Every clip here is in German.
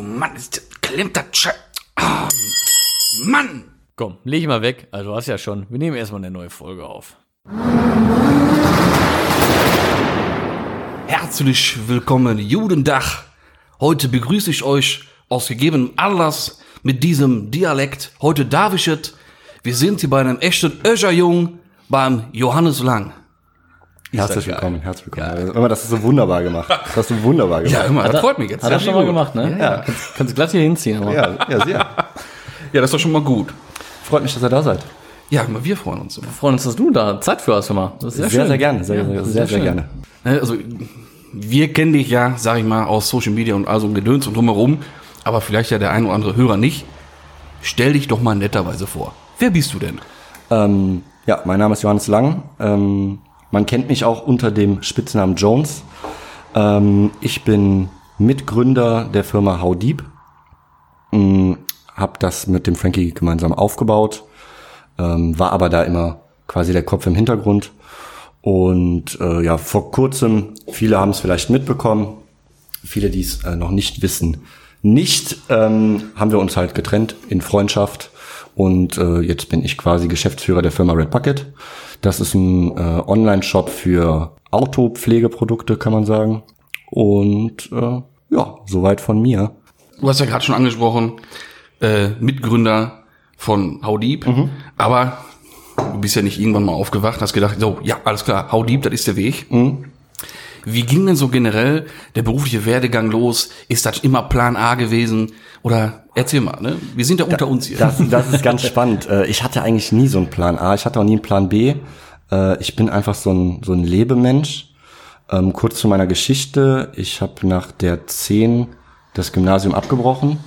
Oh Mann, ist, klemmt das Sche Ah, Mann! Komm, leg ich mal weg. Also du hast ja schon. Wir nehmen erstmal eine neue Folge auf. Herzlich willkommen, Judendach. Heute begrüße ich euch aus gegebenem Anlass mit diesem Dialekt. Heute darf ich es. Wir sind hier bei einem echten Öscherjung beim Johannes Lang. Herzlich willkommen, herzlich willkommen. Immer, das ist so wunderbar gemacht. Das hast du wunderbar gemacht. Ja, immer, das freut mich jetzt. Hat er sehr schon mal gemacht, ne? Ja. Kannst, kannst du glatt hier hinziehen. Aber. ja, ja, sehr. Ja, das ist doch schon mal gut. Freut mich, dass ihr da seid. Ja, immer wir freuen uns immer. Wir freuen uns, dass du da Zeit für hast, immer. Das ist sehr, Sehr, schön. sehr gerne, sehr, Ja, sehr, sehr, sehr schön. gerne. Ne, Also, wir kennen dich ja, sag ich mal, aus Social Media und all so Gedöns und drumherum, aber vielleicht ja der ein oder andere Hörer nicht. Stell dich doch mal netterweise vor. Wer bist du denn? Ähm, ja, mein Name ist Johannes Lang. Ähm, man kennt mich auch unter dem Spitznamen Jones. Ähm, ich bin Mitgründer der Firma How Deep. Ähm, hab das mit dem Frankie gemeinsam aufgebaut. Ähm, war aber da immer quasi der Kopf im Hintergrund. Und äh, ja, vor kurzem, viele haben es vielleicht mitbekommen, viele, die es äh, noch nicht wissen, nicht, ähm, haben wir uns halt getrennt in Freundschaft. Und äh, jetzt bin ich quasi Geschäftsführer der Firma Red Bucket. Das ist ein äh, Online-Shop für Autopflegeprodukte, kann man sagen. Und äh, ja, soweit von mir. Du hast ja gerade schon angesprochen, äh, Mitgründer von How Deep, aber du bist ja nicht irgendwann mal aufgewacht, hast gedacht, so, ja, alles klar, How Deep, das ist der Weg. Wie ging denn so generell der berufliche Werdegang los? Ist das immer Plan A gewesen? Oder erzähl mal, ne? Wir sind ja unter uns hier. Das, das ist ganz spannend. Äh, Ich hatte eigentlich nie so einen Plan A. Ich hatte auch nie einen Plan B. Äh, Ich bin einfach so ein, so ein Lebemensch. Ähm, kurz zu meiner Geschichte. Ich habe nach der 10 das Gymnasium abgebrochen,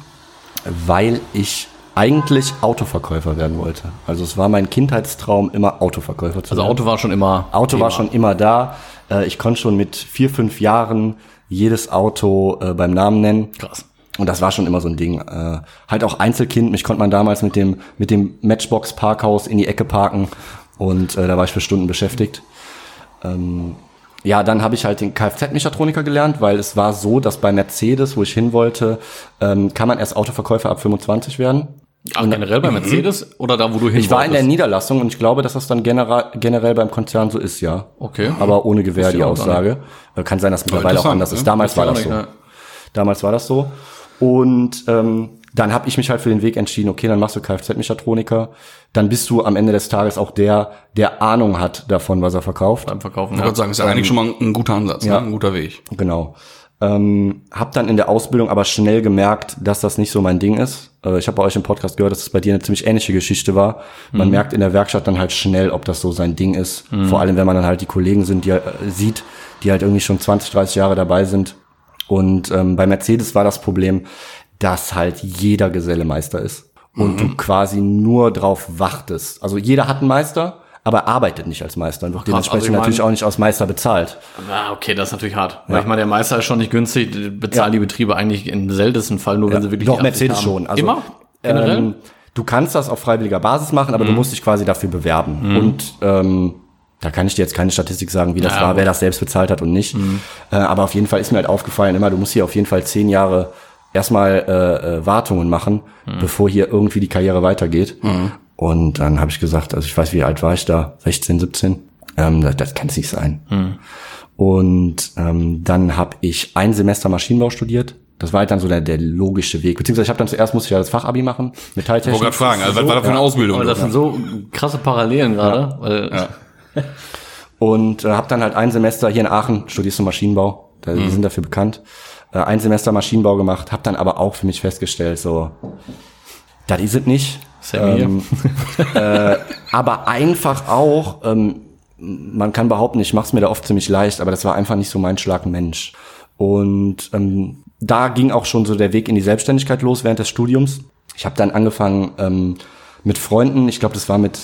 weil ich eigentlich Autoverkäufer werden wollte. Also es war mein Kindheitstraum, immer Autoverkäufer zu Also werden. Auto war schon immer. Auto war Thema. schon immer da. Äh, Ich konnte schon mit vier, fünf Jahren jedes Auto äh, beim Namen nennen. Krass. Und das war schon immer so ein Ding. Äh, halt auch Einzelkind. Mich konnte man damals mit dem, mit dem Matchbox-Parkhaus in die Ecke parken. Und äh, da war ich für Stunden beschäftigt. Ähm, ja, dann habe ich halt den Kfz-Mechatroniker gelernt, weil es war so, dass bei Mercedes, wo ich hin wollte, ähm, kann man erst Autoverkäufer ab 25 werden. Ach, generell bei Mercedes oder da, wo du hin Ich war in der? Niederlassung und ich glaube, dass das dann generell, generell beim Konzern so ist, ja. Okay. Aber ohne Gewehr Wusste die Aussage. Äh, Kann sein, dass mittlerweile auch anders ne? ist. Damals war das auch so. nicht, ja. Damals war das so. Und ähm, dann habe ich mich halt für den Weg entschieden, okay, dann machst du Kfz-Mechatroniker. Dann bist du am Ende des Tages auch der, der Ahnung hat davon, was er verkauft. beim Verkaufen. ich wollte sagen, ist ja eigentlich schon mal ein guter Ansatz, ja. ne? ein guter Weg. Genau. Ähm, hab dann in der Ausbildung aber schnell gemerkt, dass das nicht so mein Ding ist. Äh, ich habe bei euch im Podcast gehört, dass es bei dir eine ziemlich ähnliche Geschichte war. Man merkt in der Werkstatt dann halt schnell, ob das so sein Ding ist. Vor allem, wenn man dann halt die Kollegen sind, die äh, sieht, die halt irgendwie schon 20, 30 Jahre dabei sind. Und ähm, bei Mercedes war das Problem, dass halt jeder Geselle Meister ist und du quasi nur drauf wartest. Also jeder hat einen Meister, aber arbeitet nicht als Meister und wird krass, dementsprechend also ich mein- natürlich auch nicht als Meister bezahlt. Ah, okay, das ist natürlich hart. Weil ich meine, der Meister ist schon nicht günstig, bezahlen die Betriebe eigentlich im seltensten Fall nur, wenn sie wirklich Doch, Mercedes haben. schon. Also, Immer? Generell? Ähm, du kannst das auf freiwilliger Basis machen, aber du musst dich quasi dafür bewerben. Und ähm, da kann ich dir jetzt keine Statistik sagen, wie das Ja, war, wer das selbst bezahlt hat und nicht. Äh, aber auf jeden Fall ist mir halt aufgefallen, immer, du musst hier auf jeden Fall zehn Jahre erstmal äh, äh, Wartungen machen, bevor hier irgendwie die Karriere weitergeht. Und dann habe ich gesagt, also ich weiß, wie alt war ich da? 16, 17? Ähm, das, das kann es nicht sein. Und ähm, dann habe ich ein Semester Maschinenbau studiert. Das war halt dann so der, der logische Weg. Beziehungsweise ich habe dann zuerst musste ich ja das Fachabi machen, Ich Metalltechnik. wollte gerade fragen, also was war da für eine Ausbildung? Aber das sind so krasse Parallelen gerade. Weil Und äh, habe dann halt ein Semester hier in Aachen, studierst du Maschinenbau, da, die sind dafür bekannt, äh, ein Semester Maschinenbau gemacht, habe dann aber auch für mich festgestellt, so, das ist es nicht. Same Ähm, äh, aber einfach auch, ähm, man kann behaupten, ich mache es mir da oft ziemlich leicht, aber das war einfach nicht so mein Schlag Mensch. Und ähm, da ging auch schon so der Weg in die Selbstständigkeit los während des Studiums. Ich habe dann angefangen ähm, mit Freunden, ich glaube, das war mit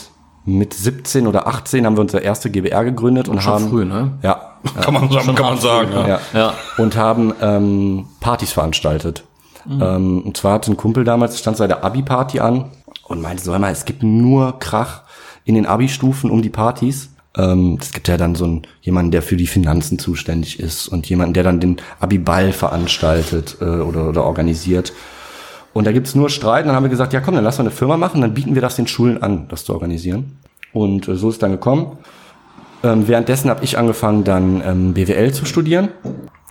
mit 17 oder 18 haben wir unsere erste GBR gegründet und schon haben früh, ne? ja, kann man sagen, kann man sagen. Ja. ja, Ja. und haben ähm, Partys veranstaltet. Ähm, und zwar hatte ein Kumpel damals, stand seine Abi-Party an und meinte so, hör mal, es gibt nur Krach in den Abi-Stufen um die Partys. Ähm, es gibt ja dann so einen, jemanden, der für die Finanzen zuständig ist und jemanden, der dann den Abiball veranstaltet äh, oder, oder organisiert. Und da gibt's nur Streit. Und dann haben wir gesagt, ja komm, dann lass mal eine Firma machen, dann bieten wir das den Schulen an, das zu organisieren. Und äh, so ist dann gekommen. Ähm, währenddessen habe ich angefangen, dann ähm, BWL zu studieren.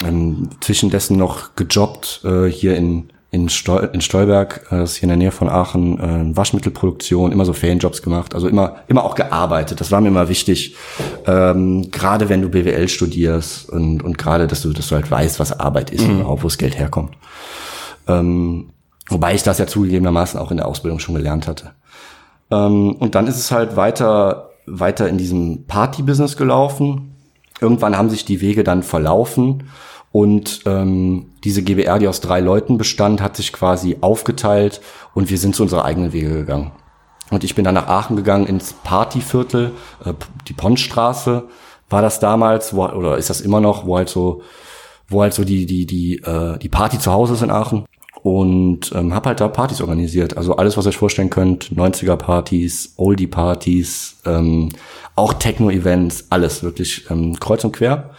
Ähm, zwischendessen noch gejobbt äh, hier in, in, Stol in Stolberg, äh, das ist hier in der Nähe von Aachen, äh, Waschmittelproduktion, immer so Ferienjobs gemacht, also immer, immer auch gearbeitet. Das war mir immer wichtig, ähm, gerade wenn du BWL studierst und, und gerade, dass du, dass du halt weißt, was Arbeit ist und auch wo das Geld herkommt. Ähm, wobei ich das ja zugegebenermaßen auch in der Ausbildung schon gelernt hatte. Ähm, und dann ist es halt weiter, weiter in diesem Party-Business gelaufen. Irgendwann haben sich die Wege dann verlaufen und ähm, diese GBR, die aus drei Leuten bestand, hat sich quasi aufgeteilt und wir sind zu unserer eigenen Wege gegangen. Und ich bin dann nach Aachen gegangen ins Partyviertel, äh, die Pontstraße war das damals, wo, oder ist das immer noch, wo halt so, wo halt so die die die äh, die Party zu Hause ist in Aachen und ähm, habe halt da Partys organisiert. Also alles, was ihr euch vorstellen könnt, 90er-Partys, Oldie-Partys, ähm, auch Techno-Events, alles wirklich ähm, kreuz und quer.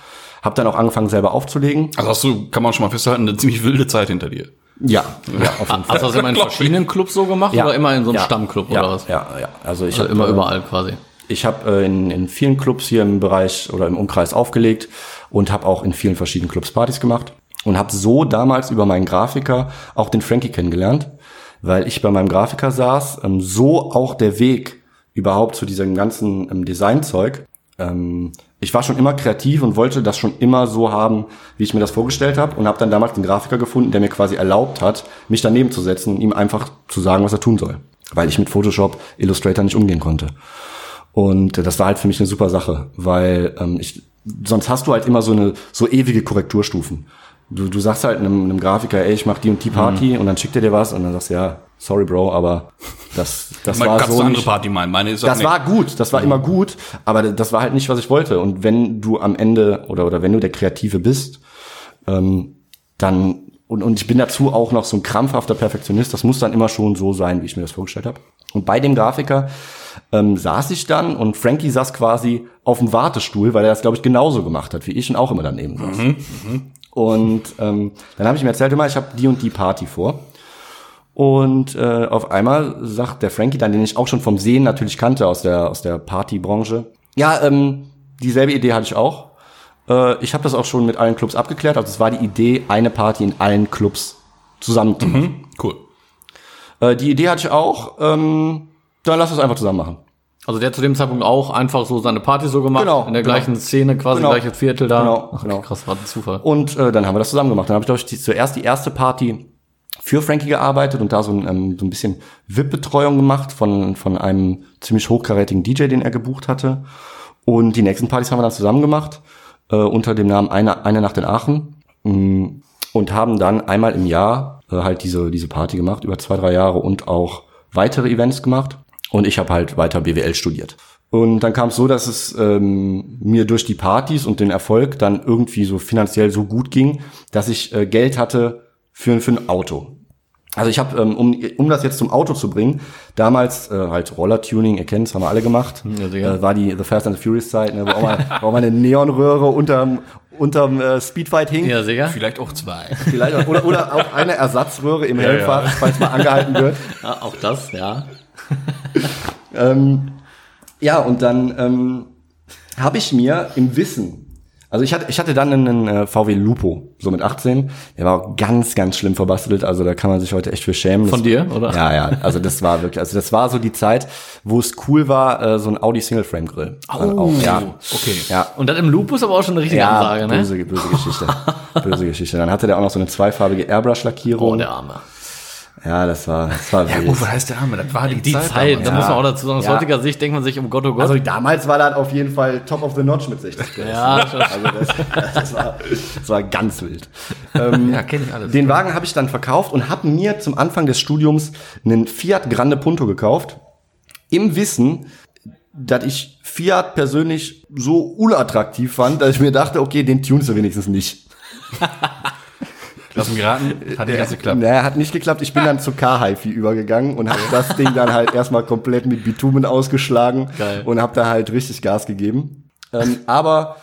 Hab dann auch angefangen, selber aufzulegen. Also hast du, kann man schon mal festhalten, eine ziemlich wilde Zeit hinter dir. Ja, ja, auf jeden Hast du Fall. das immer in verschiedenen Clubs so gemacht Ja. oder immer in so einem Ja. Stammclub ja, oder was? Ja, ja. Also ich Also hab, immer äh, überall quasi. Ich habe äh, in, in vielen Clubs hier im Bereich oder im Umkreis aufgelegt und habe auch in vielen verschiedenen Clubs Partys gemacht und habe so damals über meinen Grafiker auch den Frankie kennengelernt, weil ich bei meinem Grafiker saß, ähm, so auch der Weg überhaupt zu diesem ganzen ähm, Designzeug. Ähm, ich war schon immer kreativ und wollte das schon immer so haben, wie ich mir das vorgestellt habe und habe dann damals den Grafiker gefunden, der mir quasi erlaubt hat, mich daneben zu setzen und ihm einfach zu sagen, was er tun soll, weil ich mit Photoshop, Illustrator nicht umgehen konnte. Und äh, das war halt für mich eine super Sache, weil ähm, ich, sonst hast du halt immer so eine so ewige Korrekturstufen. Du, du sagst halt einem, einem Grafiker, ey, ich mach die und die Party und dann schickt er dir was und dann sagst du, ja, sorry Bro, aber das, das war kannst so andere nicht, Party meinen. Meine ist das nicht. war gut, das war immer gut, aber das war halt nicht, was ich wollte. Und wenn du am Ende oder oder wenn du der Kreative bist, ähm, dann und, und ich bin dazu auch noch so ein krampfhafter Perfektionist. Das muss dann immer schon so sein, wie ich mir das vorgestellt habe. Und bei dem Grafiker ähm, saß ich dann und Frankie saß quasi auf dem Wartestuhl, weil er das glaube ich genauso gemacht hat wie ich und auch immer daneben saß. Und ähm, dann habe ich mir erzählt, immer, ich habe die und die Party vor. Und äh, auf einmal sagt der Frankie dann, den ich auch schon vom Sehen natürlich kannte aus der aus der Partybranche, ja, ähm, dieselbe Idee hatte ich auch. Äh, ich habe das auch schon mit allen Clubs abgeklärt. Also es war die Idee, eine Party in allen Clubs zusammen zu machen. Cool. Äh, die Idee hatte ich auch. Ähm, dann lass uns einfach zusammen machen. Also der hat zu dem Zeitpunkt auch einfach so seine Party so gemacht, Genau, in der genau. gleichen Szene, quasi Genau. gleiches Viertel da. Genau, Ach, genau. Krass, war ein Zufall. Und äh, dann haben wir das zusammen gemacht. Dann habe ich, glaube ich, die, zuerst die erste Party für Frankie gearbeitet und da so ein, ähm, so ein bisschen VIP-Betreuung gemacht von, von einem ziemlich hochkarätigen DJ, den er gebucht hatte. Und die nächsten Partys haben wir dann zusammen gemacht, äh, unter dem Namen Eine, Eine Nacht in Aachen. Mm, Und haben dann einmal im Jahr äh, halt diese, diese Party gemacht, über zwei, drei Jahre und auch weitere Events gemacht. Und ich habe halt weiter BWL studiert. Und dann kam es so, dass es ähm, mir durch die Partys und den Erfolg dann irgendwie so finanziell so gut ging, dass ich äh, Geld hatte für, für ein Auto. Also ich habe, ähm, um, um das jetzt zum Auto zu bringen, damals äh, halt Roller-Tuning, ihr kennt haben wir alle gemacht, Ja, sicher. äh, war die The Fast and the Furious Zeit, ne, wo auch mal, wo auch mal eine Neonröhre unterm, unterm äh, Speedfight hing. Ja, sicher. Vielleicht auch zwei. Vielleicht auch, oder, oder auch eine Ersatzröhre im Ja, Helmfach, ja. falls mal angehalten wird. Ja, auch das, ja. Ähm, ja, und dann ähm, habe ich mir im Wissen, also ich hatte, ich hatte dann einen äh, VW Lupo, so mit 18. Der war auch ganz, ganz schlimm verbastelt. Also da kann man sich heute echt für schämen. Von Das- dir, oder? Ja, ja. Also das war wirklich, also das war so die Zeit, wo es cool war, äh, so ein Audi Single Frame Grill. Oh, ja. Okay. Ja. Und dann im Lupus aber auch schon eine richtige Ja, Ansage, ne? böse, böse Geschichte. böse Geschichte. Dann hatte der auch noch so eine zweifarbige Airbrush-Lackierung. Oh, der Arme. Ja, das war, das war Ja, wild. gut, was heißt der Arme? Das war die, Die Zeit, damals. da muss man auch dazu sagen, aus Ja. heutiger Sicht denkt man sich, um Gott, oh Gott. Also damals war das auf jeden Fall top of the notch mit 60 PS. ja. Also das, das, war, das war ganz wild. Ähm, Ja, kenn ich alles. Den Wagen habe ich dann verkauft und habe mir zum Anfang des Studiums einen Fiat Grande Punto gekauft. Im Wissen, dass ich Fiat persönlich so unattraktiv fand, dass ich mir dachte, okay, den tunst du wenigstens nicht. Lass mich raten, hat nicht ganz geklappt. Naja, hat nicht geklappt. Ich bin dann zu Car-Hi-Fi übergegangen und habe das Ding dann halt erstmal komplett mit Bitumen ausgeschlagen Geil. und habe da halt richtig Gas gegeben. Ähm, aber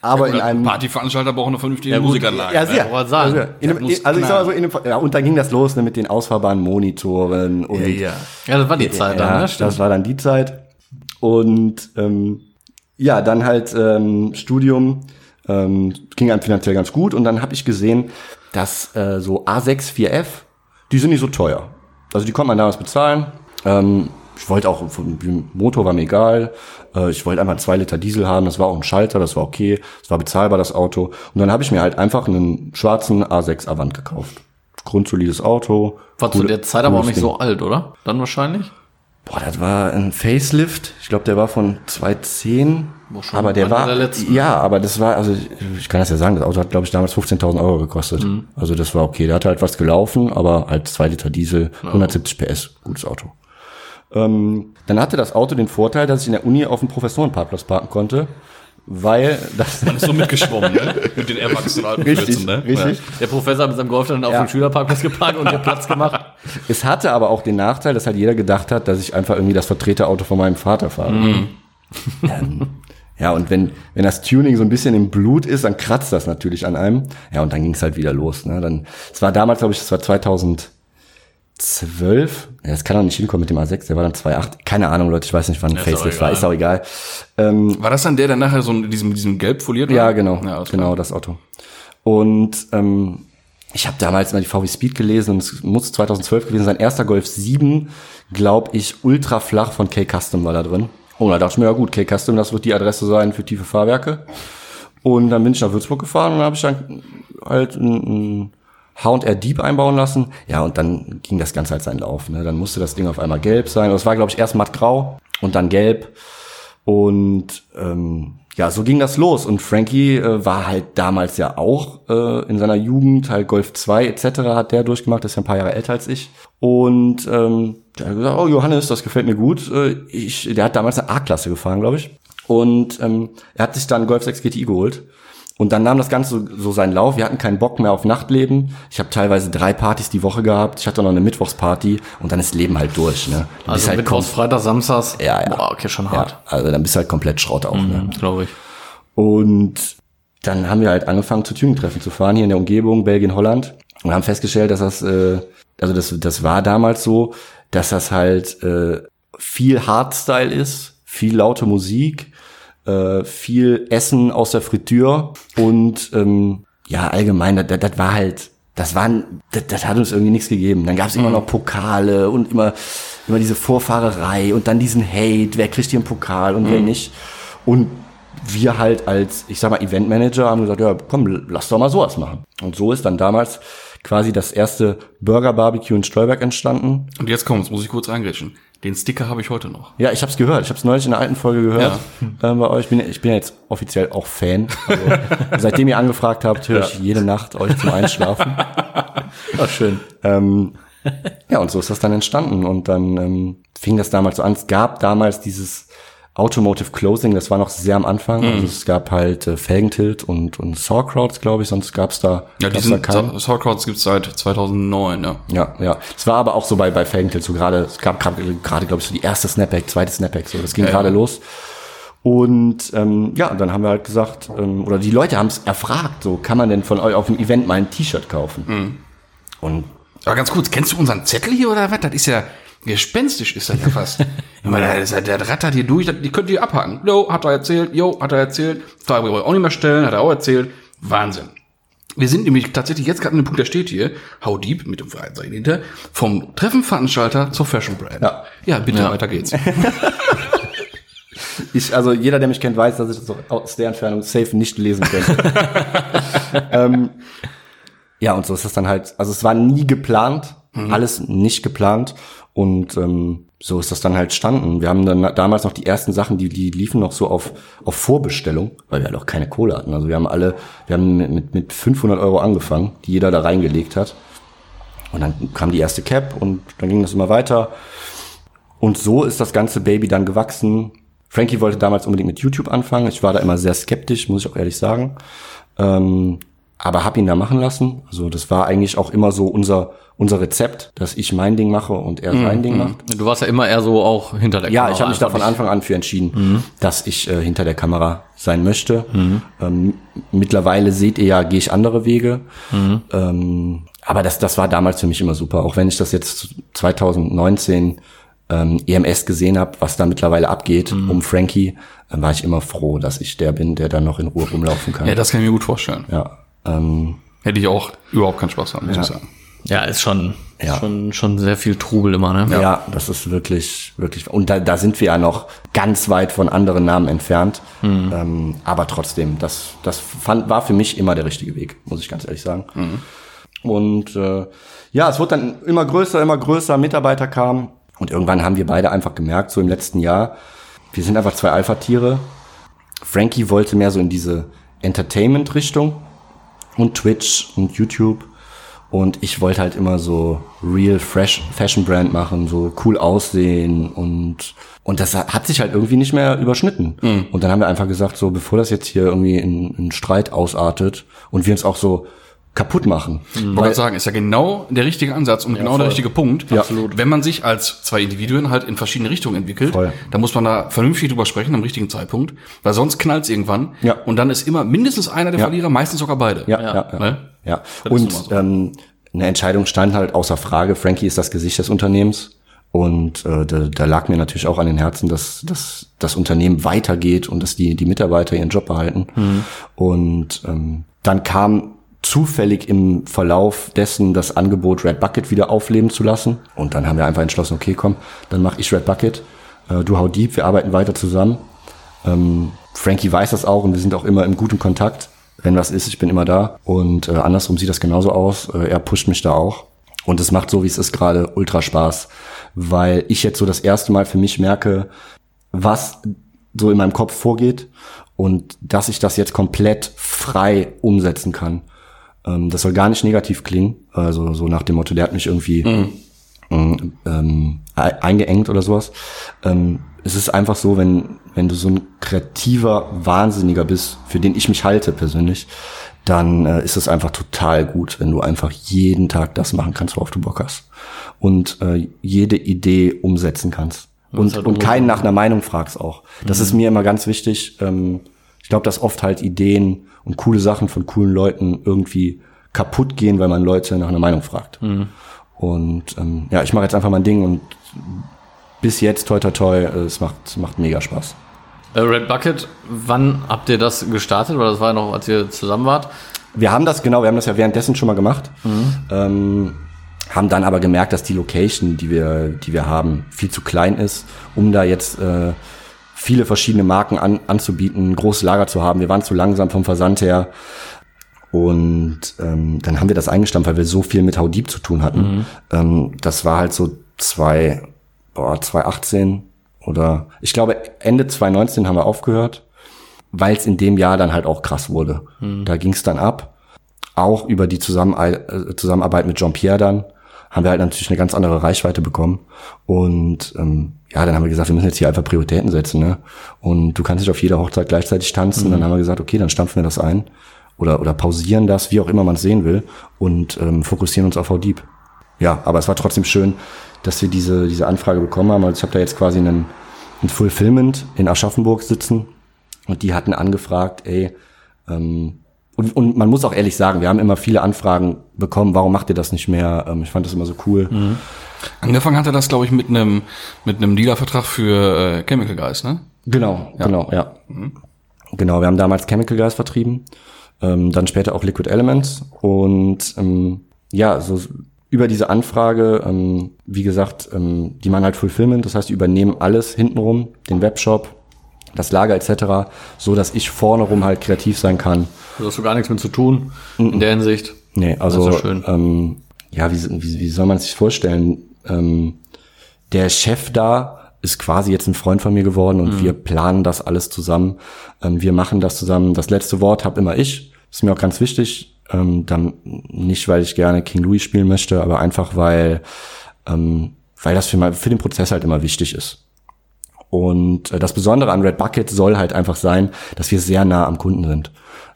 aber in einem Partyveranstalter brauchen eine vernünftige Ja. Musikanlage. ja, ne? sehr. sagen, Also, in einem, muss also ich sag mal so, in einem, ja, und dann ging das los ne, mit den ausfahrbaren Monitoren und Ja, ja. Ja, das war die Zeit ja, dann, ne? Stimmt. das war dann die Zeit. Und ähm, ja, dann halt ähm, Studium ähm, ging einem finanziell ganz gut und dann habe ich gesehen, dass äh, so A6 4F, die sind nicht so teuer. Also die konnte man damals bezahlen. Ähm, ich wollte auch, Motor war mir egal. Äh, ich wollte einfach zwei Liter Diesel haben. Das war auch ein Schalter, das war okay. Es war bezahlbar, das Auto. Und dann habe ich mir halt einfach einen schwarzen A6 Avant gekauft. Grundsolides Auto. War zu der Zeit aber auch nicht Ding. so alt, oder? Dann wahrscheinlich? Boah, das war ein Facelift. Ich glaube, der war von 2010. Boah, schon aber der war, der ja, aber das war, also ich, ich kann das ja sagen, das Auto hat, glaube ich, damals 15.000 Euro gekostet. Mhm. Also das war okay. Der hat halt was gelaufen, aber halt 2 Liter Diesel, 170 PS, gutes Auto. Ähm, dann hatte das Auto den Vorteil, dass ich in der Uni auf dem Professorenparkplatz parken konnte, weil das. Man ist so mitgeschwommen, ne? Mit den erwachsenen richtig, ne? Richtig. Ja. Der Professor hat mit seinem Golf auf ja. dem Schülerparkplatz geparkt und den Platz gemacht. Es hatte aber auch den Nachteil, dass halt jeder gedacht hat, dass ich einfach irgendwie das Vertreterauto von meinem Vater fahre. Mm. ja, und wenn, wenn das Tuning so ein bisschen im Blut ist, dann kratzt das natürlich an einem. Ja, und dann ging es halt wieder los. Ne? Dann, es war damals, glaube ich, es war 2000. 12. Ja, Das kann doch nicht hinkommen mit dem A6, der war dann 2,8. Keine Ahnung, Leute, ich weiß nicht, wann ja, Facelift war, ist auch egal. Ähm, war das dann der, der nachher so in diesem, diesem Gelb foliert war? Ja, genau, ja, genau, das genau, das Auto. Und ähm, ich habe damals mal die VW Speed gelesen und es muss 2012 gewesen sein. Erster Golf 7, glaube ich, ultra flach von K-Custom war da drin. Und da dachte ich mir, ja gut, K-Custom, das wird die Adresse sein für tiefe Fahrwerke. Und dann bin ich nach Würzburg gefahren und habe ich dann halt ein, ein H&R Deep einbauen lassen. Ja, und dann ging das Ganze halt seinen Lauf. Ne? Dann musste das Ding auf einmal gelb sein. Das war, glaube ich, erst mattgrau und dann gelb. Und ähm, ja, so ging das los. Und Frankie äh, war halt damals ja auch äh, in seiner Jugend, halt Golf 2 etc. hat der durchgemacht, ist ja ein paar Jahre älter als ich. Und ähm, der hat gesagt, oh Johannes, das gefällt mir gut. Äh, ich, der hat damals eine A-Klasse gefahren, glaube ich. Und ähm, er hat sich dann Golf 6 GTI geholt. Und dann nahm das Ganze so, seinen Lauf. Wir hatten keinen Bock mehr auf Nachtleben. Ich habe teilweise drei Partys die Woche gehabt. Ich hatte noch eine Mittwochsparty und dann ist Leben halt durch. Ne? Du Also halt Mittwochs, Freitag, Samstags. Ja, ja. Boah, okay, schon ja, hart. also dann bist du halt komplett Schrott auch. Ne? Glaube ich. Und dann haben wir halt angefangen zu Tuning-Treffen zu fahren hier in der Umgebung, Belgien, Holland. Und haben festgestellt, dass das, äh, also das, das war damals so, dass das halt äh, viel Hardstyle ist, viel laute Musik, äh, viel Essen aus der Fritür und ähm, ja, allgemein, das, war halt, das waren, das, das hat uns irgendwie nichts gegeben. Dann gab es immer noch Pokale und immer, immer diese Vorfahrerei und dann diesen Hate, wer kriegt hier einen Pokal und wer nicht. Und wir halt als, ich sag mal, Eventmanager haben gesagt, ja, komm, lass doch mal sowas machen. Und so ist dann damals quasi das erste Burger Barbecue in Stolberg entstanden. Und jetzt kommt's, muss ich kurz reingrätschen. Den Sticker habe ich heute noch. Ja, ich habe es gehört. Ich habe es neulich in der alten Folge gehört ähm, bei euch. Ich bin, ich bin ja jetzt offiziell auch Fan. Also, seitdem ihr angefragt habt, höre ich jede Nacht euch zum Einschlafen. Ach, schön. Ähm, ja, und so ist das dann entstanden. Und dann ähm, fing das damals so an. Es gab damals dieses Automotive Closing, das war noch sehr am Anfang. Also es gab halt äh, Felgentilt und, und Sauerkrauts, glaube ich, sonst gab's da, Ja, gab's diesen da. Sauerkrauts gibt's seit 2009, ja. Ja, ja. Es war aber auch so bei, bei Felgentilt so gerade, es gab gerade, gerade glaube ich, so die erste Snapback, zweite Snapback, so, das ging Ja, gerade ja. los. Und ähm, ja, dann haben wir halt gesagt, ähm, oder die Leute haben es erfragt, so kann man denn von euch auf dem Event mal ein T-Shirt kaufen? Mhm. Und Aber ganz kurz, kennst du unseren Zettel hier oder was? Das ist ja gespenstisch, ist das ja fast. meine, der, der, rattert hier durch, die könnt ihr abhaken. Jo, hat er erzählt, jo, hat er erzählt. Frage wir auch nicht mehr stellen, hat er auch erzählt. Wahnsinn. Wir sind nämlich tatsächlich jetzt gerade an dem Punkt, der steht hier, How Deep mit dem Freizeichen hinter, vom Treffenveranstalter zur Fashion Brand. Ja. ja bitte, Ja. weiter geht's. ich, also jeder, der mich kennt, weiß, dass ich das aus der Entfernung safe nicht lesen könnte. ähm, ja, und so ist das dann halt, also es war nie geplant, alles nicht geplant und ähm, so ist das dann halt standen. Wir haben dann damals noch die ersten Sachen, die, die liefen noch so auf, auf Vorbestellung, weil wir halt auch keine Kohle hatten. Also wir haben alle, wir haben mit, mit, mit 500 Euro angefangen, die jeder da reingelegt hat. Und dann kam die erste Cap und dann ging das immer weiter. Und so ist das ganze Baby dann gewachsen. Frankie wollte damals unbedingt mit YouTube anfangen. Ich war da immer sehr skeptisch, muss ich auch ehrlich sagen. Ähm, aber hab ihn da machen lassen. Also das war eigentlich auch immer so unser unser Rezept, dass ich mein Ding mache und er sein Ding macht. Du warst ja immer eher so auch hinter der Ja, Kamera. ich habe mich da einfach von Anfang an für entschieden, dass ich äh, hinter der Kamera sein möchte. Ähm, mittlerweile seht ihr ja, gehe ich andere Wege. Ähm, aber das, das war damals für mich immer super. Auch wenn ich das jetzt 2019 ähm, EMS gesehen habe, was da mittlerweile abgeht um Frankie, dann war ich immer froh, dass ich der bin, der dann noch in Ruhe rumlaufen kann. Ja, das kann ich mir gut vorstellen. ja. Ähm, Hätte ich auch überhaupt keinen Spaß dran, muss ich sagen. Ja, ist schon, Ja. schon, schon sehr viel Trubel immer, ne? Ja. das ist wirklich, wirklich. Und da, da sind wir ja noch ganz weit von anderen Namen entfernt. Ähm, aber trotzdem, das, das fand, war für mich immer der richtige Weg, muss ich ganz ehrlich sagen. Und äh, ja, es wurde dann immer größer, immer größer, Mitarbeiter kamen. Und irgendwann haben wir beide einfach gemerkt, so im letzten Jahr, wir sind einfach zwei Alpha-Tiere. Frankie wollte mehr so in diese Entertainment-Richtung und Twitch und YouTube. Und ich wollte halt immer so real fresh Fashion Brand machen, so cool aussehen und und das hat sich halt irgendwie nicht mehr überschnitten. Und dann haben wir einfach gesagt, so bevor das jetzt hier irgendwie in, in Streit ausartet und wir uns auch so kaputt machen. Ich wollte gerade sagen, ist ja genau der richtige Ansatz und genau der richtige Punkt. Ja. Absolut. Wenn man sich als zwei Individuen halt in verschiedene Richtungen entwickelt, Voll. dann muss man da vernünftig drüber sprechen am richtigen Zeitpunkt, weil sonst knallt's irgendwann. Ja. Und dann ist immer mindestens einer der Ja. Verlierer, meistens sogar beide. Ja, ja, ja. Ne? ja. Und so. ähm, eine Entscheidung stand halt außer Frage. Frankie ist das Gesicht des Unternehmens. Und äh, da, da lag mir natürlich auch an den Herzen, dass, dass das Unternehmen weitergeht und dass die, die Mitarbeiter ihren Job behalten. Und ähm, dann kam zufällig im Verlauf dessen das Angebot, Red Bucket wieder aufleben zu lassen. Und dann haben wir einfach entschlossen, okay, komm, dann mache ich Red Bucket. Äh, du hau deep, wir arbeiten weiter zusammen. Ähm, Frankie weiß das auch und wir sind auch immer im guten Kontakt. Wenn was ist, ich bin immer da. Und äh, andersrum sieht das genauso aus. Äh, er pusht mich da auch. Und es macht so, wie es ist, gerade ultra Spaß. Weil ich jetzt so das erste Mal für mich merke, was so in meinem Kopf vorgeht und dass ich das jetzt komplett frei umsetzen kann. Ähm, das soll gar nicht negativ klingen. Also so nach dem Motto, der hat mich irgendwie ähm, ähm, e- eingeengt oder sowas. Ähm, es ist einfach so, wenn, wenn du so ein kreativer Wahnsinniger bist, für den ich mich halte persönlich, dann äh, ist es einfach total gut, wenn du einfach jeden Tag das machen kannst, worauf du Bock hast. Und äh, jede Idee umsetzen kannst. Und, halt und keinen nach einer Meinung fragst auch. Das ist mir immer ganz wichtig. Ähm, ich glaube, dass oft halt Ideen und coole Sachen von coolen Leuten irgendwie kaputt gehen, weil man Leute nach einer Meinung fragt. Und ähm, ja, ich mache jetzt einfach mein Ding und bis jetzt, toi toi toi, äh, es macht, macht mega Spaß. Äh, Red Bucket, wann habt ihr das gestartet? Weil das war ja noch, als ihr zusammen wart. Wir haben das, genau, wir haben das ja währenddessen schon mal gemacht. Ähm, haben dann aber gemerkt, dass die Location, die wir, die wir haben, viel zu klein ist, um da jetzt äh, viele verschiedene Marken an, anzubieten, ein großes Lager zu haben. Wir waren zu langsam vom Versand her. Und ähm, dann haben wir das eingestampft, weil wir so viel mit Deep zu tun hatten. Ähm, das war halt so zwei, boah, 2018 oder ich glaube Ende 2019 haben wir aufgehört, weil es in dem Jahr dann halt auch krass wurde. Da ging es dann ab. Auch über die äh, Zusammenarbeit mit Jean-Pierre dann haben wir halt natürlich eine ganz andere Reichweite bekommen. Und ähm, ja, dann haben wir gesagt, wir müssen jetzt hier einfach Prioritäten setzen. Ne? Und du kannst nicht auf jeder Hochzeit gleichzeitig tanzen. Dann haben wir gesagt, okay, dann stampfen wir das ein oder, oder pausieren das, wie auch immer man es sehen will und ähm, fokussieren uns auf Deep. Ja, aber es war trotzdem schön, dass wir diese, diese Anfrage bekommen haben. Also ich habe da jetzt quasi einen, einen Fulfillment in Aschaffenburg sitzen und die hatten angefragt, ey, ähm, und, und man muss auch ehrlich sagen, wir haben immer viele Anfragen bekommen, warum macht ihr das nicht mehr? Ähm, ich fand das immer so cool. Angefangen hat er das, glaube ich, mit einem mit einem Dealervertrag für äh, Chemical Guys, ne? Genau, genau, ja. Genau, wir haben damals Chemical Guys vertrieben, ähm, dann später auch Liquid Elements und ähm, ja, so über diese Anfrage, ähm, wie gesagt, ähm, die machen halt Fulfillment, das heißt, die übernehmen alles hintenrum, den Webshop, das Lager etc., so dass ich vorne rum halt kreativ sein kann. Da hast du gar nichts mit zu tun in der Hinsicht. Nee, also ist schön. Ähm, ja, wie, wie, wie soll man sich vorstellen? Ähm, der Chef da ist quasi jetzt ein Freund von mir geworden und wir planen das alles zusammen. Ähm, wir machen das zusammen. Das letzte Wort habe immer ich. Ist mir auch ganz wichtig. Ähm, dann nicht, weil ich gerne King Louis spielen möchte, aber einfach weil ähm, weil das für, mein, für den Prozess halt immer wichtig ist. Und äh, das Besondere an Red Bucket soll halt einfach sein, dass wir sehr nah am Kunden sind.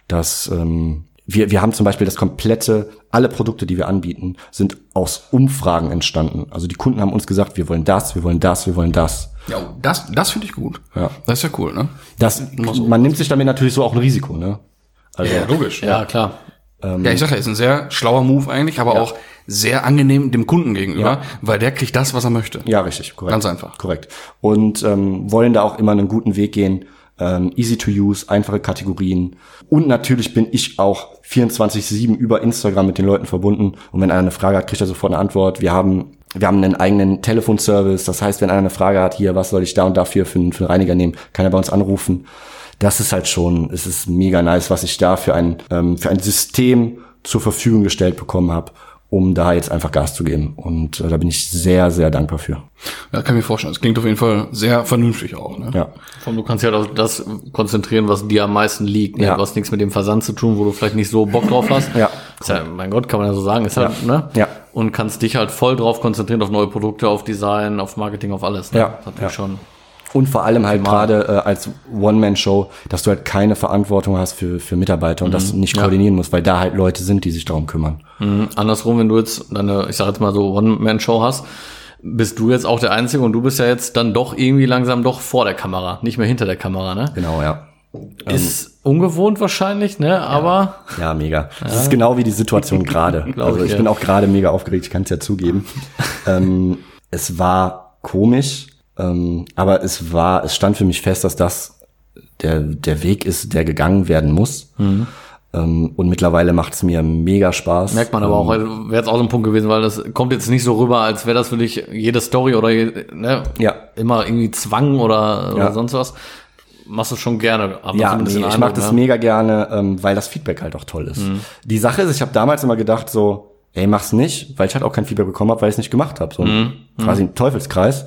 Dass ähm, wir, wir haben zum Beispiel das komplette, alle Produkte, die wir anbieten, sind aus Umfragen entstanden. Also die Kunden haben uns gesagt, wir wollen das, wir wollen das, wir wollen das. Ja, das, das finde ich gut. Ja. Das ist ja cool, ne? Das, man nimmt sich damit natürlich so auch ein Risiko, ne? Also, Ja, logisch. Ja, klar. Ja, ich sag ja, ist ein sehr schlauer Move eigentlich, aber auch sehr angenehm dem Kunden gegenüber, Ja. weil der kriegt das, was er möchte. Ja, richtig, korrekt. Ganz einfach. Korrekt. Und ähm, wollen da auch immer einen guten Weg gehen. Ähm, easy to use, einfache Kategorien. Und natürlich bin ich auch 24-7 über Instagram mit den Leuten verbunden. Und wenn einer eine Frage hat, kriegt er sofort eine Antwort. Wir haben, wir haben einen eigenen Telefonservice. Das heißt, wenn einer eine Frage hat, hier, was soll ich da und dafür für, einen- für einen Reiniger nehmen, kann er bei uns anrufen. Das ist halt schon, es ist mega nice, was ich da für ein, ähm, für ein System zur Verfügung gestellt bekommen habe, um da jetzt einfach Gas zu geben. Und äh, da bin ich sehr, sehr dankbar für. Ja, kann ich mir vorstellen. Das klingt auf jeden Fall sehr vernünftig auch, ne? Ja. Vor allem, Du kannst ja auf das konzentrieren, was dir am meisten liegt. Ne? Ja. Du hast nichts mit dem Versand zu tun, wo du vielleicht nicht so Bock drauf hast. Ja. Ist ja, mein Gott, kann man ja so sagen. Ist halt, ne? Ja. Und kannst dich halt voll drauf konzentrieren auf neue Produkte, auf Design, auf Marketing, auf alles. Ne? Ja. Das natürlich Ja. schon. Und vor allem halt gerade äh, als One-Man-Show, dass du halt keine Verantwortung hast für, für Mitarbeiter und das nicht koordinieren musst, weil da halt Leute sind, die sich darum kümmern. Mhm. Andersrum, wenn du jetzt deine, ich sag jetzt mal so One-Man-Show hast, bist du jetzt auch der Einzige und du bist ja jetzt dann doch irgendwie langsam doch vor der Kamera, nicht mehr hinter der Kamera, ne? Genau, ja. Ist ungewohnt wahrscheinlich, ne? Aber Ja, mega. Das ist genau wie die Situation gerade. Also ich, ich ja. bin auch gerade mega aufgeregt, ich kann es ja zugeben. ähm, es war komisch, ähm, aber es war, es stand für mich fest, dass das der, der Weg ist, der gegangen werden muss. Mhm. Ähm, und mittlerweile macht es mir mega Spaß. merkt man aber auch, also wäre jetzt auch so ein Punkt gewesen, weil das kommt jetzt nicht so rüber, als wäre das für dich jede Story oder ne, Ja. immer irgendwie Zwang oder, oder Ja. sonst was. Machst du schon gerne, aber Ja, nee, ich mag das ne? mega gerne, ähm, weil das Feedback halt auch toll ist. Mhm. Die Sache ist, ich habe damals immer gedacht so, ey, mach's nicht, weil ich halt auch kein Feedback bekommen habe, weil ich es nicht gemacht habe. So Mhm. quasi ein Teufelskreis.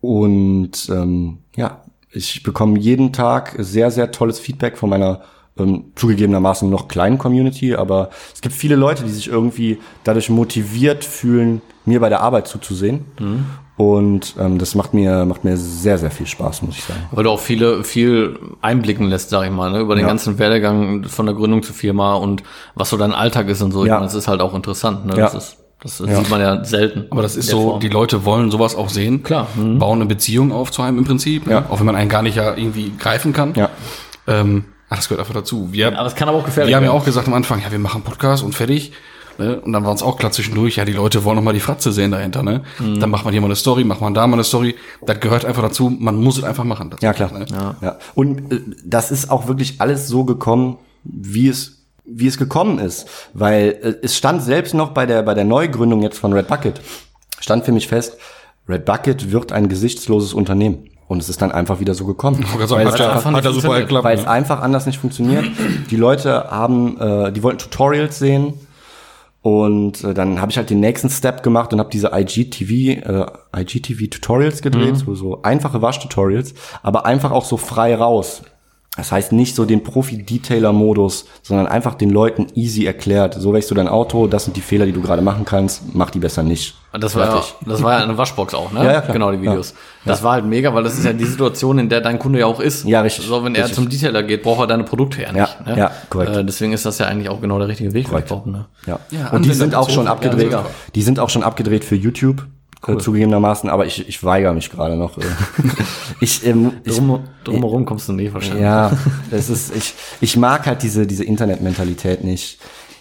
Und ähm, ja, ich bekomme jeden Tag sehr, sehr tolles Feedback von meiner ähm, zugegebenermaßen noch kleinen Community, aber es gibt viele Leute, die sich irgendwie dadurch motiviert fühlen, mir bei der Arbeit zuzusehen. Mhm. Und ähm, das macht mir, macht mir sehr, sehr viel Spaß, muss ich sagen. Weil du auch viele, viel einblicken lässt, sag ich mal, ne? über den Ja. ganzen Werdegang von der Gründung zur Firma und was so dein Alltag ist und so. Ich Ja. meine, das ist halt auch interessant. Ne? Ja. Das, ist, das sieht man ja selten. Aber das ist so, Form. die Leute wollen sowas auch sehen. Klar. Mhm. Bauen eine Beziehung auf zu einem im Prinzip. ne? Ja. Auch wenn man einen gar nicht ja irgendwie greifen kann. Ja. Ähm, ach, das gehört einfach dazu. Wir, Aber es kann aber auch gefährlich wir haben ja werden. auch gesagt am Anfang, ja, wir machen Podcast und fertig. Ne? Und dann war uns auch klar zwischendurch, ja, die Leute wollen noch mal die Fratze sehen dahinter. Ne? Mhm. Dann macht man hier mal eine Story, macht man da mal eine Story. Das gehört einfach dazu. Man muss es einfach machen. Ja, klar. Ne? Ja. Und äh, das ist auch wirklich alles so gekommen, wie es, wie es gekommen ist. Weil äh, es stand selbst noch bei der, bei der Neugründung jetzt von Red Bucket, stand für mich fest, Red Bucket wird ein gesichtsloses Unternehmen. Und es ist dann einfach wieder so gekommen. Sagen, Weil hat es ja, einfach hat ja super geklappt. weil es ne? einfach anders nicht funktioniert. Die Leute haben, äh, die wollten Tutorials sehen und äh, dann habe ich halt den nächsten Step gemacht und habe diese IGTV, äh, IGTV Tutorials gedreht, so, so einfache Waschtutorials, aber einfach auch so frei raus. Das heißt nicht so den Profi-Detailer-Modus, sondern einfach den Leuten easy erklärt. So wächst du dein Auto, das sind die Fehler, die du gerade machen kannst, mach die besser nicht. Das war, ja, das war ja eine Waschbox auch, ne? Ja, ja, klar. Genau, die Videos. Das war halt mega, weil das ist ja die Situation, in der dein Kunde ja auch ist. Ja, richtig. So, wenn er Richtig. zum Detailer geht, braucht er deine Produkte ja nicht. Ja, ne? ja, korrekt. Äh, deswegen ist das ja eigentlich auch genau der richtige Weg. Korrekt. vielleicht auch, Ne? Ja. Ja, und die sind auch schon ja, abgedreht. die sind auch schon abgedreht für YouTube. Äh, zugegebenermaßen, aber ich, ich weigere mich gerade noch. äh. ich, ähm, ich, Drum, drumherum kommst du nie wahrscheinlich. ja, es ist, ich, ich mag halt diese, diese Internetmentalität nicht.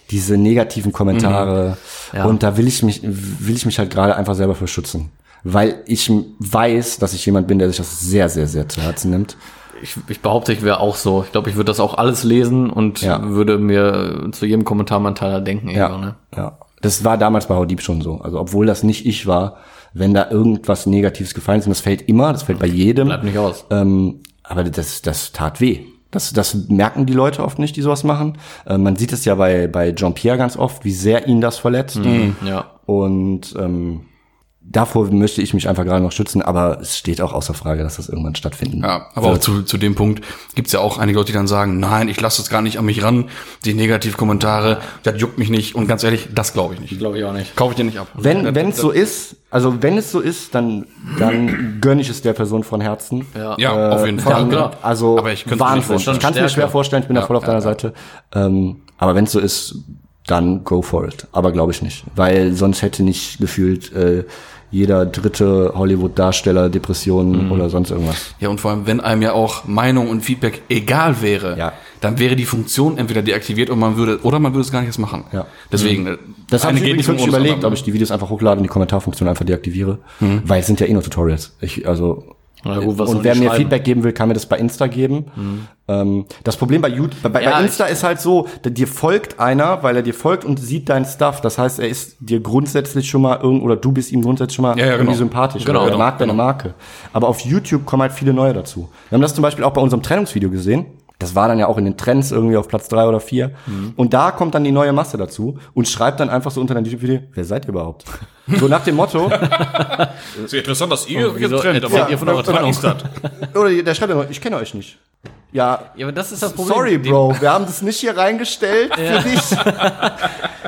Diese negativen Kommentare. Ja. Und da will ich mich, will ich mich halt gerade einfach selber für schützen. Weil ich weiß, dass ich jemand bin, der sich das sehr, sehr, sehr zu Herzen nimmt. Ich, ich behaupte, ich wäre auch so. Ich glaube, ich würde das auch alles lesen und Ja. würde mir zu jedem Kommentar meinen Teil denken. Ja, ne? ja. Das war damals bei Haudib schon so. Also obwohl das nicht ich war, wenn da irgendwas Negatives gefallen ist, und das fällt immer, das fällt bei jedem. Bleibt nicht aus. Ähm, aber das, das tat weh. Das, das merken die Leute oft nicht, die sowas machen. Ähm, man sieht es ja bei, bei Jean-Pierre ganz oft, wie sehr ihn das verletzt. Ja. Und ähm, davor möchte ich mich einfach gerade noch schützen, aber es steht auch außer Frage, dass das irgendwann stattfinden Ja, aber auch wird. zu, zu dem Punkt gibt's ja auch einige Leute, die dann sagen, nein, ich lasse das gar nicht an mich ran, die Negativkommentare, das juckt mich nicht. Und ganz ehrlich, das glaube ich nicht. Glaube ich auch nicht. Kaufe ich dir nicht ab. Wenn wenn es so ist, also wenn es so ist, dann dann gönne ich es der Person von Herzen. Ja. Ja, auf jeden Fall. allem, klar. Also Aber ich könnte Wahnsinn. Ich kann es mir schwer vorstellen, ich bin da voll auf deiner Seite. Ähm, aber wenn es so ist, dann go for it. Aber glaube ich nicht. Weil sonst hätte nicht gefühlt äh, jeder dritte Hollywood-Darsteller Depressionen Mhm. oder sonst irgendwas. Ja, und vor allem, wenn einem ja auch Meinung und Feedback egal wäre, Ja. dann wäre die Funktion entweder deaktiviert und man würde, oder man würde es gar nicht erst machen. Ja. Deswegen, äh, Das habe ich übrigens nicht überlegt, ob ich die Videos einfach hochlade und die Kommentarfunktion einfach deaktiviere. Weil es sind ja eh nur Tutorials. Ich, also Na gut, was sollen und wer mir? Feedback geben will, kann mir das bei Insta geben. Ähm, das Problem bei YouTube, bei, bei Ja, Insta ist halt so, dir folgt einer, weil er dir folgt und sieht dein Stuff. Das heißt, er ist dir grundsätzlich schon mal irgend oder du bist ihm grundsätzlich schon mal Ja, ja, irgendwie genau. sympathisch. Genau, oder er genau, mag deine Marke. Aber auf YouTube kommen halt viele neue dazu. Wir haben das zum Beispiel auch bei unserem Trennungsvideo gesehen. Das war dann ja auch in den Trends irgendwie auf Platz drei oder vier. Und da kommt dann die neue Masse dazu und schreibt dann einfach so unter dein YouTube-Video, wer seid ihr überhaupt? So nach dem Motto, ist interessant, dass ihr wieso erzählt ihr von eurer Trennung? oder der schreibt dann, ich kenne euch nicht. Ja, Ja, aber das ist das Problem. sorry, Bro, wir haben das nicht hier reingestellt für dich.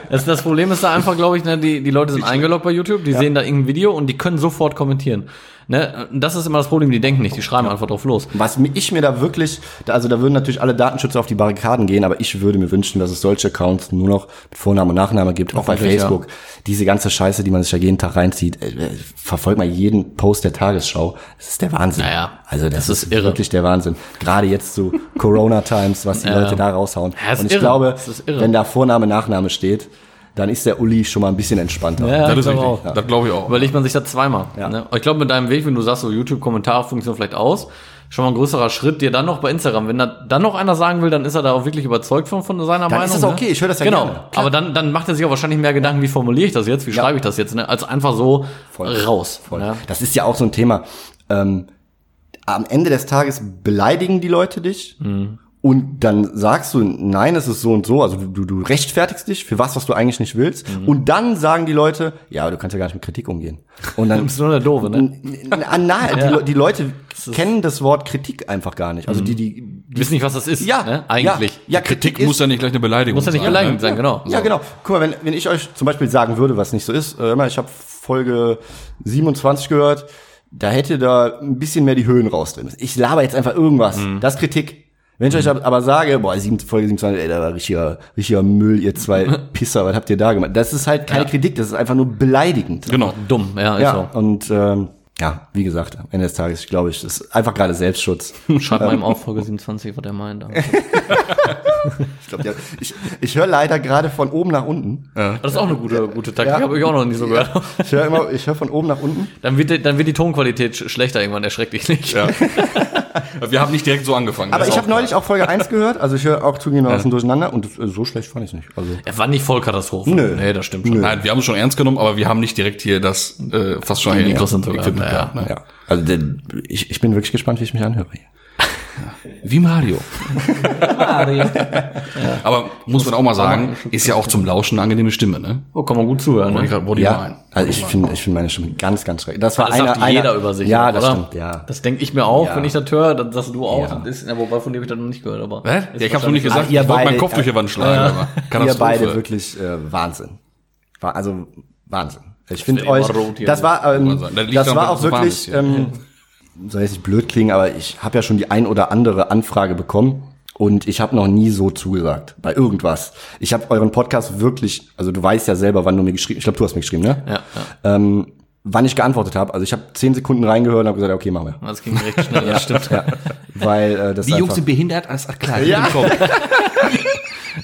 Das, das Problem ist da einfach, glaube ich, ne, die, die Leute sind eingeloggt bei YouTube, die sehen da irgendein Video und die können sofort kommentieren. Ne? Das ist immer das Problem, die denken nicht, die schreiben einfach drauf los. Was ich mir da wirklich, also da würden natürlich alle Datenschützer auf die Barrikaden gehen, aber ich würde mir wünschen, dass es solche Accounts nur noch mit Vorname und Nachname gibt, auch bei Facebook. Diese ganze Scheiße, die man sich ja jeden Tag reinzieht, äh, äh, verfolgt mal jeden Post der Tagesschau. Das ist der Wahnsinn. Naja, also das, das ist, ist wirklich der Wahnsinn. Gerade jetzt zu Corona Times, was die Ja. Leute da raushauen. Ja, und ich irre. glaube, wenn da Vorname, Nachname steht, dann ist der Uli schon mal ein bisschen entspannter. Ja, Das ich ist glaube richtig. auch. Das glaube ich auch. Überlegt man sich das zweimal. Ja. Ne? Ich glaube, mit deinem Weg, wenn du sagst, so YouTube-Kommentarfunktion vielleicht aus, schon mal ein größerer Schritt, dir dann noch bei Instagram, wenn da dann noch einer sagen will, dann ist er da auch wirklich überzeugt von, von seiner Dann Meinung. ist das ne? okay, ich höre das ja genau. gerne. Klar. Aber dann, dann macht er sich auch wahrscheinlich mehr Gedanken, wie formuliere ich das jetzt, wie schreibe ich das jetzt, ne? als einfach so raus. Voll. Ne? Das ist ja auch so ein Thema. Ähm, am Ende des Tages beleidigen die Leute dich und dann sagst du, nein, es ist so und so. Also du, du, du rechtfertigst dich für was, was du eigentlich nicht willst. Und dann sagen die Leute, ja, aber du kannst ja gar nicht mit Kritik umgehen. Und Du dann bist nur der Doofe, ne? na, na, die, die Leute kennen das Wort Kritik einfach gar nicht. Also die, die, Die wissen nicht, was das ist, ja, ne? eigentlich. Ja, ja Kritik ist- muss ja nicht gleich eine Beleidigung Muss ja nicht sein. beleidigend ne? sein, genau. Ja, genau. Guck mal, wenn, wenn ich euch zum Beispiel sagen würde, was nicht so ist, äh, immer, ich habe Folge 27 gehört, da hätte da ein bisschen mehr die Höhen raus drin. Ich laber jetzt einfach irgendwas. Mhm. Das Kritik. Wenn ich euch aber- aber sage, boah, Folge 27, ey, da war richtiger, richtiger Müll, ihr zwei Pisser, was habt ihr da gemacht? Das ist halt keine Kritik, das ist einfach nur beleidigend. Genau. Dumm, ja, ist Ja, und ähm, ja, wie gesagt, am Ende des Tages, ich glaube ich, das ist einfach gerade Selbstschutz. so. Schreib mal ihm auf, Folge 27, was er meint. Ich, glaub, ja, ich, ich höre leider gerade von oben nach unten. Das ist auch eine gute, gute Taktik, Ja. habe ich auch noch nicht so gehört. Ich höre immer, ich höre von oben nach unten. Dann wird, die- dann wird die Tonqualität sch- schlechter irgendwann, erschreckt dich nicht. Ja. Wir haben nicht direkt so angefangen. Aber ich habe neulich auch Folge 1 gehört, also ich höre auch zugegebenermaßen durcheinander und so schlecht fand ich nicht. Also Er war nicht Vollkatastrophe. Nö. Nee, das stimmt schon. Nö. Nein, wir haben es schon ernst genommen, aber wir haben nicht direkt hier das äh, fast schon Die hier Mikros sind sogar, Equipment ja, ne? ja, also ich, ich bin wirklich gespannt, wie ich mich anhöre. hier. Wie im Radio. Aber muss man auch mal sagen, ist ja auch zum Lauschen eine angenehme Stimme, ne? Oh, kann man gut zuhören. Ne? Ja, ein. also ich finde, ich finde meine Stimme ganz, ganz schrecklich. Das war Das einer, sagt einer, jeder über sich. Ja, oder? das stimmt, ja. Das denke ich mir auch, Ja. wenn ich das höre, dann sagst du auch. Ja. Das ist, ja, wobei von dir habe ich das noch nicht gehört. Aber Hä? Ja, ich hab's noch nicht gesagt, Ah, ihr ich wollte meinen Kopf durch die Wand schlagen. aber Ihr beide wirklich äh, Wahnsinn. War, also Wahnsinn. Ich finde euch, das war, ähm. Das war auch wirklich, ähm, soll jetzt nicht blöd klingen, aber ich habe ja schon die ein oder andere Anfrage bekommen und ich habe noch nie so zugesagt bei irgendwas. Ich habe euren Podcast wirklich, also du weißt ja selber, wann du mir geschrieben, ich glaube, du hast mir geschrieben, ne? Ja, ja. Ähm, wann ich geantwortet habe. Also ich habe zehn Sekunden reingehört und habe gesagt, okay, machen wir. Das ging recht schnell, das stimmt. Ja, weil äh, das Die Jungs sind behindert, alles klar. Ja.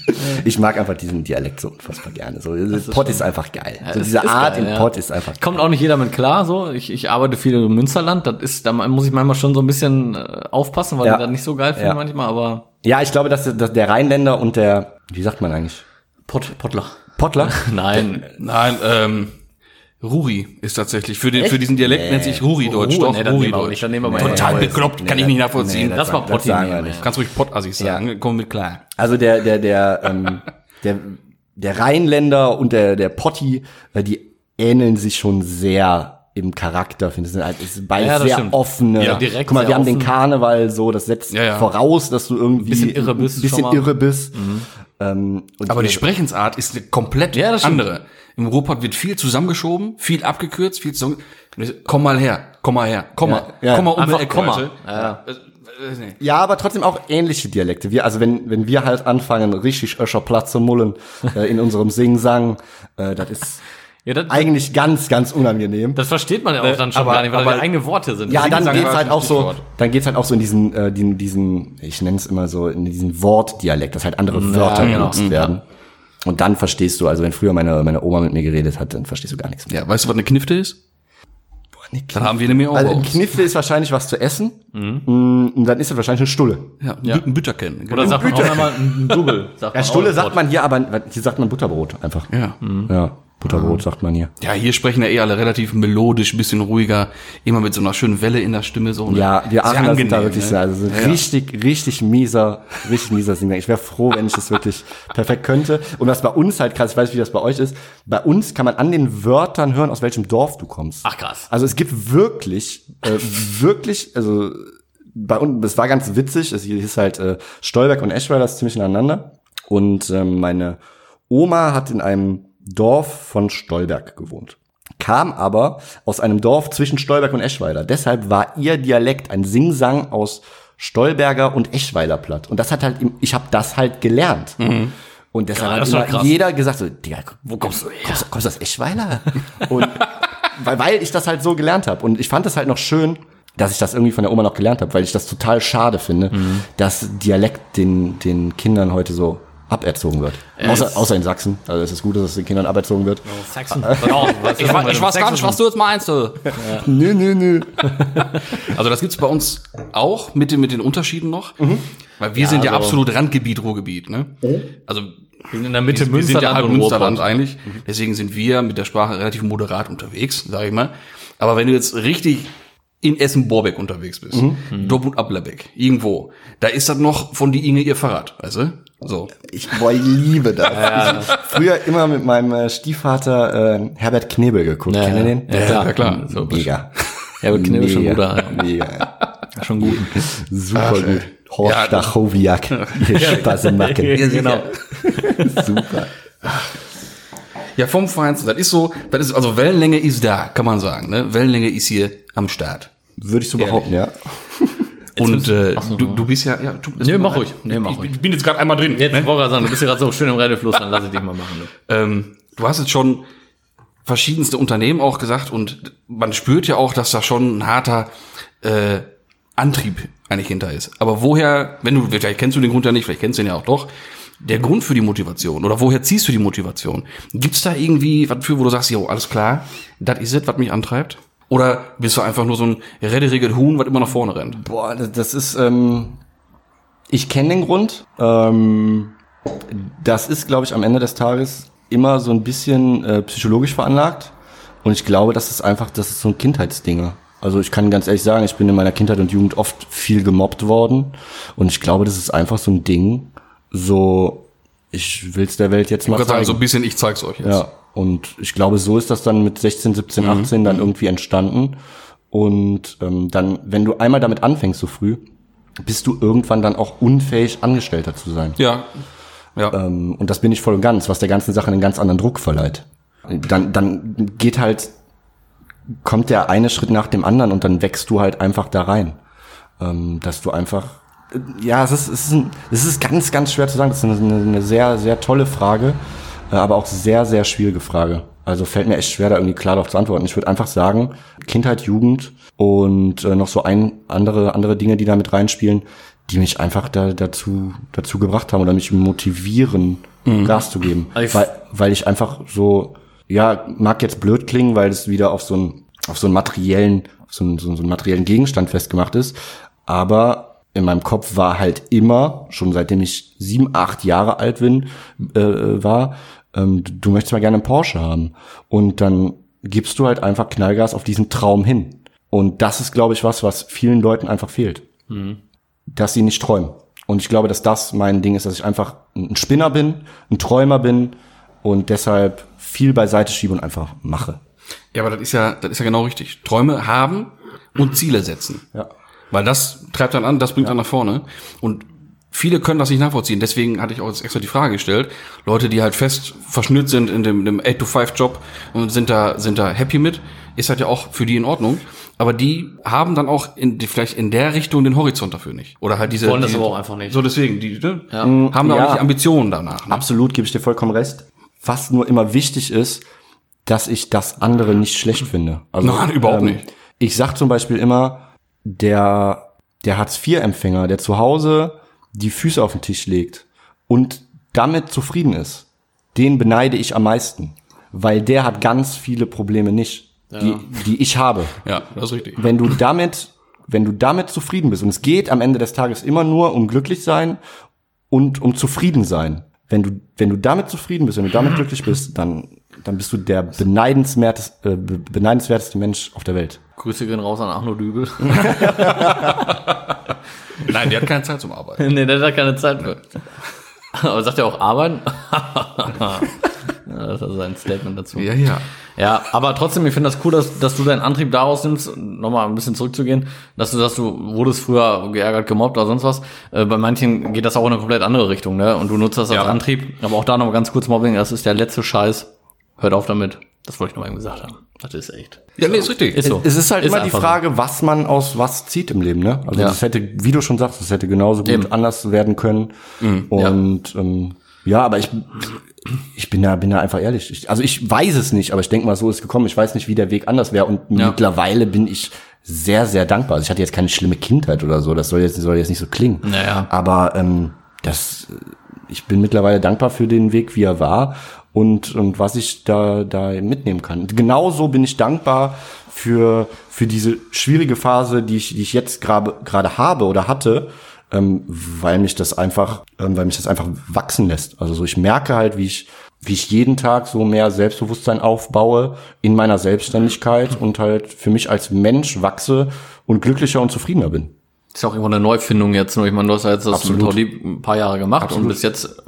ich mag einfach diesen Dialekt so unfassbar gerne. So, Pott ist einfach geil. so das diese Art geil, im ja. Pott ist einfach Kommt auch nicht jeder mit klar, so. Ich, ich arbeite viel im Münsterland, das ist, da muss ich manchmal schon so ein bisschen äh, aufpassen, weil Ja. ich das nicht so geil finde Ja. manchmal, aber Ja, ich glaube, dass, dass der Rheinländer und der, wie sagt man eigentlich? Pott, Pottler. Pottler? Nein. Nein, ähm, Ruri ist tatsächlich, für, den, für diesen Dialekt nennt sich Ruri-Deutsch. Ruhe, Doch, nee, Ruri-Deutsch. Total bekloppt, kann ich nicht nachvollziehen. Nee, Lass mal das Potti nehmen, nicht. Kannst ruhig Pott-Assis sagen, komm mit klar. Also der, der, der, ähm, der, der Rheinländer und der, der Potti, äh, die ähneln sich schon sehr im Charakter finde. Es sind halt sind beides Ja, das sehr stimmt. offene. Ja, direkt Guck mal, wir haben den. Karneval so, das setzt Ja, ja. voraus, dass du irgendwie Bisschen irre bist ein bisschen. Mhm. irre bist. Ähm, und Aber die Sprechensart ist eine komplett Ja, das stimmt. Im Ruhrpott wird viel zusammengeschoben, viel abgekürzt, viel zusammen. Komm mal her, komm mal her, komm mal, ja. komm mal um Einfach Ecke, komm mal. Ja. Äh, äh. Ja, aber trotzdem auch ähnliche Dialekte. Wir, also wenn, wenn wir halt anfangen, richtig Öscher Platz zu mullen äh, in unserem Sing-Sang, äh, das ist Ja, das, eigentlich ganz, ganz unangenehm. das versteht man ja auch dann schon aber- gar nicht, weil aber- das eigene Worte sind. ja, dann geht's halt auch so, dann geht's halt auch so in diesen, äh, diesen, diesen, ich nenne es immer so, in diesen Wortdialekt, dass halt andere Wörter genau. benutzt werden. Und dann verstehst du, also wenn früher meine, meine Oma mit mir geredet hat, dann verstehst du gar nichts mehr. Ja, weißt du, was eine Knifte ist? Dann haben wir nämlich auch. Also ein bei uns. Kniffe ist wahrscheinlich was zu essen, mm, und dann ist es wahrscheinlich eine Stulle. ja, Ja. ein Bütterken. Genau. Oder sagt man auch einmal ein Double. Sagt Ja, Stulle sagt man hier, aber hier sagt man Butterbrot einfach. Ja. Ja, Butterbrot sagt man hier. Ja, hier sprechen ja eh alle relativ melodisch, bisschen ruhiger, immer mit so einer schönen Welle in der Stimme so. ne? Ja, wir Aachener sind da wirklich ne? so, also so richtig, richtig mieser, richtig mieser Singer. Ich wäre froh, wenn ich das wirklich perfekt könnte. Und was bei uns halt krass, ich weiß, wie das bei euch ist, bei uns kann man an den Wörtern hören, aus welchem Dorf du kommst. Ach, krass. Also es gibt wirklich, äh, wirklich, also bei uns, das war ganz witzig, es hieß halt äh, Stolberg und Eschweiler, das ist ziemlich ineinander. Und ähm, meine Oma hat in einem Dorf von Stolberg gewohnt. Kam aber aus einem Dorf zwischen Stolberg und Eschweiler. Deshalb war ihr Dialekt ein Singsang aus Stolberger und Eschweiler Platt. Und das hat halt, ich habe das halt gelernt. Und deshalb Ja, hat jeder gesagt so, Digga, wo kommst du her? Kommst, kommst du aus Eschweiler? Und weil, weil ich das halt so gelernt habe. Und ich fand es halt noch schön, dass ich das irgendwie von der Oma noch gelernt habe, weil ich das total schade finde, Mhm. dass Dialekt den, den Kindern heute so aberzogen wird. außer, es- außer in Sachsen. Also es ist gut, dass es den Kindern aberzogen wird. Saxon. Genau, was Ich, ich weiß gar nicht, was du jetzt meinst. Du. Nö, nö, nö. Also das gibt's bei uns auch mit den, mit den Unterschieden noch. Weil wir sind ja also- absolut Randgebiet, Ruhrgebiet. Ne? Also Wir sind in der Mitte wir sind ja halt und Münsterland eigentlich. Deswegen sind wir mit der Sprache relativ moderat unterwegs, sage ich mal. Aber wenn du jetzt richtig in Essen-Borbeck unterwegs bist, Dortmund Ablerbeck, irgendwo, da ist das noch von die Inge ihr Fahrrad, weißt du? So. Ich, boah, ich liebe das. Ich, früher immer mit meinem äh, Stiefvater äh, Herbert Knebel geguckt. Ja, Kennt ihr ja. den? Ja, klar. Ja, klar. So, Mega. Herbert Knebel schon guter. Ja. Mega. Schon gut. Super gut. Horst Ja, Stachowiak. Ihr Spaßemacken. Ja, genau. Super. Ja, vom Feinsten. Das ist so, das ist, also Wellenlänge ist da, kann man sagen. Ne? Wellenlänge ist hier am Start. Würde ich so behaupten, ja. Und äh, du, du bist ja, ja, du, Nee, mach ruhig. Nee, mach ich, ruhig. ich bin jetzt gerade einmal drin. Jetzt ne? wollte ich sagen, du bist ja gerade so schön im Redefluss, dann lass ich dich mal machen. Du. ähm, du hast jetzt schon verschiedenste Unternehmen auch gesagt und man spürt ja auch, dass da schon ein harter äh, Antrieb eigentlich hinter ist. Aber woher, wenn du, vielleicht kennst du den Grund ja nicht, vielleicht kennst du ihn ja auch doch, der Grund für die Motivation oder woher ziehst du die Motivation? Gibt's da irgendwie was für, wo du sagst, jo, alles klar, das ist es, was mich antreibt? Oder bist du einfach nur so ein redderiges Huhn, was immer nach vorne rennt? Boah, das, ist, ähm, ich kenne den Grund. Ähm, das ist, glaube ich, am Ende des Tages immer so ein bisschen äh, psychologisch veranlagt. Und ich glaube, das ist einfach, das ist so ein Kindheitsding. Also ich kann ganz ehrlich sagen, ich bin in meiner Kindheit und Jugend oft viel gemobbt worden. Und ich glaube, das ist einfach so ein Ding, so, ich will's der Welt jetzt mal Ich würde sagen, zeigen. so ein bisschen, ich zeig's euch jetzt. Ja, und ich glaube, so ist das dann mit 16, 17, 18 dann irgendwie entstanden. Und ähm, dann, wenn du einmal damit anfängst so früh, bist du irgendwann dann auch unfähig, Angestellter zu sein. Ja. Ja. Ähm, und das bin ich voll und ganz, was der ganzen Sache einen ganz anderen Druck verleiht. Dann, dann geht halt, kommt der eine Schritt nach dem anderen und dann wächst du halt einfach da rein. Ähm, dass du einfach, ja, es ist, es ist, ein, es ist ganz, ganz schwer zu sagen. Das ist eine, eine sehr, sehr tolle Frage, äh, aber auch sehr, sehr schwierige Frage. Also fällt mir echt schwer, da irgendwie klar darauf zu antworten. Ich würde einfach sagen, Kindheit, Jugend und äh, noch so ein andere, andere Dinge, die da mit reinspielen, die mich einfach da, dazu, dazu gebracht haben oder mich motivieren, Gas zu geben. Also weil, weil ich einfach so, ja, mag jetzt blöd klingen, weil es wieder auf so einen, auf so einen materiellen, auf so einen, so einen materiellen Gegenstand festgemacht ist. Aber in meinem Kopf war halt immer, schon seitdem ich sieben, acht Jahre alt bin, äh, war, ähm, du- du möchtest mal gerne einen Porsche haben. Und dann gibst du halt einfach Knallgas auf diesen Traum hin. Und das ist, glaube ich, was, was vielen Leuten einfach fehlt. Dass sie nicht träumen. Und ich glaube, dass das mein Ding ist, dass ich einfach ein Spinner bin, ein Träumer bin und deshalb viel beiseite schiebe und einfach mache. Ja, aber das ist ja, das ist ja genau richtig. Träume haben und Ziele setzen. Ja. Weil das treibt dann an, das bringt dann nach vorne. Und viele können das nicht nachvollziehen. Deswegen hatte ich auch jetzt extra die Frage gestellt. Leute, die halt fest verschnürt sind in dem, dem 8-to-5-Job und sind da, sind da happy mit, ist halt ja auch für die in Ordnung. Aber die haben dann auch in, die, vielleicht in der Richtung den Horizont dafür nicht. Oder halt diese. Wollen das die, aber auch einfach nicht. So deswegen, die ne, Ja. haben da auch Ja. nicht die Ambitionen danach. Ne? Absolut, gebe ich dir vollkommen recht. Was nur immer wichtig ist, dass ich das andere nicht schlecht finde. Also, Nein, überhaupt nicht. Ich sag zum Beispiel immer, der, der Hartz-IV-Empfänger, der zu Hause die Füße auf den Tisch legt und damit zufrieden ist, den beneide ich am meisten. Weil der hat ganz viele Probleme nicht, die, die ich habe. Ja, das ist richtig. Wenn du damit, wenn du damit zufrieden bist, und es geht am Ende des Tages immer nur um glücklich sein und um zufrieden sein. Wenn du, wenn du damit zufrieden bist, wenn du damit glücklich bist, dann, dann bist du der beneidenswerteste, äh, be- beneidenswerteste Mensch auf der Welt. Grüße gehen raus an Arno Dübel. Nein, der hat keine Zeit zum Arbeiten. nee, der hat keine Zeit für. Aber sagt er auch arbeiten? ja, das ist sein Statement dazu. Ja, ja. Ja, aber trotzdem, ich finde das cool, dass, dass du deinen Antrieb daraus nimmst, nochmal ein bisschen zurückzugehen, dass du sagst, du wurdest früher geärgert, gemobbt oder sonst was. Äh, bei manchen geht das auch in eine komplett andere Richtung, ne? Und du nutzt das als Ja. Antrieb. Aber auch da noch ganz kurz Mobbing, das ist der letzte Scheiß. Hört auf damit. Das wollte ich noch mal eben gesagt haben. Das ist echt. Ja, nee, ist richtig. Ist so. Es ist halt immer die einfach so. Frage, was man aus was zieht im Leben, ne? Also Ja. das hätte, wie du schon sagst, das hätte genauso gut Eben. anders werden können. Und ja. Ähm, ja, aber ich, ich bin da, bin da einfach ehrlich. Ich, also ich weiß es nicht, aber ich denke mal, so ist gekommen. Ich weiß nicht, wie der Weg anders wäre. Und Ja. mittlerweile bin ich sehr, sehr dankbar. Also ich hatte jetzt keine schlimme Kindheit oder so. Das soll jetzt, soll jetzt nicht so klingen. Naja. Aber ähm, das, ich bin mittlerweile dankbar für den Weg, wie er war und, und was ich da, da mitnehmen kann. Genauso bin ich dankbar für, für diese schwierige Phase, die ich, die ich jetzt gerade gerade habe oder hatte, ähm, weil mich das einfach, ähm, weil mich das einfach wachsen lässt. Also so, ich merke halt, wie ich, wie ich jeden Tag so mehr Selbstbewusstsein aufbaue in meiner Selbstständigkeit und halt für mich als Mensch wachse und glücklicher und zufriedener bin. Ist ja auch immer eine Neufindung jetzt. nur. Ich meine, du hast ja jetzt das Absolut. ein paar Jahre gemacht und bis jetzt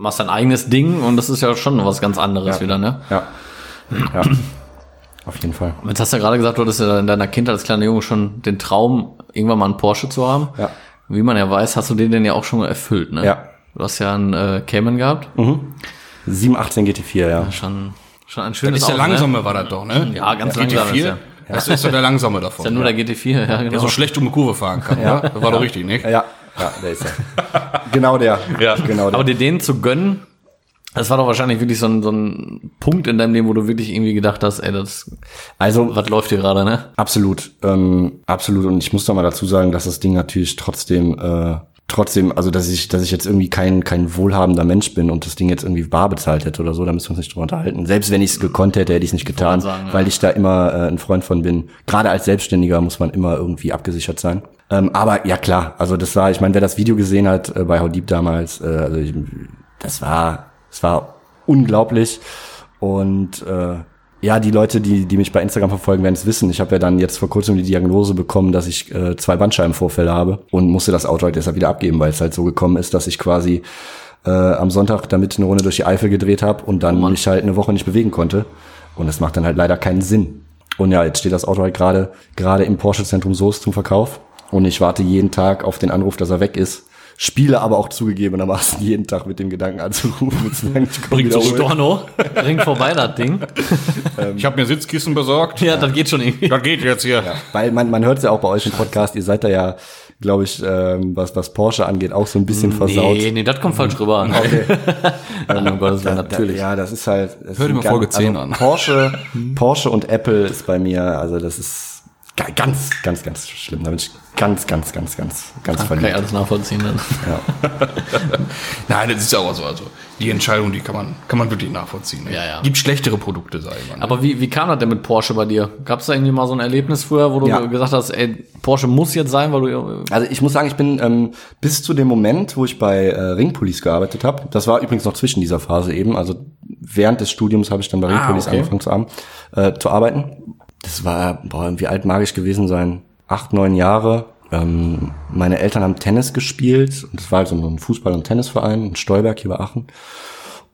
machst dein eigenes Ding und das ist ja schon was ganz anderes wieder, ne? Ja. Ja. Auf jeden Fall. Und Jetzt hast du ja gerade gesagt, du hattest ja in deiner Kindheit als kleiner Junge schon den Traum, irgendwann mal einen Porsche zu haben. Ja. Wie man ja weiß, hast du den denn ja auch schon erfüllt, ne? Ja. Du hast ja einen äh, Cayman gehabt. 718 GT4, ja. Schon, schon ein Das schönes ist der Auto, langsame war das doch, ne? Ja, ganz GT4, langsam ist der. Das ist doch der langsame davon. Ne? Ist ja nur der GT4, ja, genau. der so schlecht um eine Kurve fahren kann, ja. Das war doch richtig, ne? Ja, ja, der ist er. genau der. Ja. Genau der. Aber dir den zu gönnen, das war doch wahrscheinlich wirklich so ein, so ein Punkt in deinem Leben, wo du wirklich irgendwie gedacht hast, ey, das, also was läuft hier gerade, ne? absolut, ähm, absolut. Und ich muss doch mal dazu sagen, dass das Ding natürlich trotzdem, äh, trotzdem, also dass ich, dass ich jetzt irgendwie kein kein wohlhabender Mensch bin und das Ding jetzt irgendwie bar bezahlt hätte oder so, da müssen wir uns nicht drüber unterhalten. Selbst wenn ich es gekonnt hätte, hätte ich es nicht getan, sagen, ja. weil ich da immer äh, ein Freund von bin. Gerade als Selbstständiger muss man immer irgendwie abgesichert sein. Ähm, aber ja klar, also das war, ich meine, wer das Video gesehen hat äh, bei How Deep damals, äh, also ich, das war, das war unglaublich und äh, ja, die Leute, die, die mich bei Instagram verfolgen, werden es wissen. Ich habe ja dann jetzt vor kurzem die Diagnose bekommen, dass ich äh, zwei Bandscheibenvorfälle habe und musste das Auto halt deshalb wieder abgeben, weil es halt so gekommen ist, dass ich quasi äh, am Sonntag damit eine Runde durch die Eifel gedreht habe und dann mich halt eine Woche nicht bewegen konnte. Und das macht dann halt leider keinen Sinn. Und ja, jetzt steht das Auto halt gerade gerade im Porsche Zentrum Soest zum Verkauf und ich warte jeden Tag auf den Anruf, dass er weg ist. Spiele aber auch zugegebenermaßen jeden Tag mit dem Gedanken anzurufen und zu sagen, ich komm Bringt so. Storno, bringt vorbei das Ding. Ich habe mir Sitzkissen besorgt. Ja, das geht schon irgendwie. Das geht jetzt hier. Weil man, man hört es ja auch bei euch im Podcast, ihr seid da ja, glaube ich, ähm, was, was Porsche angeht, auch so ein bisschen versaut. Nee, nee, das kommt falsch rüber. Nein, um Gottes Willen, natürlich. Ja, das ist halt. Das Hör dir ist mal Folge 10 also an. Porsche, Porsche und Apple ist bei mir, also das ist ga- ganz, ganz, ganz schlimm. Da bin ich ganz, ganz, ganz, ganz, ganz Kann ich verliebt. alles nachvollziehen dann. Nein, das ist ja auch so. Also die Entscheidung, die kann man, kann man wirklich nachvollziehen. Ne? Ja, ja. Gibt schlechtere Produkte, sag ich mal. ne? Aber wie, wie kam das denn mit Porsche bei dir? Gab es da irgendwie mal so ein Erlebnis früher, wo du Ja. gesagt hast, ey, Porsche muss jetzt sein, weil du Also ich muss sagen, ich bin ähm, bis zu dem Moment, wo ich bei äh, Ringpolice gearbeitet habe, das war übrigens noch zwischen dieser Phase eben, also während des Studiums habe ich dann bei Ringpolice okay. angefangen zu, äh, zu arbeiten. Das war, boah, wie alt mag ich gewesen sein? Acht, neun Jahre. Ähm, meine Eltern haben Tennis gespielt und das war halt so ein Fußball- und Tennisverein in Stolberg hier bei Aachen.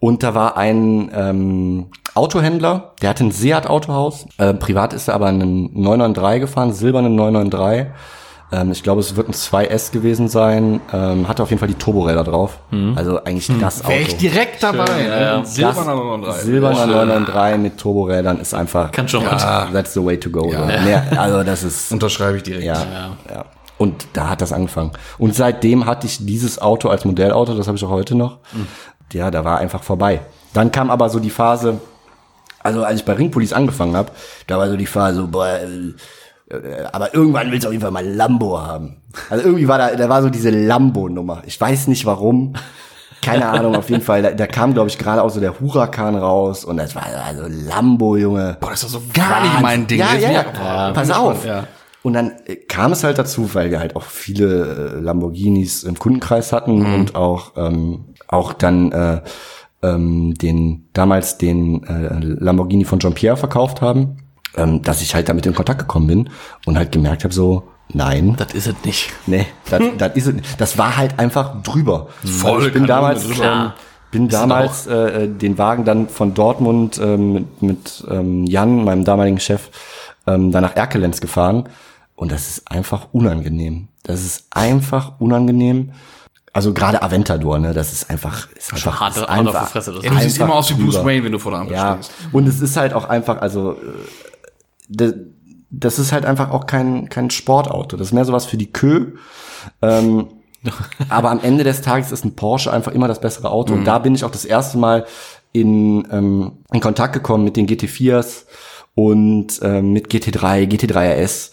Und da war ein ähm, Autohändler, der hatte ein Seat-Autohaus. Äh, privat ist er aber einen 993 gefahren, silbernen 993. Ähm, ich glaube, es wird ein 2S gewesen sein. Ähm, hatte auf jeden Fall die Turboräder drauf. Also eigentlich das Auto. Wäre ich direkt dabei. Schön, ja, ja. Silberner 993. Das Silberner 993 mit Turborädern ist einfach. Kann schon ja, that's the way to go. So. Mehr, also das ist Unterschreibe ich direkt. ja, ja. Und da hat das angefangen. Und seitdem hatte ich dieses Auto als Modellauto, das habe ich auch heute noch. Ja, da war einfach vorbei. Dann kam aber so die Phase, also als ich bei Ringpolice angefangen habe, da war so die Phase, so, boah, aber irgendwann willst du auf jeden Fall mal Lambo haben. Also irgendwie war da, da war so diese Lambo-Nummer. Ich weiß nicht warum. Keine Ahnung, auf jeden Fall. Da, da kam, glaube ich, gerade auch so der Huracan raus und das war also Lambo, Junge. Boah, das ist doch so gar nicht mein Ding. Ja, ja, ja. wieder- Pass auf. Ja. Und dann äh, kam es halt dazu, weil wir halt auch viele äh, Lamborghinis im Kundenkreis hatten Mhm. und auch ähm, auch dann äh, ähm, den damals den äh, Lamborghini von Jean Pierre verkauft haben, ähm, dass ich halt damit in Kontakt gekommen bin und halt gemerkt habe so nein, Das ist es nicht. nee, das, das ist es nicht. Das war halt einfach drüber. Voll Also ich bin Kanone damals drüber. ähm, bin damals äh, äh, den Wagen dann von Dortmund ähm, mit, mit ähm, Jan, meinem damaligen Chef, ähm, dann nach Erkelenz gefahren. Und das ist einfach unangenehm. Das ist einfach unangenehm. Also gerade Aventador, ne, das ist einfach, ist einfach, hart- ist hart auf die einfach, Fresse, das Ja, du siehst einfach immer aus wie Bruce. Wayne, wenn du vor der Ampel Ja, stehst. und es ist halt auch einfach, also äh, das, das ist halt einfach auch kein kein Sportauto. Das ist mehr sowas für die Kö. Ähm, aber am Ende des Tages ist ein Porsche einfach immer das bessere Auto. Und da bin ich auch das erste Mal in, ähm, in Kontakt gekommen mit den GT4s und ähm, mit GT3, GT3 RS.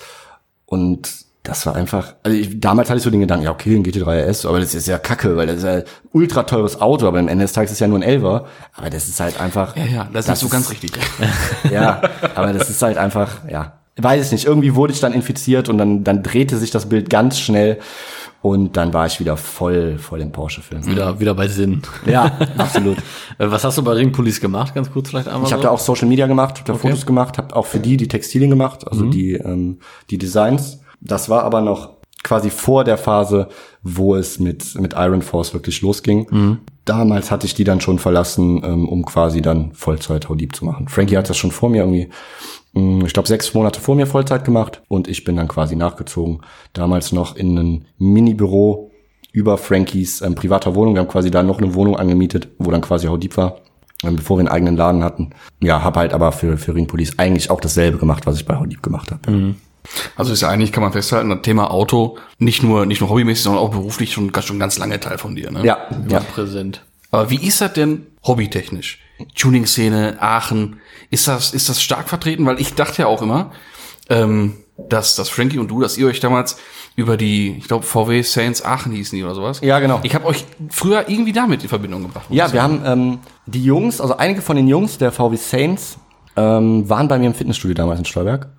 Und das war einfach, also ich, damals hatte ich so den Gedanken, ja okay, ein GT3 RS, aber das ist ja kacke, weil das ist ja ein ultra teures Auto, aber am Ende des Tages ist es ja nur ein Elfer. Aber das ist halt einfach. Ja, ja, das, ist so ganz richtig. Ja, aber das ist halt einfach, ja. Weiß ich nicht. Irgendwie wurde ich dann infiziert und dann, dann drehte sich das Bild ganz schnell und dann war ich wieder voll, voll im Porsche-Film. Wieder, wieder bei Sinn. Ja, absolut. Äh, Was hast du bei Ring Police gemacht? Ganz kurz vielleicht einmal. Ich habe so? da auch Social Media gemacht, habe da Fotos gemacht, habe auch für die die Textilien gemacht, also die ähm, die Designs. Das war aber noch quasi vor der Phase, wo es mit mit Iron Force wirklich losging. Damals hatte ich die dann schon verlassen, ähm, um quasi dann Vollzeit Haudib zu machen. Frankie hat das schon vor mir irgendwie, mh, ich glaube sechs Monate vor mir Vollzeit gemacht und ich bin dann quasi nachgezogen. Damals noch in ein Mini-Büro über Frankies ähm, privater Wohnung. Wir haben quasi da noch eine Wohnung angemietet, wo dann quasi Haudib war, ähm, bevor wir einen eigenen Laden hatten. Ja, habe halt aber für, für Ring Police eigentlich auch dasselbe gemacht, was ich bei Haudib gemacht habe. Also ist ja eigentlich, kann man festhalten, das Thema Auto nicht nur, nicht nur hobbymäßig, sondern auch beruflich schon, schon ganz lange Teil von dir, ne? Ja, ja. präsent. Aber wie ist das denn hobbytechnisch? Tuning-Szene, Aachen, ist das, ist das stark vertreten? Weil ich dachte ja auch immer, ähm, dass, dass Frankie und du, dass ihr euch damals über die, ich glaube, VW Saints Aachen hießen die oder sowas. Ja, genau. Ich habe euch früher irgendwie damit in Verbindung gebracht. Ja, wir sagen. haben ähm, die Jungs, also einige von den Jungs der VW Saints, ähm, waren bei mir im Fitnessstudio damals in Stolberg.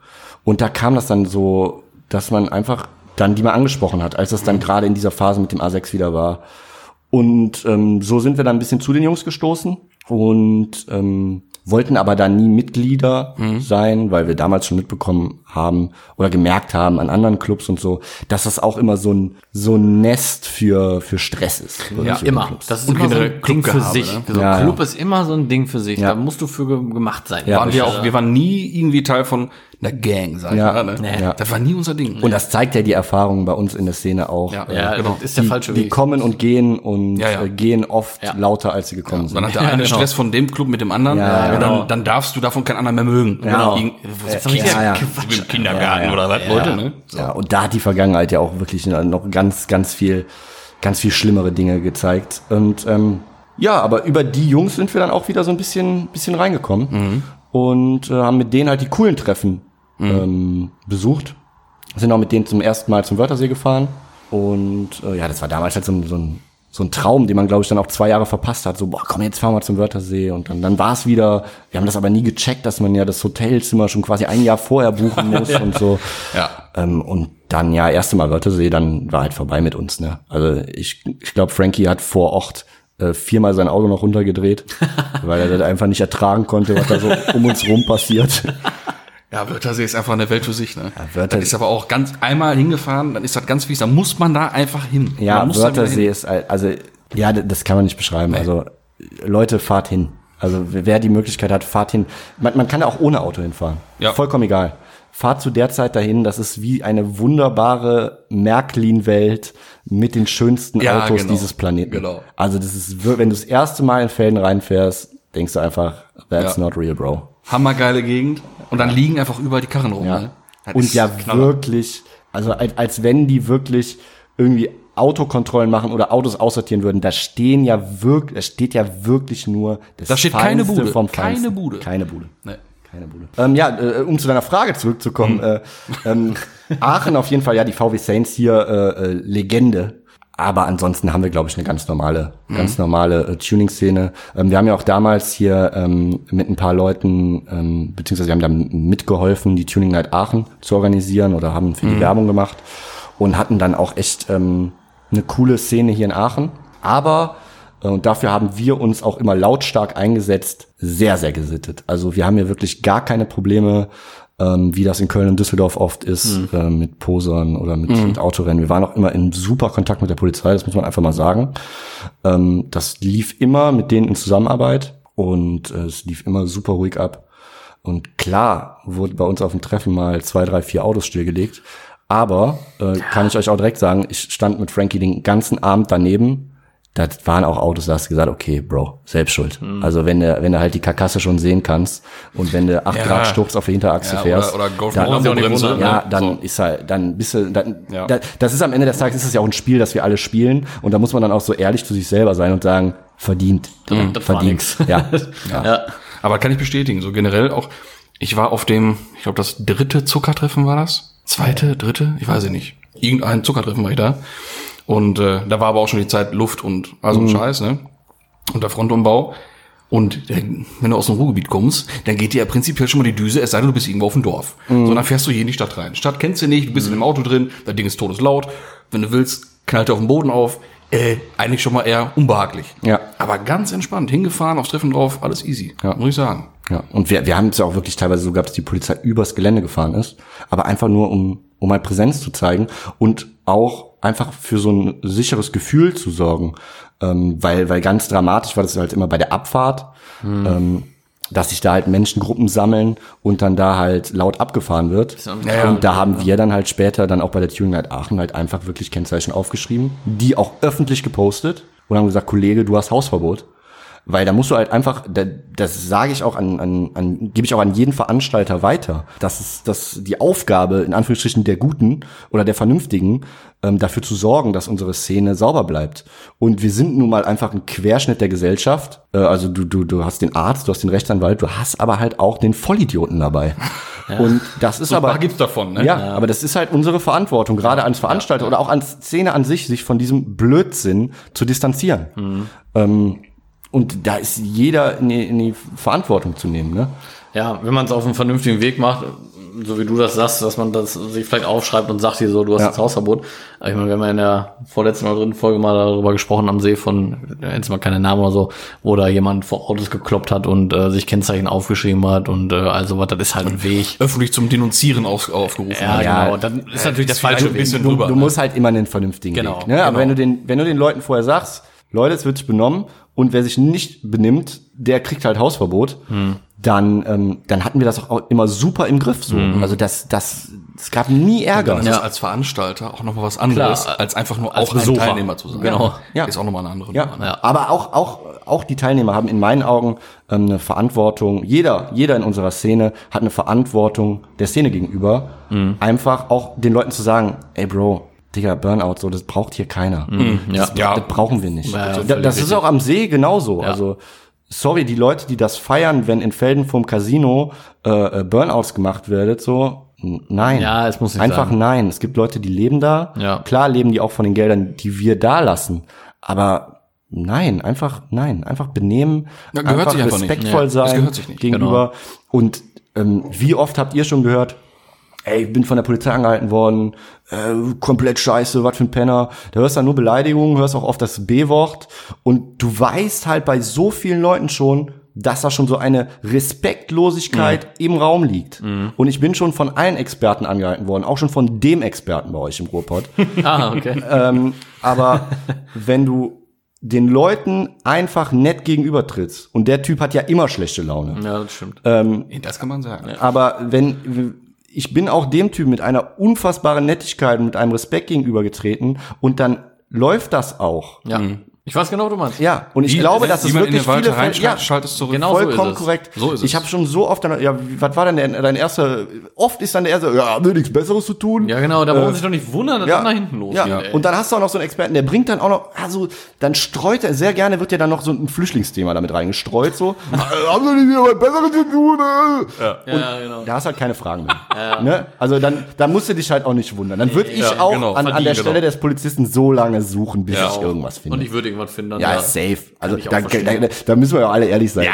Und da kam das dann so, dass man einfach dann die mal angesprochen hat, als das dann gerade in dieser Phase mit dem A6 wieder war. Und ähm, so sind wir dann ein bisschen zu den Jungs gestoßen und ähm, wollten aber dann nie Mitglieder sein, weil wir damals schon mitbekommen haben oder gemerkt haben an anderen Clubs und so, dass das auch immer so ein so ein Nest für für Stress ist. Ja, immer. Clubs. Das ist Und immer so ein Ding für sich. ne? So Ja, Club ja. ist immer so ein Ding für sich. Ja. Da musst du für ge gemacht sein. Ja, waren wir auch, wir waren nie irgendwie Teil von einer Gang, sag ich Ja. mal. Ne? Nee. Ja. Das war nie unser Ding. Und das zeigt ja die Erfahrung bei uns in der Szene auch. Ja. Äh, Ja, genau. ist der die, falsche die Weg. kommen und gehen und Ja, ja. Äh, gehen oft Ja. lauter, als sie gekommen dann sind. hat der Ja, eine genau. Stress von dem Club mit dem anderen. Ja, und genau. dann, dann darfst du davon keinen anderen mehr mögen. Genau. Äh, Kinder- ja, ja. Im Kindergarten oder was, Leute, ne? So. Ja, und da hat die Vergangenheit ja auch wirklich noch ganz, ganz viel, ganz viel schlimmere Dinge gezeigt. Und ähm, ja, aber über die Jungs sind wir dann auch wieder so ein bisschen, bisschen reingekommen Mhm. Und äh, haben mit denen halt die coolen Treffen Mhm. ähm, besucht. Sind auch mit denen zum ersten Mal zum Wörthersee gefahren. Und äh, ja, das war damals halt so, ein- so ein so ein Traum, den man, glaube ich, dann auch zwei Jahre verpasst hat. So, boah, komm, jetzt fahren wir zum Wörthersee. Und dann, dann war es wieder, wir haben das aber nie gecheckt, dass man ja das Hotelzimmer schon quasi ein Jahr vorher buchen muss und so. Ja. Ähm, und dann, ja, erste Mal Wörthersee, dann war halt vorbei mit uns. Ne? Also ich, ich glaube, Frankie hat vor Ort äh, viermal sein Auto noch runtergedreht, weil er das einfach nicht ertragen konnte, was da so um uns rum passiert. Ja, Wörthersee ist einfach eine Welt für sich, ne? Wörthersee- das ist aber auch ganz einmal hingefahren, dann ist das ganz fies, da muss man da einfach hin. Ja, Wörthersee ist, also, ja, das kann man nicht beschreiben. Also, Leute, fahrt hin. Also wer die Möglichkeit hat, fahrt hin. Man, man kann auch ohne Auto hinfahren. Ja. Vollkommen egal. Fahrt zu der Zeit dahin. Das ist wie eine wunderbare Märklin-Welt mit den schönsten Ja, Autos genau. dieses Planeten. Genau. Also das ist, wenn du das erste Mal in Felden reinfährst, denkst du einfach, that's Ja. not real, bro. Hammergeile Gegend. Und dann liegen einfach überall die Karren rum. Ja. Ne? Und ja Knaller. wirklich, also als, als wenn die wirklich irgendwie Autokontrollen machen oder Autos aussortieren würden, da stehen ja wirklich, da steht ja wirklich nur das Da steht keine Feinste Bude. vom Keine Feinsten. Bude. Keine Bude. Nee. Keine Bude. Ähm, ja, äh, um zu deiner Frage zurückzukommen. Hm. Äh, ähm, Aachen auf jeden Fall, ja, die VW Saints hier, äh, äh, Legende. Aber ansonsten haben wir, glaube ich, eine ganz normale, Hm. ganz normale äh, Tuning-Szene. Ähm, wir haben ja auch damals hier ähm, mit ein paar Leuten, ähm, beziehungsweise wir haben dann mitgeholfen, die Tuning Night Aachen zu organisieren oder haben für die Werbung gemacht und hatten dann auch echt ähm, eine coole Szene hier in Aachen. Aber und dafür haben wir uns auch immer lautstark eingesetzt, sehr, sehr gesittet. Also wir haben hier wirklich gar keine Probleme, ähm, wie das in Köln und Düsseldorf oft ist, äh, mit Posern oder mit, mit Autorennen. Wir waren auch immer in super Kontakt mit der Polizei, das muss man einfach mal sagen. Ähm, das lief immer mit denen in Zusammenarbeit und äh, es lief immer super ruhig ab. Und klar wurde bei uns auf dem Treffen mal zwei, drei, vier Autos stillgelegt. Aber äh, kann ich euch auch direkt sagen, ich stand mit Frankie den ganzen Abend daneben. Das waren auch Autos, da hast du gesagt, okay, Bro, selbst schuld. Also wenn du, wenn du halt die Karkasse schon sehen kannst und wenn du 8 Ja. Grad Sturz auf der Hinterachse Ja, fährst, oder, oder dann, mit Lambo-Bremse. Ja, ne? dann So. ist halt, dann bist du, dann, Ja. da, das ist am Ende des Tages ist es ja auch ein Spiel, das wir alle spielen und da muss man dann auch so ehrlich zu sich selber sein und sagen, verdient, war verdient, ja. Ja. Aber kann ich bestätigen, so generell auch, ich war auf dem, ich glaube, das dritte Zuckertreffen war das? Zweite, dritte? Ich weiß es nicht. Irgendein Zuckertreffen war ich da. Und äh, da war aber auch schon die Zeit Luft und also ein Scheiß, ne? Und der Frontumbau. Und äh, wenn du aus dem Ruhrgebiet kommst, dann geht dir ja prinzipiell schon mal die Düse, es sei denn, du bist irgendwo auf dem Dorf. So, dann fährst du hier in die Stadt rein. Stadt kennst du nicht, du bist in dem Auto drin, das Ding ist todeslaut. Wenn du willst, knallt er auf den Boden auf. Äh, eigentlich schon mal eher unbehaglich. Ja. Aber ganz entspannt, hingefahren, aufs Treffen drauf, alles easy. Ja. Muss ich sagen. Ja, und wir, wir haben es ja auch wirklich teilweise so gehabt, dass die Polizei übers Gelände gefahren ist, aber einfach nur, um, um mal Präsenz zu zeigen und auch einfach für so ein sicheres Gefühl zu sorgen. Ähm, weil, weil ganz dramatisch war das halt immer bei der Abfahrt, ähm, dass sich da halt Menschengruppen sammeln und dann da halt laut abgefahren wird. Ja, ja. und da haben wir dann halt später dann auch bei der Tuning Night Aachen halt einfach wirklich Kennzeichen aufgeschrieben, die auch öffentlich gepostet und haben gesagt, Kollege, du hast Hausverbot. Weil da musst du halt einfach, da- das sage ich auch an, an, an gebe ich auch an jeden Veranstalter weiter. Das ist das die Aufgabe in Anführungsstrichen der Guten oder der Vernünftigen, ähm, dafür zu sorgen, dass unsere Szene sauber bleibt. Und wir sind nun mal einfach ein Querschnitt der Gesellschaft. Äh, also du du du hast den Arzt, du hast den Rechtsanwalt, du hast aber halt auch den Vollidioten dabei. Und das ist So aber gibt's davon, ne? ja, aber das ist halt unsere Verantwortung, gerade als Veranstalter oder auch als Szene an sich, sich von diesem Blödsinn zu distanzieren. Mhm. Ähm, und da ist jeder in die, in die Verantwortung zu nehmen. Ne? Ja, wenn man es auf einem vernünftigen Weg macht, so wie du das sagst, dass man das sich vielleicht aufschreibt und sagt hier so, du hast Ja. jetzt Hausverbot. Aber ich meine, wir haben ja in der vorletzten oder dritten Folge mal darüber gesprochen am See von, jetzt mal keine Namen oder so, wo da jemand vor Autos gekloppt hat und äh, sich Kennzeichen aufgeschrieben hat und äh, also was, das ist halt ein Weg. Öffentlich zum Denunzieren auf, aufgerufen. Ja, hat. Ja, genau. Dann ist natürlich das vielleicht falsche ein bisschen Weg. Du, drüber. du ne? musst halt immer einen vernünftigen Genau, Weg. Ne? Aber genau. wenn du, den, wenn du den Leuten vorher sagst, Leute, es wird sich benommen und wer sich nicht benimmt, der kriegt halt Hausverbot, Hm. dann, ähm, dann hatten wir das auch immer super im Griff. So. Hm. Also das, das, es gab nie Ärger. Ja. als Veranstalter auch nochmal was anderes, Klar, als einfach nur als auch ein. Teilnehmer zu sein. Genau. Ja. Ist auch nochmal eine andere Ja, Nummer, ne? Ja. aber auch, auch, auch die Teilnehmer haben in meinen Augen ähm, eine Verantwortung. Jeder, jeder in unserer Szene hat eine Verantwortung der Szene gegenüber. Mhm. Einfach auch den Leuten zu sagen, ey Bro, Digga, Burnout, so, das braucht hier keiner. Ja. Ja. Das brauchen wir nicht. Ja, ja, das ist auch am See genauso. Also, sorry, die Leute, die das feiern, wenn in Felden vom Casino äh, äh, Burnouts gemacht wird, so, nein. Ja, es muss nicht Einfach sein. nein. Es gibt Leute, die leben da. Ja. Klar leben die auch von den Geldern, die wir da lassen. Aber nein, einfach nein. Einfach benehmen, Ja, gehört sich einfach respektvoll das sein gehört sich nicht. gegenüber. Und ähm, wie oft habt ihr schon gehört, ey, ich bin von der Polizei angehalten worden, äh, komplett scheiße, was für ein Penner. Da hörst du dann nur Beleidigungen, hörst auch oft das B-Wort und du weißt halt bei so vielen Leuten schon, dass da schon so eine Respektlosigkeit im Raum liegt. Und ich bin schon von allen Experten angehalten worden, auch schon von dem Experten bei euch im Ruhrpott. Ah, okay. ähm, aber wenn du den Leuten einfach nett gegenübertrittst. Und der Typ hat ja immer schlechte Laune. Ja, das stimmt. Das kann man sagen. Aber wenn ich bin auch dem Typ mit einer unfassbaren Nettigkeit und mit einem Respekt gegenübergetreten und dann läuft das auch. Ja. Ich weiß genau, was du meinst. Ja, und ich Wie- glaube, dass es wirklich viele Fälle, ja, schaltest zurück. Genau so vollkommen ist es. korrekt. So ist es. ich habe schon so oft dann, ja, was war denn der, dein erster, oft ist dann der erste, ja, wir nichts Besseres zu tun. Ja, genau, da brauchen sich doch nicht wundern, dass Ja, dann nach hinten losgeht. ja. und dann hast du auch noch so einen Experten, der bringt dann auch noch, also dann streut er sehr gerne, wird ja dann noch so ein Flüchtlingsthema damit reingestreut, so. "Äh, Haben wir nicht wieder was Besseres zu tun? äh?" ja, genau. Da hast halt keine Fragen mehr. Ne? Also dann, dann musst du dich halt auch nicht wundern. Dann würde ich auch genau, an, an der genau. Stelle des Polizisten so lange suchen, bis ich irgendwas finde. Und ich würde irgendwas finden. Ja, safe. Also da, da, da müssen wir ja alle ehrlich sein.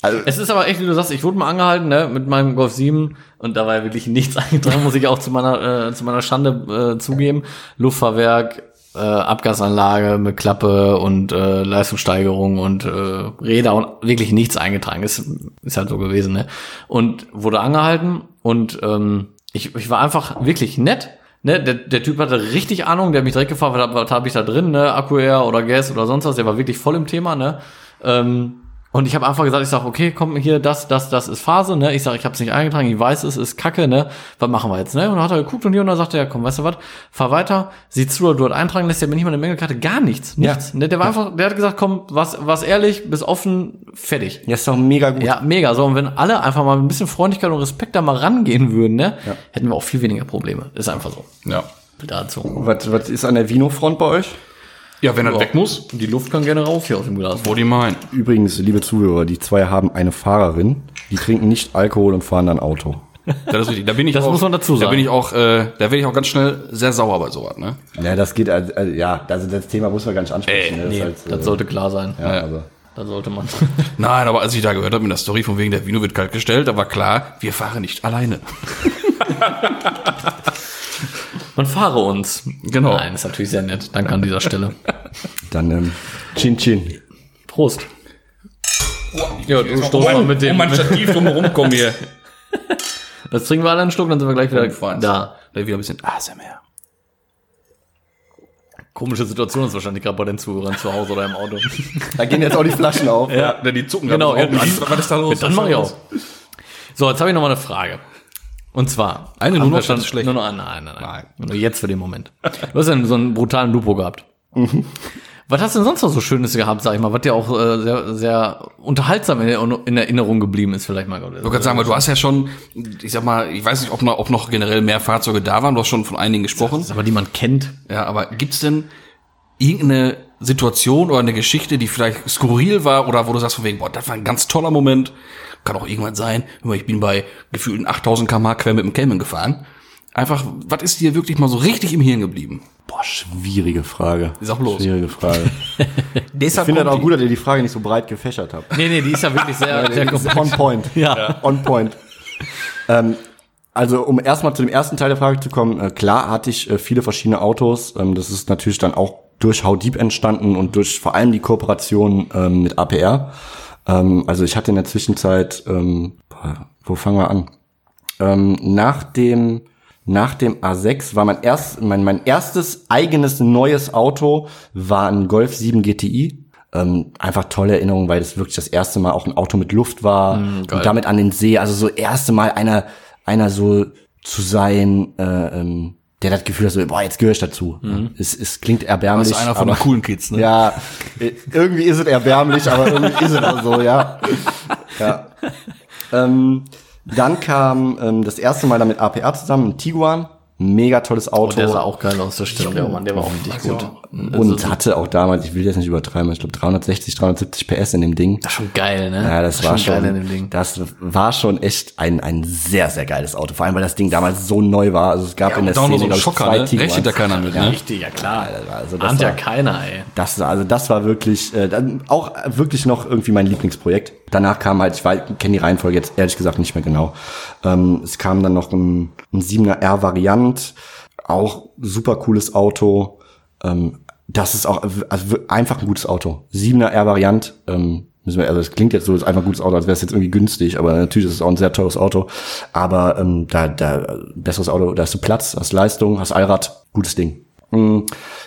Also, Es ist aber echt, wie du sagst, ich wurde mal angehalten, ne, mit meinem Golf 7 und da war ja wirklich nichts eingetragen, muss ich auch zu meiner, äh, zu meiner Schande äh, zugeben. Luftfahrwerk, äh, Abgasanlage mit Klappe und äh, Leistungssteigerung und äh, Räder und wirklich nichts eingetragen. Ist, ist halt so gewesen, ne? Und wurde angehalten und ähm, ich, ich war einfach wirklich nett. Ne, der, der Typ hatte richtig Ahnung, der hat mich direkt gefragt, was, was habe ich da drin, ne? Air oder Gas oder sonst was, der war wirklich voll im Thema, ne? Ähm, und ich habe einfach gesagt, ich sage, okay, komm hier, das, das, das ist Phase, ne? Ich sage, ich habe es nicht eingetragen, ich weiß, es ist Kacke, ne? Was machen wir jetzt, ne? Und dann hat er geguckt und hier und dann sagte er, komm, weißt du was, fahr weiter, sieh zu, du dort eintragen lässt, der mir nicht mal eine Mängelkarte, gar nichts, nichts. Ne? Der war einfach, der hat gesagt, komm, was, was ehrlich, bis offen, fertig. ja, ist doch mega gut. Ja, mega. So, und wenn alle einfach mal ein bisschen Freundlichkeit und Respekt da mal rangehen würden, ne, hätten wir auch viel weniger Probleme. Ist einfach so. Ja. Dazu. Was, was ist an der Vino-Front bei euch? Ja, wenn er weg muss, Die Luft kann gerne raus hier aus dem Glas. wo die meinen. Übrigens, liebe Zuhörer, die zwei haben eine Fahrerin, die trinken nicht Alkohol und fahren dann Auto. Das ist richtig. Da bin ich Das auch, muss man dazu Da sagen. bin ich auch, äh, da werde ich auch ganz schnell sehr sauer bei sowas, ne? Ja, das geht, also, also, ja, also das Thema muss man gar nicht ansprechen. ne? Das Nee, halt, das äh, sollte klar sein. ja, also. Das sollte man. Nein, aber als ich da gehört habe mit der Story von wegen der Vino wird kalt gestellt, da war klar, wir fahren nicht alleine. Man fahre uns. Genau. Nein, ist natürlich sehr nett. Danke an dieser Stelle. Dann ähm, Chin Chin. Prost. Ja, du stoß mal mit dem. mein Stativ drumherum kommen hier. Das trinken wir alle einen Schluck, dann sind wir gleich wieder Feins. da. Da wieder ein bisschen ASMR. Komische Situation ist wahrscheinlich gerade bei den Zuhörern zu Hause oder im Auto. Da gehen jetzt auch die Flaschen auf. Ja, die zucken Genau, ja, drauf. was ist da los? Dann mache ich auch. So, jetzt habe ich noch mal eine Frage. Und zwar. Eine nur noch, schon, das ist schlecht. Nur noch eine, nein, nein, nein. Nur jetzt für den Moment. Du hast ja so einen brutalen Lupo gehabt. Mhm. Was hast du denn sonst noch so Schönes gehabt, sag ich mal, was dir auch äh, sehr, sehr unterhaltsam in, in Erinnerung geblieben ist, vielleicht mal. Ich gerade sagen, weil du hast ja schon, ich sag mal, ich weiß nicht, ob noch, ob noch generell mehr Fahrzeuge da waren, du hast schon von einigen gesprochen. aber die man kennt. Ja, aber gibt's denn irgendeine Situation oder eine Geschichte, die vielleicht skurril war oder wo du sagst von wegen, boah, das war ein ganz toller Moment, kann auch irgendwann sein, ich bin bei gefühlten 8000 km quer mit dem Cayman gefahren. Einfach, was ist dir wirklich mal so richtig im Hirn geblieben? Boah, schwierige Frage. Sag bloß. Schwierige Frage. Deshalb Ich finde das auch gut, dass ihr die Frage nicht so breit gefächert habt. Nee, nee, die ist ja wirklich sehr, sehr ist on point. Ja. On point. ähm, also um erstmal zu dem ersten Teil der Frage zu kommen, äh, klar hatte ich äh, viele verschiedene Autos. Ähm, das ist natürlich dann auch durch How Deep entstanden und durch vor allem die Kooperation ähm, mit APR. Ähm, also ich hatte in der Zwischenzeit, ähm, boah, wo fangen wir an? Ähm, nach dem nach dem A6 war mein erst mein mein erstes eigenes neues Auto war ein Golf 7 GTI. Ähm, einfach tolle Erinnerung, weil das wirklich das erste Mal auch ein Auto mit Luft war und damit an den See. Also so erste Mal einer einer so zu sein, äh, ähm, der das Gefühl hat, so, boah, jetzt gehöre ich dazu. Es, es klingt erbärmlich. Das ist einer von aber- den coolen Kids, ne? ja, irgendwie ist es erbärmlich, aber irgendwie ist es auch so, ja. ja. Ähm, dann kam ähm, das erste Mal dann mit APR zusammen, ein Tiguan, mega tolles Auto. Der sah auch geil aus, das stimmt. Der Mann, der war auch richtig gut. und hatte auch damals, ich will jetzt nicht übertreiben, ich glaube 360, 370 PS in dem Ding. Das ist schon geil, ne? Ja, das, war schon, geil in dem Ding. das war schon echt ein, ein sehr, sehr geiles Auto. Vor allem, weil das Ding damals so neu war. Also es gab in der Szene, so ein glaub ich, Schocker, ne? Tiguans. Rechnet da keiner mit, ne? Richtig, ja klar. Also das Ahnt ja war- keiner, ey. Das, also das war wirklich äh, dann auch wirklich noch irgendwie mein Lieblingsprojekt. Danach kam halt, ich kenne die Reihenfolge jetzt ehrlich gesagt nicht mehr genau. Ähm, es kam dann noch ein, ein 7er R-Variant, auch super cooles Auto. Ähm, das ist auch also einfach ein gutes Auto. 7er R-Variant. Ähm, müssen wir, also es klingt jetzt so, ist einfach ein gutes Auto, als wäre es jetzt irgendwie günstig, aber natürlich ist es auch ein sehr teures Auto. Aber ähm, da, da besseres Auto, da hast du Platz, hast Leistung, hast Allrad, gutes Ding. Mm,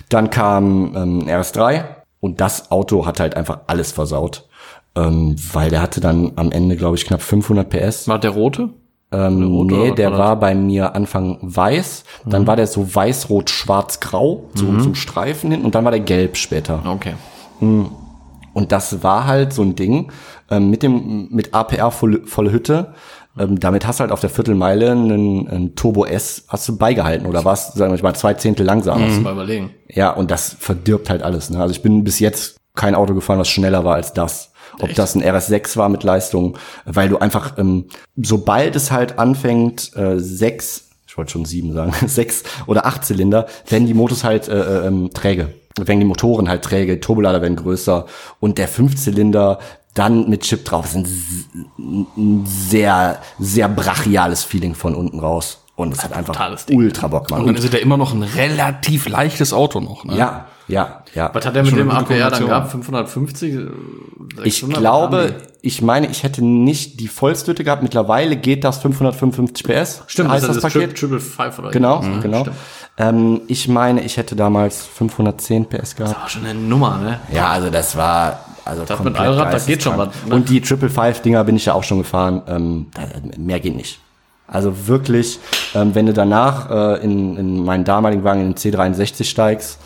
Dann kam ähm, RS3, Und das Auto hat halt einfach alles versaut. Ähm, weil der hatte dann am Ende, glaube ich, knapp 500 PS. War der rote? Ähm, rote nee, der war bei mir Anfang weiß, dann war der so weiß-rot-schwarz-grau, so, so ein Streifen hin und dann war der gelb später. Okay. Und das war halt so ein Ding ähm, mit dem mit APR volle, volle Hütte. Ähm, damit hast du halt auf der Viertelmeile einen, einen Turbo S hast du beigehalten oder warst, sagen wir mal, zwei Zehntel langsamer. Mal überlegen. Ja, und das verdirbt halt alles. Ne? Also ich bin bis jetzt kein Auto gefahren, was schneller war als das. Ob das ein RS6 war mit Leistung, weil du einfach, ähm, sobald es halt anfängt, äh, sechs, ich wollte schon sieben sagen, sechs oder acht Zylinder, werden die Motos halt äh, ähm, träge. Werden die Motoren halt träge, Turbolader werden größer und der Fünfzylinder dann mit Chip drauf ist ein, sehr, sehr brachiales Feeling von unten raus. Und es hat einfach ultra Bock, Mann. Und dann ist es ja immer noch ein relativ leichtes Auto noch. Ne? ja, ja, ja. Was hat der mit dem APR dann gehabt? 550? äh, Ich 600? glaube, ich meine, ich hätte nicht die Vollstütte gehabt. Mittlerweile geht das 555 PS. Stimmt, heißt das das, das Paket. Triple Five oder Genau, ne? genau. Ähm, ich meine, ich hätte damals 510 PS gehabt. War schon eine Nummer, ne? Ja, also das war also Das mit komplett Allrad, das geht schon was, ne? Und die Triple Five Dinger bin ich ja auch schon gefahren. Ähm, mehr geht nicht. Also wirklich, ähm, wenn du danach äh, in, in meinen damaligen Wagen in den C63 steigst,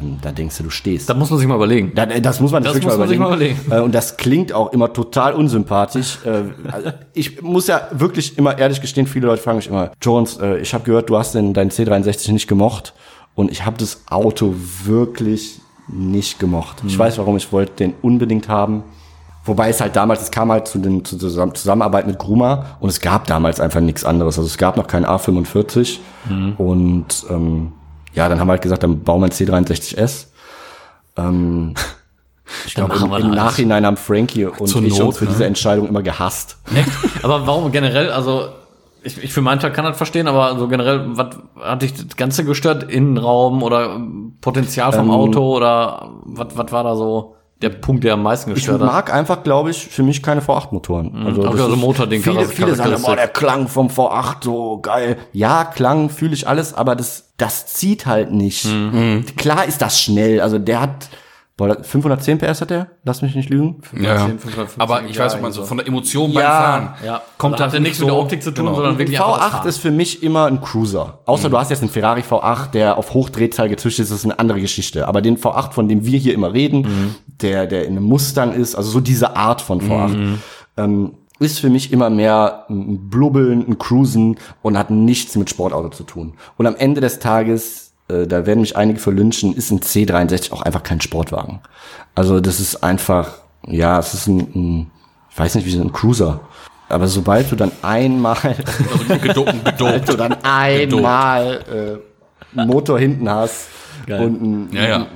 ähm, da denkst du, du stehst. Da muss man sich mal überlegen. Da, das muss man sich Das muss man sich mal überlegen. Äh, und das klingt auch immer total unsympathisch. Äh, also ich muss ja wirklich immer ehrlich gestehen, viele Leute fragen mich immer, Jones, äh, ich habe gehört, du hast den, deinen C63 nicht gemocht. Und ich habe das Auto wirklich nicht gemocht. Ich weiß, warum ich wollte den unbedingt haben. Wobei es halt damals, es kam halt zu den zu Zusammenarbeit mit Gruma und es gab damals einfach nichts anderes. Also es gab noch keinen A45 und ähm, ja, dann haben wir halt gesagt, dann bauen wir einen C63S. Ähm, ich glaube, im, im. Nachhinein haben Frankie und Zur ich Not, uns für ne? diese Entscheidung immer gehasst. Aber warum generell, also ich, ich für meinen Teil kann das verstehen, aber so generell, was hat dich das Ganze gestört? Innenraum oder ähm, Potenzial vom Auto oder was was war da so der Punkt, der am meisten Ich gestört hat? mag einfach, glaube ich, für mich keine V8-Motoren. Also, Hab ich das also ist- Motording, Viele, viele sagen, boah, der Klang vom V8 so geil. Ja, Klang fühle ich alles, aber das, das zieht halt nicht. Mhm. Klar ist das schnell. Also der hat, boah, 510 PS hat der? Lass mich nicht lügen. Ja, ja. 550, Aber ich ja, weiß, was man so also. von der Emotion beim Ja, Fahren Ja, kommt also das hatte nichts mit der Optik zu tun, Genau. sondern wirklich einfach das V8 Fahren. ist für mich immer ein Cruiser. Außer du hast jetzt einen Ferrari V8, der auf Hochdrehzahl gezüchtet ist, das ist eine andere Geschichte. Aber den V8, von dem wir hier immer reden, der, der in einem Mustang ist, also so diese Art von V8, ähm, ist für mich immer mehr ein Blubbeln, ein Cruisen und hat nichts mit Sportauto zu tun. Und am Ende des Tages, äh, da werden mich einige für lynchen, ist ein C63 auch einfach kein Sportwagen. Also das ist einfach, ja, es ist ein, ein ich weiß nicht, wie so ein Cruiser. Aber sobald du dann einmal Also gedopt, gedopt. du dann einmal äh, einen Motor hinten hast und ein, Ja, ja.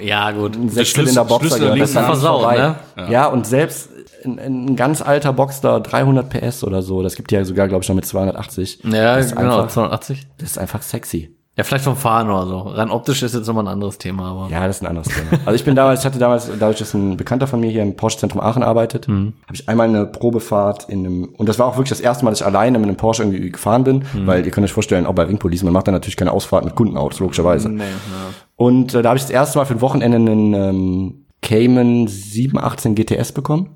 Ja, gut. ein Sechszylinder Schlüssel- Boxer gehört, links das ist dann versaut, vorbei. ne? Ja. und selbst ein, ein ganz alter Boxster, 300 PS oder so, das gibt ja sogar, glaube ich, noch mit 280. Ja, das genau, einfach, 280. das ist einfach sexy. Ja, vielleicht vom Fahren oder so. Rein optisch ist jetzt nochmal ein anderes Thema, aber. Ja, das ist ein anderes Thema. Also ich bin damals, ich hatte damals, dadurch, dass ein Bekannter von mir hier im Porsche-Zentrum Aachen arbeitet, habe ich einmal eine Probefahrt in einem, und das war auch wirklich das erste Mal, dass ich alleine mit einem Porsche irgendwie gefahren bin, weil ihr könnt euch vorstellen, auch bei Ringpolice, man macht dann natürlich keine Ausfahrt mit Kundenautos, logischerweise. Nee, ja. Und äh, da habe ich das erste Mal für ein Wochenende einen ähm, Cayman 718 GTS bekommen.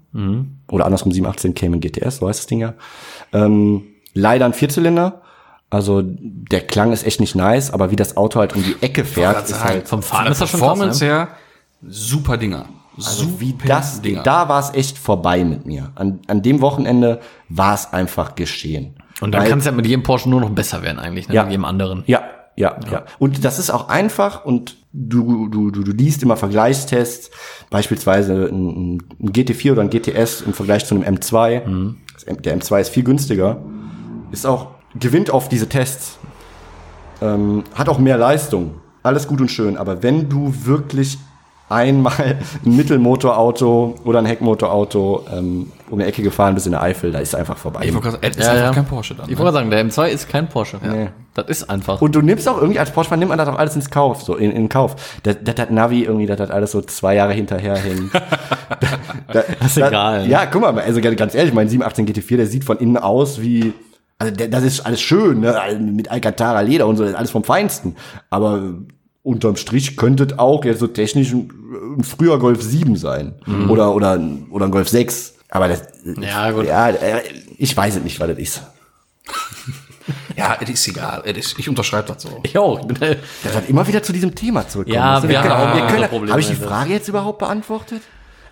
Oder andersrum 718 Cayman GTS, so heißt das Ding ja. Ähm, leider ein Vierzylinder. Also der Klang ist echt nicht nice, aber wie das Auto halt um die Ecke fährt, ist halt Vom Fahren ist das schon krass, Performance ne? her, super Dinger. also wie Super das Dinger. da war es echt vorbei mit mir. An, an dem Wochenende war es einfach geschehen. Und dann kann es ja mit jedem Porsche nur noch besser werden eigentlich, ne? Ja. mit jedem anderen. Ja, ja, ja, Und das ist auch einfach und du, du, du, du liest immer Vergleichstests, beispielsweise ein, ein GT4 oder ein GTS im Vergleich zu einem M2. Das M- Der M2 ist viel günstiger, ist auch, gewinnt auf diese Tests, ähm, hat auch mehr Leistung. Alles gut und schön, aber wenn du wirklich einmal ein Mittelmotorauto oder ein Heckmotorauto ähm, um die Ecke gefahren bist in der Eifel, da ist es einfach vorbei. Ich wollte gerade sagen, Ja, einfach ja. kein Porsche dann. Ich Ne? sagen, der M2 ist kein Porsche. Ja. Nee. Das ist einfach. Und du nimmst auch irgendwie als Porsche, nimmt man das auch alles ins Kauf, so in, in Kauf. Das, das hat Navi irgendwie, das hat alles so zwei Jahre hinterherhängen. da, Das ist egal, ne? Ja, guck mal, also ganz ehrlich, mein 718 GT4, der sieht von innen aus wie, also das ist alles schön, ne? Mit Alcantara Leder und so, das ist alles vom Feinsten. Aber unterm Strich könnte es auch jetzt so technisch ein, früher Golf 7 sein. Oder, oder, oder ein Golf 6. Aber das, Ja, gut. ja, äh, ich weiß es nicht, was das ist. Ja, es ist egal. Ist, ich unterschreibe das so. Ich auch. Äh, Das hat immer wieder zu diesem Thema zurückkommen. Ja, müssen. wir können, Probleme Habe ich die. Frage jetzt überhaupt beantwortet?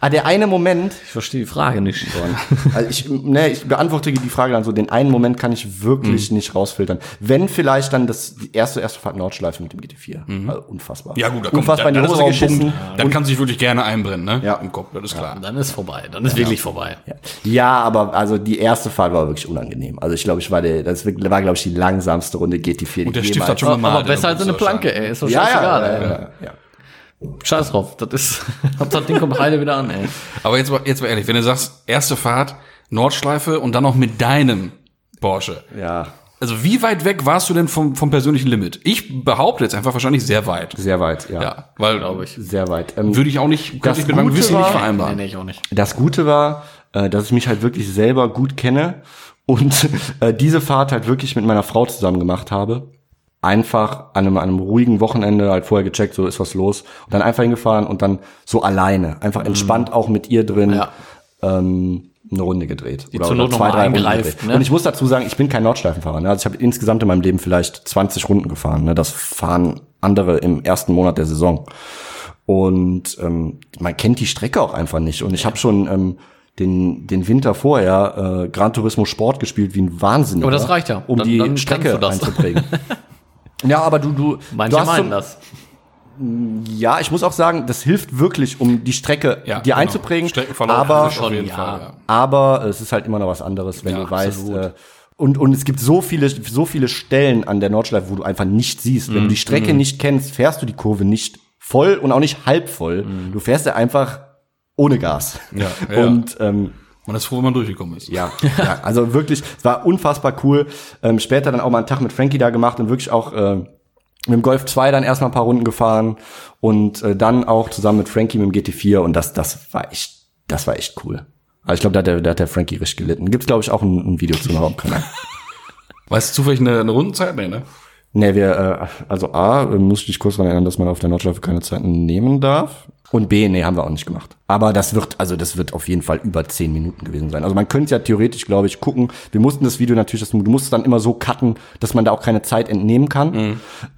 Ah, der eine Moment, ich verstehe die Frage nicht. also ich, ne, ich beantworte die Frage dann so, den einen Moment kann ich wirklich nicht rausfiltern. Wenn vielleicht dann das die erste erste Fahrt Nordschleife mit dem GT4. Also unfassbar. Ja gut, da kommt unfassbar in die dann, Hose dann, ist geschissen. dann kann sich wirklich gerne einbrennen, ne? Ja. Im Kopf, das ist klar. Dann ist vorbei. Dann ist wirklich vorbei. Ja. ja, aber also die erste Fahrt war wirklich unangenehm. Also ich glaube, ich war der, das war glaube ich die langsamste Runde GT4. Und der die Stift hat schon gemalt. aber besser als eine Planke, ey. Ist doch ja, ja, ja, ja, ja. Scheiß drauf. Das ist, Hauptsache das Ding kommt heile wieder an, ey. Aber jetzt mal, jetzt mal ehrlich, wenn du sagst, erste Fahrt, Nordschleife und dann noch mit deinem Porsche. ja, Also wie weit weg warst du denn vom, vom persönlichen Limit? Ich behaupte jetzt einfach wahrscheinlich sehr weit. sehr weit, ja. Ja, weil Glaube ich. Sehr weit. Ähm, würde ich auch nicht, könnte Das ich mit meinem Gute Gewissen nicht war- Nee, vereinbaren. nee, ich auch nicht. Das Gute war, äh, dass ich mich halt wirklich selber gut kenne und äh, diese Fahrt halt wirklich mit meiner Frau zusammen gemacht habe. Einfach an einem, an einem ruhigen Wochenende halt vorher gecheckt, so ist was los. Und dann einfach hingefahren und dann so alleine, einfach entspannt auch mit ihr drin Ja. ähm, eine Runde gedreht. Die zur Not noch mal eingreift, ne? Und ich muss dazu sagen, ich bin kein Nordschleifenfahrer. Ne? Also ich habe insgesamt in meinem Leben vielleicht 20 Runden gefahren. Ne? Das fahren andere im ersten Monat der Saison. Und ähm, man kennt die Strecke auch einfach nicht. Und ich habe schon ähm, den, den Winter vorher äh, Gran Turismo Sport gespielt wie ein Wahnsinn. Aber das reicht ja. Um Dann- die dann Strecke einzuprägen. ja, aber du, du, Manche du hast meinen so, das. ja, ich muss auch sagen, das hilft wirklich, um die Strecke Ja, dir genau. einzuprägen. Streckenverlauf aber, ist auf jeden ja. Fall, ja. aber es ist halt immer noch was anderes, wenn Ja, du weißt. Äh, und, und es gibt so viele, so viele Stellen an der Nordschleife, wo du einfach nicht siehst. Mhm. Wenn du die Strecke nicht kennst, fährst du die Kurve nicht voll und auch nicht halb voll. Du fährst ja einfach ohne Gas. Mhm. Ja, ja. Und ähm, Man ist froh, wenn man durchgekommen ist. ja, ja, also wirklich, es war unfassbar cool. Ähm, später dann auch mal einen Tag mit Frankie da gemacht und wirklich auch äh, mit dem Golf 2 dann erstmal ein paar Runden gefahren und äh, dann auch zusammen mit Frankie mit dem GT4 und das, das war echt, das war echt cool. Also ich glaube, da hat der, da hat der Frankie richtig gelitten. Gibt's glaube ich auch ein, ein Video zu noch am Kanal. Weißt du zufällig eine, eine Rundenzeit? Nee, ne? Nee, wir, äh, also A, muss ich dich kurz daran erinnern, dass man auf der Nordschleife keine Zeiten nehmen darf. Und B, nee, haben wir auch nicht gemacht. Aber das wird, also das wird auf jeden Fall über zehn Minuten gewesen sein. Also man könnte ja theoretisch, glaube ich, gucken. Wir mussten das Video natürlich, das, du musst es dann immer so cutten, dass man da auch keine Zeit entnehmen kann.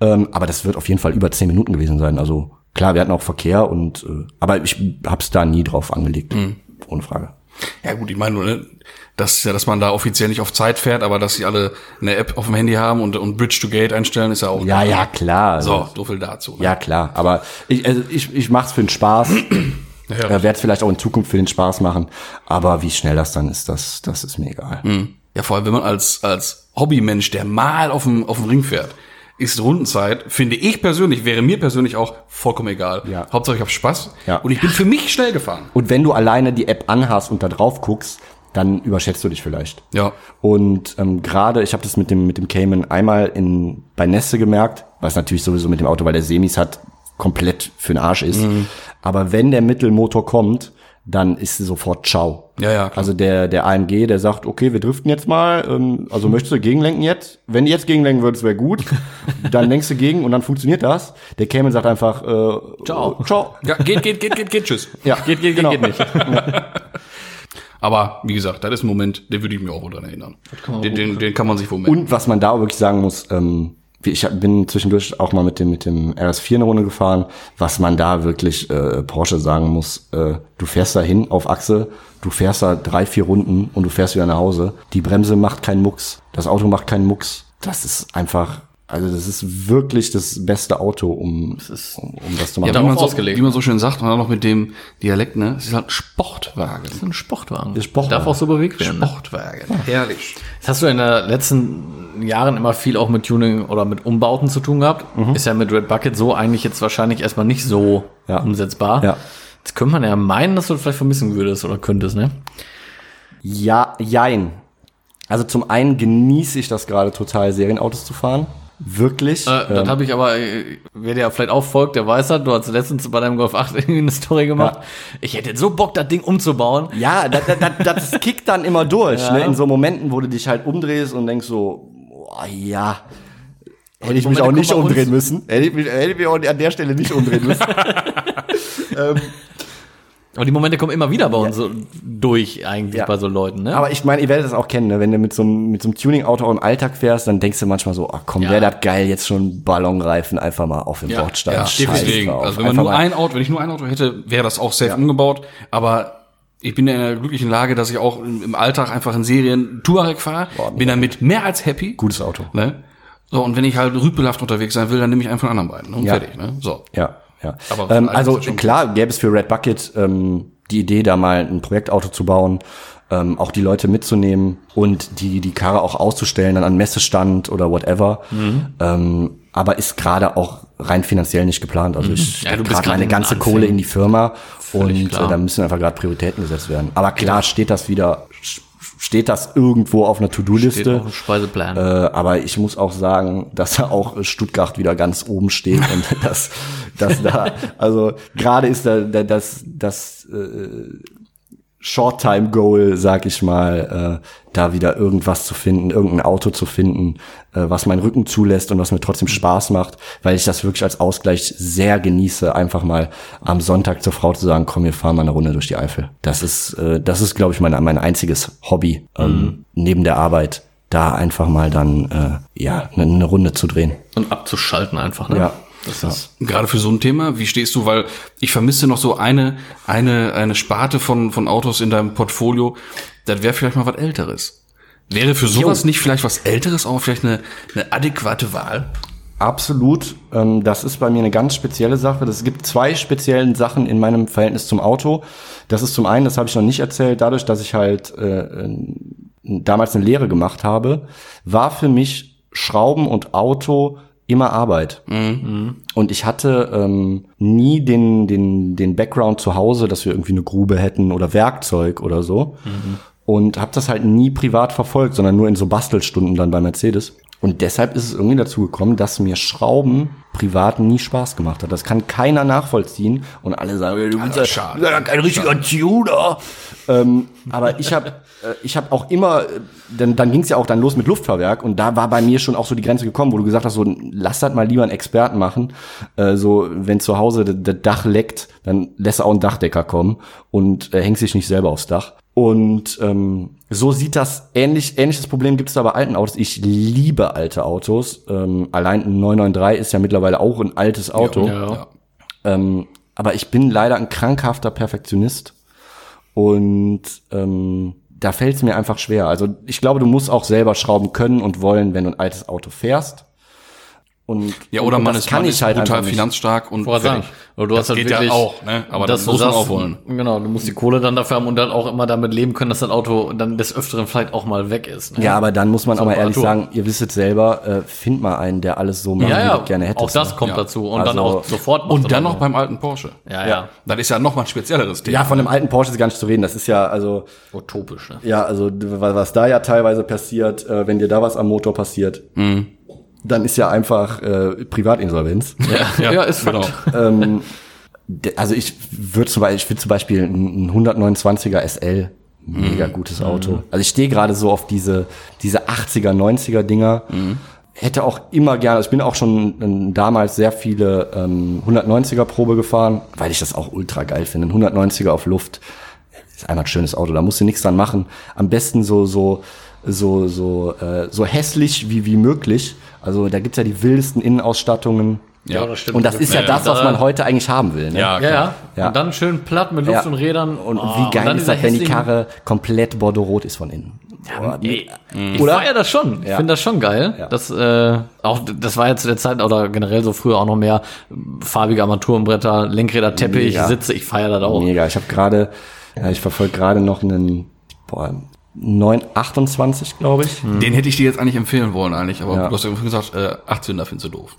Ähm, aber das wird auf jeden Fall über zehn Minuten gewesen sein. Also klar, wir hatten auch Verkehr und, äh, aber ich hab's da nie drauf angelegt. Ohne Frage. Ja gut, ich meine nur, ne, dass, ja, dass man da offiziell nicht auf Zeit fährt, aber dass sie alle eine App auf dem Handy haben und, und Bridge to Gate einstellen, ist ja auch. Ja, ja, klar. So, so viel dazu. Ne? Ja, klar. Aber ich, also ich, ich mach's für den Spaß. Ja, Äh, Werde es vielleicht auch in Zukunft für den Spaß machen. Aber wie schnell das dann ist, das, das ist mir egal. Ja, vor allem, wenn man als, als Hobbymensch, der mal auf dem, auf dem Ring fährt, ist Rundenzeit, finde ich persönlich, wäre mir persönlich auch vollkommen egal. Ja. Hauptsache ich habe Spaß. Ja. Und ich bin für mich schnell gefahren. Und wenn du alleine die App anhast und da drauf guckst, dann überschätzt du dich vielleicht. Ja. Und ähm, gerade, ich habe das mit dem mit dem Cayman einmal in bei Nässe gemerkt, was natürlich sowieso mit dem Auto, weil der Semis hat komplett für den Arsch ist. Mhm. Aber wenn der Mittelmotor kommt, dann ist sofort Ciao. Ja, ja, klar. Also der der AMG, der sagt, okay, wir driften jetzt mal. Ähm, also möchtest du gegenlenken jetzt? Wenn du jetzt gegenlenken würdest, wäre gut. dann lenkst du gegen und dann funktioniert das. Der Cayman sagt einfach äh, Ciao. Ciao. Ja, geht, geht, geht, geht, geht, tschüss. Ja, Geht, geht, genau. geht nicht. Aber wie gesagt, das ist ein Moment, den würde ich mir auch wohl dran erinnern. Den, den, den kann man sich wohl merken. Und was man da auch wirklich sagen muss, ähm, ich hab- bin zwischendurch auch mal mit dem mit dem RS4 eine Runde gefahren, was man da wirklich äh, Porsche sagen muss, äh, du fährst da hin auf Achse, du fährst da drei, vier Runden und du fährst wieder nach Hause. Die Bremse macht keinen Mucks, das Auto macht keinen Mucks. Das ist einfach, also das ist wirklich das beste Auto, um, um, um das zu machen. wie, darauf man so, ausgelegt. wie man so schön sagt, und dann noch mit dem Dialekt, ne? Es ist halt ein Sportwagen. Das ist ein Sportwagen. Ist Sportwagen. Darf auch so bewegt werden. Ne? Sportwagen. Herrlich. Das hast du in den letzten Jahren immer viel auch mit Tuning oder mit Umbauten zu tun gehabt. Ist ja mit Red Bucket so eigentlich jetzt wahrscheinlich erstmal nicht so Ja. umsetzbar. Ja. Jetzt könnte man ja meinen, dass du das vielleicht vermissen würdest oder könntest, ne? Ja, jein. Also zum einen genieße ich das gerade total, Serienautos zu fahren. Wirklich. Äh, das habe ich aber, äh, wer dir ja vielleicht auch folgt, der weiß das, du hast letztens bei deinem Golf 8 irgendwie eine Story gemacht. Ja. Ich hätte so Bock, das Ding umzubauen. Ja, das, das, das, das kickt dann immer durch, Ja. ne? In so Momenten, wo du dich halt umdrehst und denkst so, boah, ja, Hätte ich mich auch nicht umdrehen müssen. Hätte ich mich, hätte ich mich auch an der Stelle nicht umdrehen müssen. ähm, Aber die Momente kommen immer wieder bei uns so durch, eigentlich Ja. bei so Leuten, ne? aber ich meine, ihr werdet das auch kennen, ne? wenn du mit so, einem- mit so einem Tuning-Auto im Alltag fährst, dann denkst du manchmal so, ach komm, Ja. wäre das geil, jetzt schon Ballonreifen einfach mal auf dem Ja. Bordstein. Ja, deswegen. Also wenn man Einfach nur ein Auto, wenn ich nur ein Auto hätte, wäre das auch safe umgebaut. Aber ich bin in der glücklichen Lage, dass ich auch im Alltag einfach in Serien Touareg fahre, bin damit mehr als happy. Gutes Auto. Ne? So, und wenn ich halt rüpelhaft unterwegs sein will, dann nehme ich einen von den anderen beiden. Und Ja. fertig, ne? So. Ja, ja. Aber ähm, also klar, gäbe es für Red Bucket ähm, die Idee, da mal ein Projektauto zu bauen, ähm, auch die Leute mitzunehmen und die die Karre auch auszustellen dann an Messestand oder whatever. Mhm. Ähm, aber ist gerade auch rein finanziell nicht geplant. Also ich Ja, gerade meine ganze Anfängen. Kohle in die Firma Völlig und äh, da müssen einfach gerade Prioritäten gesetzt werden. Aber klar steht das wieder, steht das irgendwo auf einer Steht To-Do-Liste. Speiseplan. Äh, aber ich muss auch sagen, dass da auch Stuttgart wieder ganz oben steht und dass, dass da, also gerade ist da, da das, das äh, Short-Time-Goal, sag ich mal, äh, da wieder irgendwas zu finden, irgendein Auto zu finden, äh, was meinen Rücken zulässt und was mir trotzdem Spaß macht, weil ich das wirklich als Ausgleich sehr genieße, einfach mal am Sonntag zur Frau zu sagen, komm, wir fahren mal eine Runde durch die Eifel. Das ist, äh, das ist, glaube ich, mein, mein einziges Hobby ähm, neben der Arbeit, da einfach mal dann äh, ja eine, eine Runde zu drehen. und abzuschalten einfach, ne? Ja. Das ist, Gerade für so ein Thema, wie stehst du? Weil ich vermisse noch so eine, eine, eine Sparte von, von Autos in deinem Portfolio. Das wäre vielleicht mal was Älteres. Wäre für sowas nicht vielleicht was Älteres auch vielleicht eine, eine adäquate Wahl? Absolut. Ähm, das ist bei mir eine ganz spezielle Sache. Es gibt zwei speziellen Sachen in meinem Verhältnis zum Auto. Das ist zum einen, das habe ich noch nicht erzählt, dadurch, dass ich halt äh, damals eine Lehre gemacht habe, war für mich Schrauben und Auto immer Arbeit. Und ich hatte ähm, nie den, den, den Background zu Hause, dass wir irgendwie eine Grube hätten oder Werkzeug oder so. Und habe das halt nie privat verfolgt, sondern nur in so Bastelstunden dann bei Mercedes. Und deshalb ist es irgendwie dazu gekommen, dass mir Schrauben privat nie Spaß gemacht hat. Das kann keiner nachvollziehen. Und alle sagen, du bist ja, schade. ja kein richtiger Tuner. Ähm, aber ich habe äh, ich habe auch immer, äh, denn dann ging es ja auch dann los mit Luftfahrwerk und da war bei mir schon auch so die Grenze gekommen, wo du gesagt hast, so lass das mal lieber einen Experten machen. Äh, so wenn zu Hause das Dach leckt, dann lässt auch ein Dachdecker kommen und äh, hängt sich nicht selber aufs Dach. Und ähm, so sieht das ähnlich, ähnliches Problem gibt es da bei alten Autos. Ich liebe alte Autos. Ähm, allein ein 993 ist ja mittlerweile auch ein altes Auto. ja. Ähm, aber ich bin leider ein krankhafter Perfektionist. Und ähm, da fällt es mir einfach schwer. Also ich glaube, du musst auch selber schrauben können und wollen, wenn du ein altes Auto fährst. Und, Ja, oder und man das ist, man ist brutal einfach nicht. finanzstark und sagen. Aber du das hast halt geht wirklich, ja auch, ne? Aber das du muss man wollen. Genau, du musst die Kohle dann dafür haben und dann auch immer damit leben können, dass das Auto dann des Öfteren vielleicht auch mal weg ist. Ne? Ja, aber dann muss man auch mal ehrlich Reparatur. sagen, ihr wisst es selber, äh, find mal einen, der alles so macht, ja, wie ja du gerne hättest. auch das ne? kommt Ja. dazu. Und dann Also- auch sofort. Und dann noch so. beim alten Porsche. Ja, ja. Das ist ja noch mal ein spezielleres Thema. Ja, von einem alten Porsche ist gar nicht zu reden. Das ist ja, also, Utopisch, ne? Ja, also was da ja teilweise passiert, äh, wenn dir da was am Motor passiert, dann ist ja einfach äh, Privatinsolvenz. Ja, ja, ist genau. Fakt. ähm, also ich würde zum Beispiel, ich finde zum Beispiel ein, ein 129er SL mega gutes Auto. Also ich stehe gerade so auf diese diese 80er 90er Dinger. Hätte auch immer gerne, also ich bin auch schon ähm, damals sehr viele ähm, 190er Probe gefahren, weil ich das auch ultra geil finde. Ein 190er auf Luft ist einfach ein schönes Auto, da musst du nichts dran machen. Am besten so so so so äh, so hässlich wie wie möglich. Also da gibt's ja die wildesten Innenausstattungen. Ja, das stimmt. Und das ist ja, Ja, das, was man heute eigentlich haben will. Ne? Ja, Ja, ja, Ja. Und dann schön platt mit Luft Ja. und Rädern. Und Oh, wie geil dann ist das, wenn die Karre komplett bordeaux-rot ist von innen? Boah, Ey, ich Oder? feier das schon. Ich Ja. finde das schon geil. Ja. Das, äh, auch, das war ja zu der Zeit oder generell so früher auch noch mehr farbige Armaturenbretter, Lenkräder, Teppich, Mega. Sitze. Ich feier das auch. Mega. Ich habe gerade, ja, ich verfolge gerade noch einen boah, 928, glaube ich. Den hätte ich dir jetzt eigentlich empfehlen wollen eigentlich, aber Ja. du hast ja gesagt, äh, 18 da findest du doof.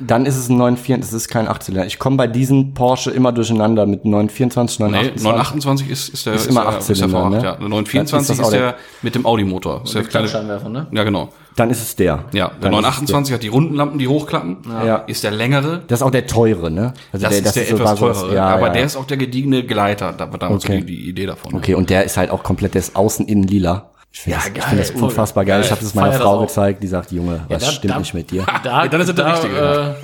Dann ist es ein 924, das ist kein 18er. Ich komme bei diesen Porsche immer durcheinander mit 924, Nee, 928. 928 ist, ist der Ist immer der- 18 ist der V8, ne? ja. Dann ist 924 das ist, auch der, der- mit dem Audi-Motor. Ist der kleine, Scheinwerfer, ne? ja, genau. Dann ist es der. Ja, der Dann ist es 928 hat die runden Lampen, die hochklappen. Ja. Ist der längere. Das ist auch der teure, ne? Also Das, ist der so- etwas so das- teurere. ja, aber ja. der ist auch der gediegene Gleiter. Da war damals Okay. die, die Idee davon. Okay, und der ist halt auch komplett, der ist außen innen lila. Ich finde Ja, das, find das unfassbar geil. geil. Ich habe das Ich meiner das Frau gezeigt, die sagt, Junge, was da- stimmt da- nicht mit dir? Da, dann ist er der Richtige,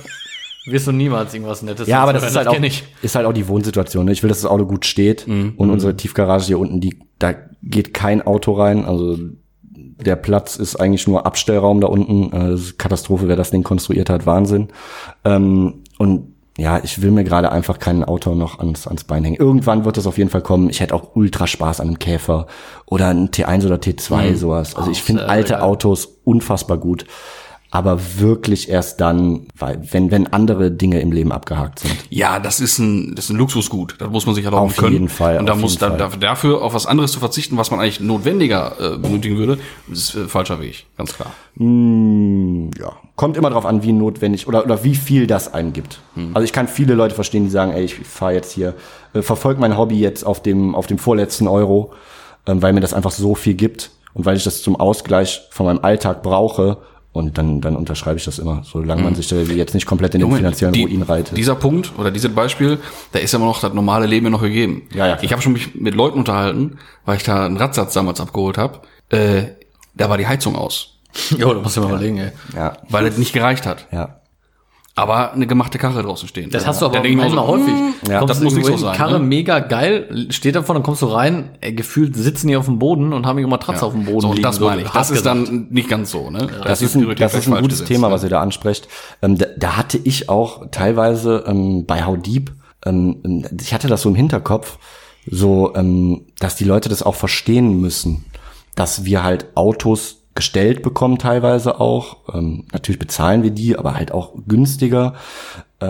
Äh, wirst du niemals irgendwas Nettes Ja, aber das ist halt auch, ist halt auch die Wohnsituation. Ne? Ich will, dass das Auto gut steht und unsere Tiefgarage hier unten, die, da geht kein Auto rein. Also der Platz ist eigentlich nur Abstellraum da unten. Äh, das ist Katastrophe, wer das Ding konstruiert hat, Wahnsinn. Ähm, und ja, ich will mir gerade einfach kein Auto noch ans, ans Bein hängen. Irgendwann wird das auf jeden Fall kommen. Ich hätte auch ultra Spaß an einem Käfer oder einem T1 oder T2, sowas. Also ich finde alte geil. Autos unfassbar gut. Aber wirklich erst dann, weil, wenn, wenn andere Dinge im Leben abgehakt sind. Ja, das ist ein, das ist ein Luxusgut. Da muss man sich erlauben Auf können. jeden Fall, Und da muss da- dafür auf was anderes zu verzichten, was man eigentlich notwendiger äh, benötigen würde, ist äh, falscher Weg, ganz klar. Ja, kommt immer drauf an, wie notwendig oder, oder wie viel das einem gibt. Also ich kann viele Leute verstehen, die sagen, ey, ich fahre jetzt hier, äh, verfolge mein Hobby jetzt auf dem, auf dem vorletzten Euro, ähm, weil mir das einfach so viel gibt und weil ich das zum Ausgleich von meinem Alltag brauche. Und dann, dann unterschreibe ich das immer, solange man sich da jetzt nicht komplett in den Junge, finanziellen die- Ruin reitet. Dieser Punkt oder dieses Beispiel, da ist immer noch das normale Leben ja noch gegeben. Ja, ja, klar. ich habe schon mich mit Leuten unterhalten, weil ich da einen Radsatz damals abgeholt habe. Äh, da war die Heizung aus, Jo, da musst du mal überlegen, ey. ja, weil es nicht gereicht hat. ja. Aber eine gemachte Karre draußen stehen. Das hast du aber Da denk ich mir manchmal so, häufig. Ja, kommst das du muss nicht so sein, Karre ne? mega geil, steht davon, dann kommst du rein, ey, gefühlt sitzen die auf dem Boden und haben ihre Matratze auf dem Boden So, und liegen. das meine ich. Das ist gesagt. dann nicht ganz so, ne? Das ist ein, das ist ein gutes Thema, was ihr da ansprecht. Ähm, da, da hatte ich auch teilweise ähm, bei How Deep, ähm, ich hatte das so im Hinterkopf, so, ähm, dass die Leute das auch verstehen müssen, dass wir halt Autos gestellt bekommen teilweise auch. Ähm, natürlich bezahlen wir die, aber halt auch günstiger. Ja,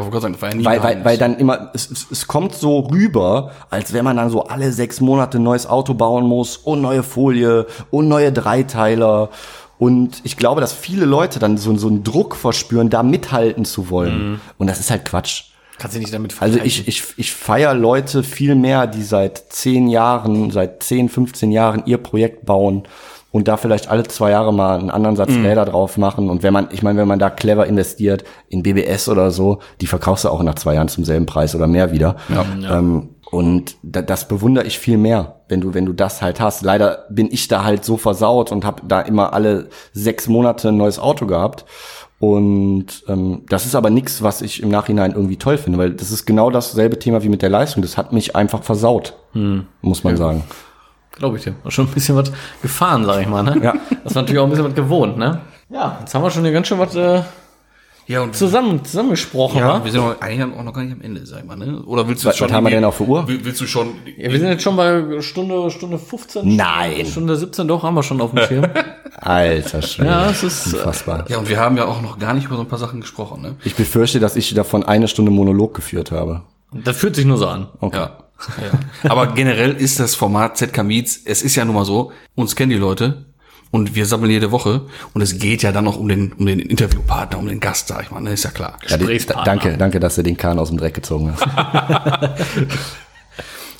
wollte gerade sagen, das war ja nie Weil, weil, weil dann immer, es, es, es kommt so rüber, als wenn man dann so alle sechs Monate ein neues Auto bauen muss und neue Folie und neue Dreiteiler. Und ich glaube, dass viele Leute dann so, so einen Druck verspüren, da mithalten zu wollen. Und das ist halt Quatsch. Kannst du nicht damit Also vergleichen. ich, ich, ich feiere Leute viel mehr, die seit zehn Jahren, seit 10, 15 Jahren ihr Projekt bauen und da vielleicht alle zwei Jahre mal einen anderen Satz Räder drauf machen. Und wenn man, ich meine, wenn man da clever investiert in BBS oder so, die verkaufst du auch nach zwei Jahren zum selben Preis oder mehr wieder. Ähm, und da, das bewundere ich viel mehr, wenn du, wenn du das halt hast. Leider bin ich da halt so versaut und habe da immer alle sechs Monate ein neues Auto gehabt. Und ähm, das ist aber nichts, was ich im Nachhinein irgendwie toll finde, weil das ist genau dasselbe Thema wie mit der Leistung. Das hat mich einfach versaut, muss man sagen. Glaube ich dir. War Schon ein bisschen was gefahren, sag ich mal, ne? Ja. Das war natürlich auch ein bisschen was gewohnt, ne? Ja, jetzt haben wir schon hier ganz schön was äh, ja, und zusammen, zusammengesprochen, ja, wa? wir sind auch eigentlich auch noch gar nicht am Ende, sag ich mal, ne? Oder willst du Was- was haben wir denn auf der Uhr? Will- Willst du schon Ja, wir sind jetzt schon bei Stunde, Stunde 15. Nein. Stunde 17, doch, haben wir schon auf dem Schirm. Alter Schwede. Ja, es ist, äh, unfassbar. Ja, und wir haben ja auch noch gar nicht über so ein paar Sachen gesprochen, ne? Ich befürchte, dass ich davon eine Stunde Monolog geführt habe. das fühlt sich nur so an. Okay. Ja. Ja. Aber generell ist das Format ZK Meets, es ist ja nun mal so, uns kennen die Leute und wir sammeln jede Woche und es geht ja dann noch um den, um den Interviewpartner, um den Gast, sag ich mal, ne? Ist ja klar. Ja, die, danke, danke, dass du den Kahn aus dem Dreck gezogen hast.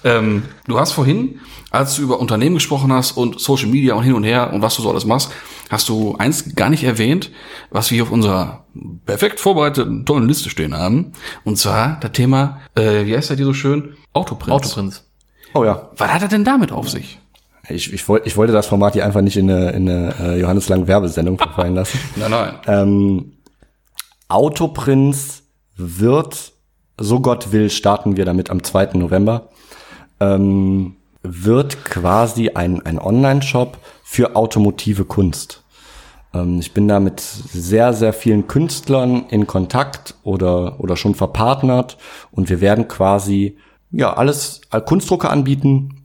Ähm, du hast vorhin, als du über Unternehmen gesprochen hast und Social Media und hin und her und was du so alles machst, hast du eins gar nicht erwähnt, was wir hier auf unserer perfekt vorbereiteten tollen Liste stehen haben. Und zwar das Thema, äh, wie heißt das hier so schön? Autoprinz. Autoprinz. Oh ja, Was hat er denn damit auf sich? ich, ich, wollte, ich wollte das Format hier einfach nicht in eine, in eine äh, Johannes Lang Werbesendung verfallen lassen. Nein, nein. Ähm, Autoprinz wird, so Gott will, starten wir damit am 2. November, ähm, wird quasi ein, ein Online-Shop für automotive Kunst. Ähm, ich bin da mit sehr, sehr vielen Künstlern in Kontakt oder, oder schon verpartnert und wir werden quasi, ja, alles, äh, Kunstdrucke anbieten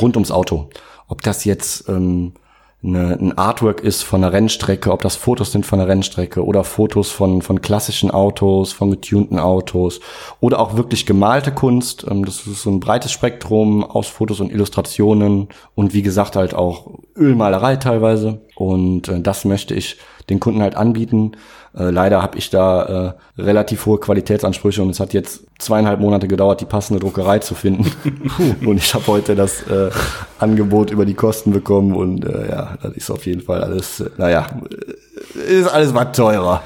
rund ums Auto. Ob das jetzt ähm, eine, ein Artwork ist von einer Rennstrecke, ob das Fotos sind von einer Rennstrecke oder Fotos von, von klassischen Autos, von getunten Autos oder auch wirklich gemalte Kunst. Ähm, das ist so ein breites Spektrum aus Fotos und Illustrationen und wie gesagt halt auch Ölmalerei teilweise. Und äh, das möchte ich den Kunden halt anbieten. Äh, leider habe ich da äh, relativ hohe Qualitätsansprüche und es hat jetzt zweieinhalb Monate gedauert, die passende Druckerei zu finden. und ich habe heute das äh, Angebot über die Kosten bekommen und äh, ja, das ist auf jeden Fall alles, äh, naja, äh, ist alles was teurer.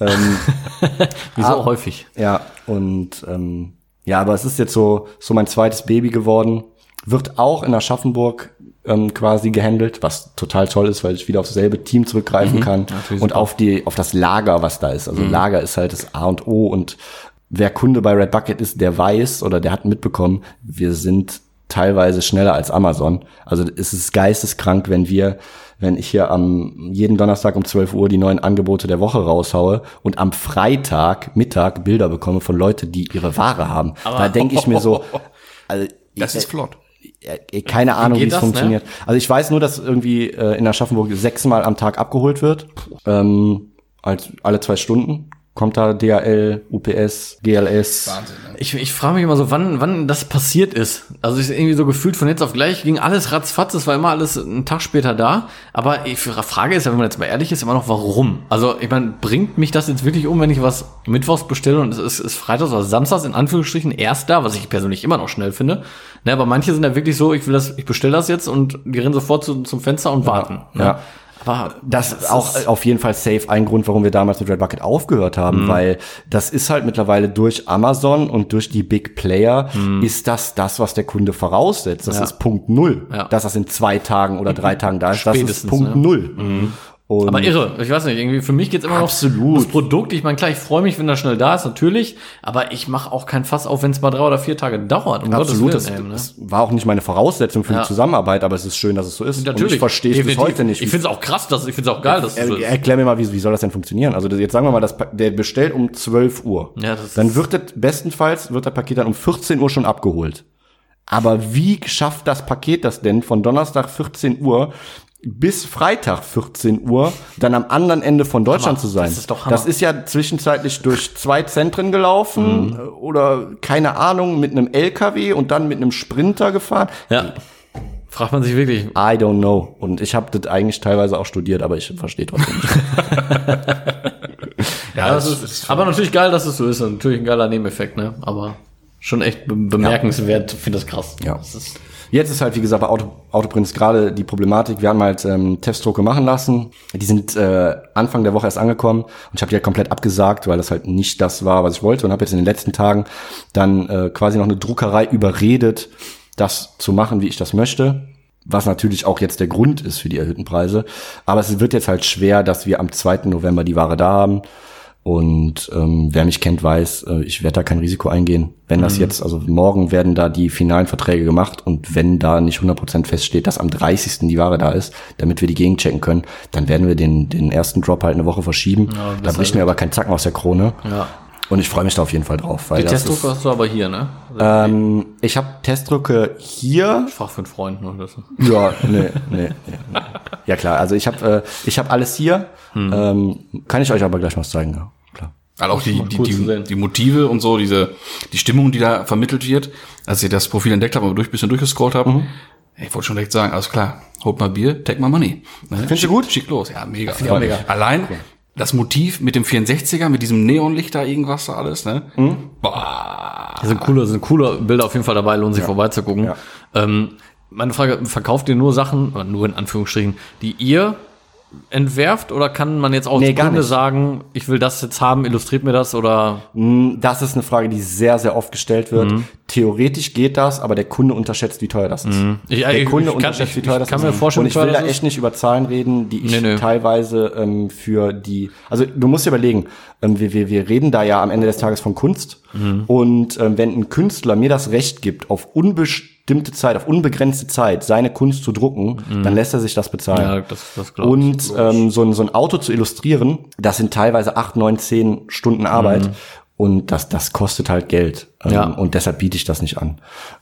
Ähm, Wieso Ah. häufig? ja, und ähm, ja, aber es ist jetzt so, so mein zweites Baby geworden. wird auch in Aschaffenburg ähm, quasi gehandelt, was total toll ist, weil ich wieder auf dasselbe Team zurückgreifen kann und auf die auf das Lager, was da ist. Also Lager ist halt das A und O und wer Kunde bei Red Bucket ist, der weiß oder der hat mitbekommen, wir sind teilweise schneller als Amazon. Also es ist geisteskrank, wenn wir, wenn ich hier am jeden Donnerstag um 12 Uhr die neuen Angebote der Woche raushaue und am Freitag Mittag Bilder bekomme von Leuten, die ihre Ware haben. da denke ich mir so, also Das ist flott. Äh, keine Ahnung, wie es das, ne? funktioniert. Also ich weiß nur, dass irgendwie äh, in Aschaffenburg sechsmal am Tag abgeholt wird. Ähm, als alle zwei Stunden kommt da DHL, UPS, GLS. Wahnsinn. Ne? Ich, ich frage mich immer so, wann, wann das passiert ist. Also ich irgendwie so gefühlt von jetzt auf gleich ging alles ratzfatz, es war immer alles einen Tag später da. Aber die Frage ist ja, wenn man jetzt mal ehrlich ist, immer noch warum. Also ich meine, bringt mich das jetzt wirklich um, wenn ich was mittwochs bestelle und es ist, ist freitags oder samstags in Anführungsstrichen erst da, was ich persönlich immer noch schnell finde. Ne, aber manche sind ja wirklich so, ich will das, ich bestelle das jetzt und die rennen sofort zu, zum Fenster und warten. Ne? Ja. Aber Das ist auch auf jeden Fall safe ein Grund, warum wir damals mit Red Bucket aufgehört haben, Mhm. weil das ist halt mittlerweile durch Amazon und durch die Big Player ist das das, was der Kunde voraussetzt. Das Mhm. Ja. ist Punkt Null. Ja. Dass das in zwei Tagen oder drei Tagen da ist, das ist Spätestens, Punkt ne? Null. Und Aber irre, ich weiß nicht, irgendwie für mich geht's immer Absolut. noch das Produkt. Ich meine, klar, ich freue mich, wenn das schnell da ist, natürlich, aber ich mache auch kein Fass auf, wenn es mal drei oder vier Tage dauert. Um Absolut, Gottes das, Willen, ey, ne? das war auch nicht meine Voraussetzung für Ja. die Zusammenarbeit, aber es ist schön, dass es so ist. Natürlich. Und ich verstehe es bis heute nicht. Ich finde es auch krass, dass, ich finde es auch geil, dass es so ist. erklär mir mal, wie, wie soll das denn funktionieren? Also jetzt sagen wir mal, das, der bestellt um 12 Uhr. Ja, das dann wird das bestenfalls wird das Paket dann um 14 Uhr schon abgeholt. Aber wie schafft das Paket das denn von Donnerstag 14 Uhr bis Freitag 14 Uhr dann am anderen Ende von Deutschland Hammer. zu sein? Das ist doch Hammer. Das ist ja zwischenzeitlich durch zwei Zentren gelaufen Mhm. äh, oder keine Ahnung mit einem LKW und dann mit einem Sprinter gefahren. Ja. Fragt man sich wirklich, I don't know. Und ich habe das eigentlich teilweise auch studiert, aber ich verstehe trotzdem nicht. ja, das ist, aber natürlich geil, dass es so ist. Und natürlich ein geiler Nebeneffekt, ne? Aber schon echt be bemerkenswert, finde das krass. Ja. Das ist, Jetzt ist halt, wie gesagt, bei Auto, Autoprints gerade die Problematik. Wir haben halt ähm, Testdrucke machen lassen. Die sind äh, Anfang der Woche erst angekommen und ich habe die halt komplett abgesagt, weil das halt nicht das war, was ich wollte und habe jetzt in den letzten Tagen dann äh, quasi noch eine Druckerei überredet, das zu machen, wie ich das möchte. Was natürlich auch jetzt der Grund ist für die erhöhten Preise. Aber es wird jetzt halt schwer, dass wir am 2. November die Ware da haben. Und ähm, wer mich kennt, weiß, äh, ich werde da kein Risiko eingehen. Wenn das jetzt, also morgen werden da die finalen Verträge gemacht und wenn da nicht 100% feststeht, dass am 30. die Ware da ist, damit wir die gegenchecken können, dann werden wir den, den ersten Drop halt eine Woche verschieben. da bricht mir aber kein Zacken aus der Krone. ja. Und ich freue mich da auf jeden Fall drauf. Weil Die das Testdrucke hast du aber hier, ne? ähm, ich habe Testdrücke hier. Fach für einen Freund oder so. Ja, nee, nee, nee. Ja klar, also ich habe äh, ich habe alles hier. Ähm, kann ich euch aber gleich was zeigen, ja. Also auch die, die, die, die Motive und so, diese, die Stimmung, die da vermittelt wird. Als ich das Profil entdeckt habe und durch, bisschen durchgescrollt habe, Mhm. ich wollte schon direkt sagen, alles klar, holt mal Bier, take my money. Ne? Findest du gut? Schick los, ja, mega. ich auch mega. Allein das Motiv mit dem 64er, mit diesem Neonlicht da, irgendwas da alles, ne? Mhm. Boah. Da sind coole, sind coole Bilder auf jeden Fall dabei, lohnt sich vorbeizugucken. Ja. Ähm, meine Frage, verkauft ihr nur Sachen, nur in Anführungsstrichen, die ihr entwerft oder kann man jetzt auch Nee, als Kunde sagen, ich will das jetzt haben, illustriert mir das oder Das ist eine Frage, die sehr, sehr oft gestellt wird. Theoretisch geht das, aber der Kunde unterschätzt, wie teuer das ist. Ich- der ich- Kunde ich unterschätzt, wie teuer das kann ist. mir vorstellen, Und ich will da echt nicht über Zahlen reden, die ich Nee, nee. teilweise ähm, für die, also du musst dir überlegen, ähm, wir, wir, wir reden da ja am Ende des Tages von Kunst. Mhm. Und ähm, wenn ein Künstler mir das Recht gibt, auf unbestimmte Zeit, auf unbegrenzte Zeit seine Kunst zu drucken, dann lässt er sich das bezahlen. Mhm. ja, das, das glaube ich. Und ähm, so, ein, so ein Auto zu illustrieren, das sind teilweise acht, neun, zehn Stunden Arbeit. Und das, das kostet halt Geld. Ähm, Mhm. Ja. Und deshalb biete ich das nicht an.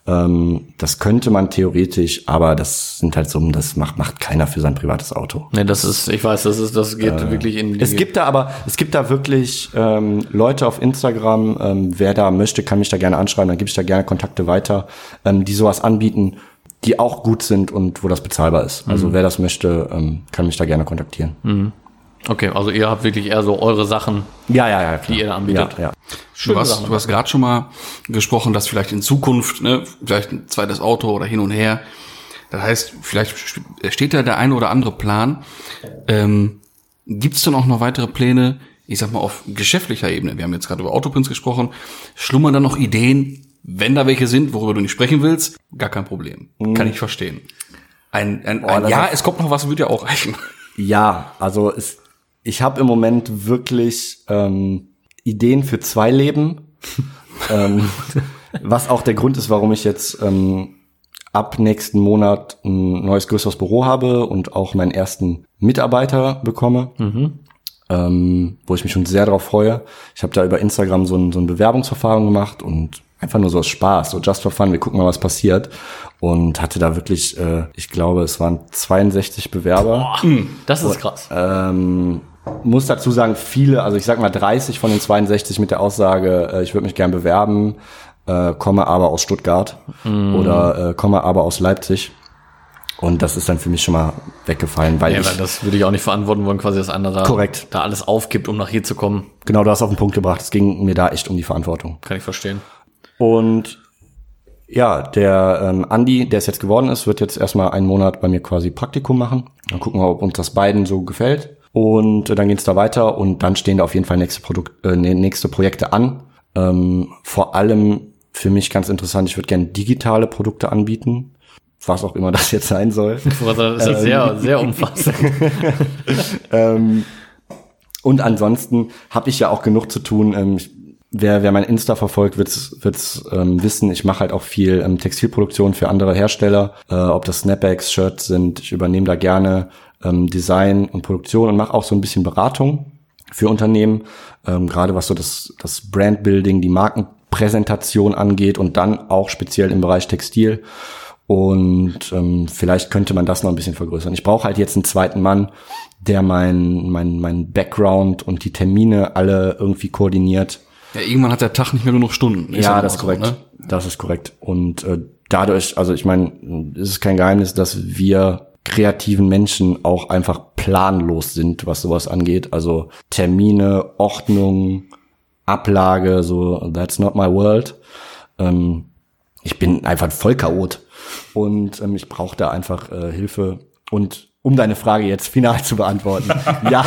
Ähm, das könnte man theoretisch, aber das sind halt Summen, das macht, macht keiner für sein privates Auto. Nee, das ist, ich weiß, das ist, das geht wirklich in die. Es gibt da aber, es gibt da wirklich ähm, Leute auf Instagram, ähm, wer da möchte, kann mich da gerne anschreiben, dann gebe ich da gerne Kontakte weiter, ähm, die sowas anbieten, die auch gut sind und wo das bezahlbar ist. Mhm. Also wer das möchte, ähm, kann mich da gerne kontaktieren. Okay, also ihr habt wirklich eher so eure Sachen. Ja, ja, ja. Die ihr da anbietet. Ja, ja. Du hast, du hast gerade schon mal gesprochen, dass vielleicht in Zukunft, ne, vielleicht ein zweites Auto oder hin und her. Das heißt, vielleicht steht da der eine oder andere Plan. Ähm, Gibt es denn auch noch weitere Pläne, ich sag mal auf geschäftlicher Ebene? Wir haben jetzt gerade über Autoprints gesprochen. Schlummern da noch Ideen, Wenn da welche sind, worüber du nicht sprechen willst, gar kein Problem. Kann ich verstehen. Ein, ein, ein das Ja, es kommt noch was, würde ja auch reichen. Ja, also es, ich habe im Moment wirklich ähm, Ideen für zwei Leben. ähm, was auch der Grund ist, warum ich jetzt ähm, ab nächsten Monat ein neues größeres Büro habe und auch meinen ersten Mitarbeiter bekomme. Ähm, wo ich mich schon sehr darauf freue. Ich habe da über Instagram so ein, so ein Bewerbungsverfahren gemacht und einfach nur so aus Spaß, so just for fun, wir gucken mal, was passiert. Und hatte da wirklich, äh, ich glaube, es waren 62 Bewerber. Das ist krass. Ähm, muss dazu sagen, viele, also ich sag mal 30 von den 62 mit der Aussage, äh, ich würde mich gern bewerben, äh, komme aber aus Stuttgart oder äh, komme aber aus Leipzig. Und das ist dann für mich schon mal weggefallen, weil Ja, ich, weil das würde ich auch nicht verantworten wollen, quasi, dass einer da, Korrekt. da alles aufgibt, um nach hier zu kommen. genau, du hast auf den Punkt gebracht, es ging mir da echt um die Verantwortung. Kann ich verstehen. Und ja, der ähm, Andi, der es jetzt geworden ist, wird jetzt erstmal einen Monat bei mir quasi Praktikum machen. Dann gucken wir, ob uns das beiden so gefällt. Und dann geht's da weiter und dann stehen da auf jeden Fall nächste, Produkt, äh, nächste Projekte an. Ähm, vor allem für mich ganz interessant, ich würde gerne digitale Produkte anbieten, was auch immer das jetzt sein soll. Das ist ja sehr, sehr umfassend. Und ansonsten habe ich ja auch genug zu tun. Ähm, ich, wer, wer mein Insta verfolgt, wird's wird's ähm, wissen. Ich mache halt auch viel ähm, Textilproduktion für andere Hersteller, äh, ob das Snapbacks, Shirts sind. Ich übernehme da gerne ähm, Design und Produktion und mache auch so ein bisschen Beratung für Unternehmen, ähm, gerade was so das, das Brandbuilding, die Markenpräsentation angeht und dann auch speziell im Bereich Textil. Und ähm, vielleicht könnte man das noch ein bisschen vergrößern. Ich brauche halt jetzt einen zweiten Mann, der mein, mein, mein Background und die Termine alle irgendwie koordiniert. Ja, irgendwann hat der Tag nicht mehr genug Stunden. Ist ja, das ist korrekt. ne? Das ist korrekt. Und äh, dadurch, also ich meine, es ist kein Geheimnis, dass wir kreativen Menschen auch einfach planlos sind, was sowas angeht. Also Termine, Ordnung, Ablage, so that's not my world. Ähm, ich bin einfach voll Chaot und ähm, ich brauche da einfach äh, Hilfe. Und um deine Frage jetzt final zu beantworten, ja,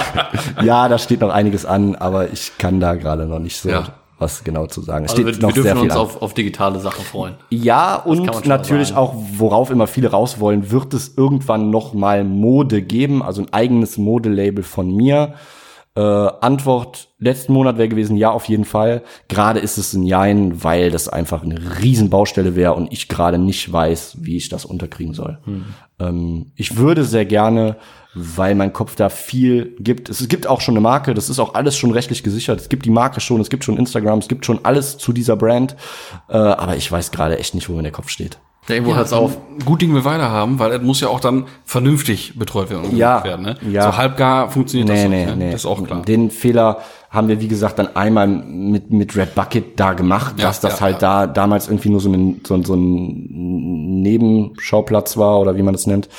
ja, da steht noch einiges an, aber ich kann da gerade noch nicht so Ja. Was genau zu sagen. Es Also steht wir, noch wir sehr dürfen viel uns auf, auf digitale Sachen freuen. Ja, man und natürlich auch, worauf immer viele raus wollen, wird es irgendwann noch mal Mode geben, also ein eigenes Modelabel von mir. Äh, Antwort letzten Monat wäre gewesen, ja, auf jeden Fall. Gerade ist es ein Jein, weil das einfach eine riesen Baustelle wäre und ich gerade nicht weiß, wie ich das unterkriegen soll. Ähm, ich würde sehr gerne, weil mein Kopf da viel gibt. Es gibt auch schon eine Marke, das ist auch alles schon rechtlich gesichert. Es gibt die Marke schon, es gibt schon Instagram, es gibt schon alles zu dieser Brand. Äh, aber ich weiß gerade echt nicht, wo mir der Kopf steht. Ja, irgendwo hört's auf. Gut Ding wir weiter haben, weil es muss ja auch dann vernünftig betreut werden. und Ja, werden ne? ja. So halbgar funktioniert das Nee, nicht. nee, ne? nee. Das ist auch klar. Den Fehler haben wir, wie gesagt, dann einmal mit, mit Red Bucket da gemacht, Ja, dass das ja, halt da damals irgendwie nur so ein, so, ein- so ein Nebenschauplatz war oder wie man das nennt.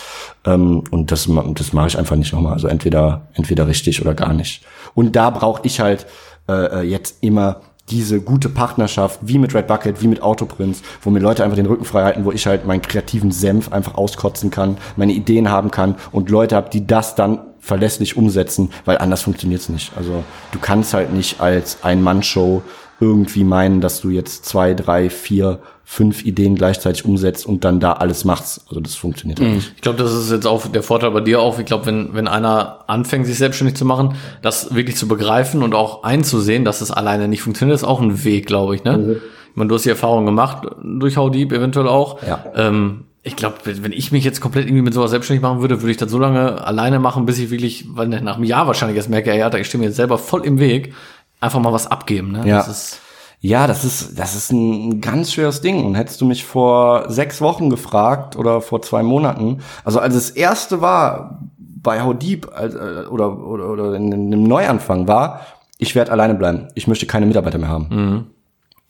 Ähm, und das, das mache ich einfach nicht nochmal. Also entweder, entweder richtig oder gar nicht. Und da brauche ich halt äh, äh, jetzt immer diese gute Partnerschaft, wie mit Red Bucket, wie mit Autoprints, wo mir Leute einfach den Rücken frei halten, wo ich halt meinen kreativen Senf einfach auskotzen kann, meine Ideen haben kann und Leute habe, die das dann verlässlich umsetzen, weil anders funktioniert's nicht. Also du kannst halt nicht als Ein-Mann-Show irgendwie meinen, dass du jetzt zwei, drei, vier, fünf Ideen gleichzeitig umsetzt und dann da alles machst. Also das funktioniert halt nicht. Ich glaube, das ist jetzt auch der Vorteil bei dir auch. Ich glaube, wenn, wenn einer anfängt, sich selbstständig zu machen, das wirklich zu begreifen und auch einzusehen, dass es alleine nicht funktioniert, ist auch ein Weg, glaube ich. Ne? Ich meine, du hast die Erfahrung gemacht, durch How Deep eventuell auch. Ja. Ähm, ich glaube, wenn ich mich jetzt komplett irgendwie mit sowas selbstständig machen würde, würde ich das so lange alleine machen, bis ich wirklich, weil nach einem Jahr wahrscheinlich erst merke, ja, ich stehe mir jetzt selber voll im Weg, einfach mal was abgeben. Ne? Ja. Das ist, Ja, das ist, das ist ein ganz schweres Ding. Und hättest du mich vor sechs Wochen gefragt oder vor zwei Monaten, also als das erste war bei How Deep als, äh, oder, oder, oder in, in einem Neuanfang war, ich werde alleine bleiben. Ich möchte keine Mitarbeiter mehr haben.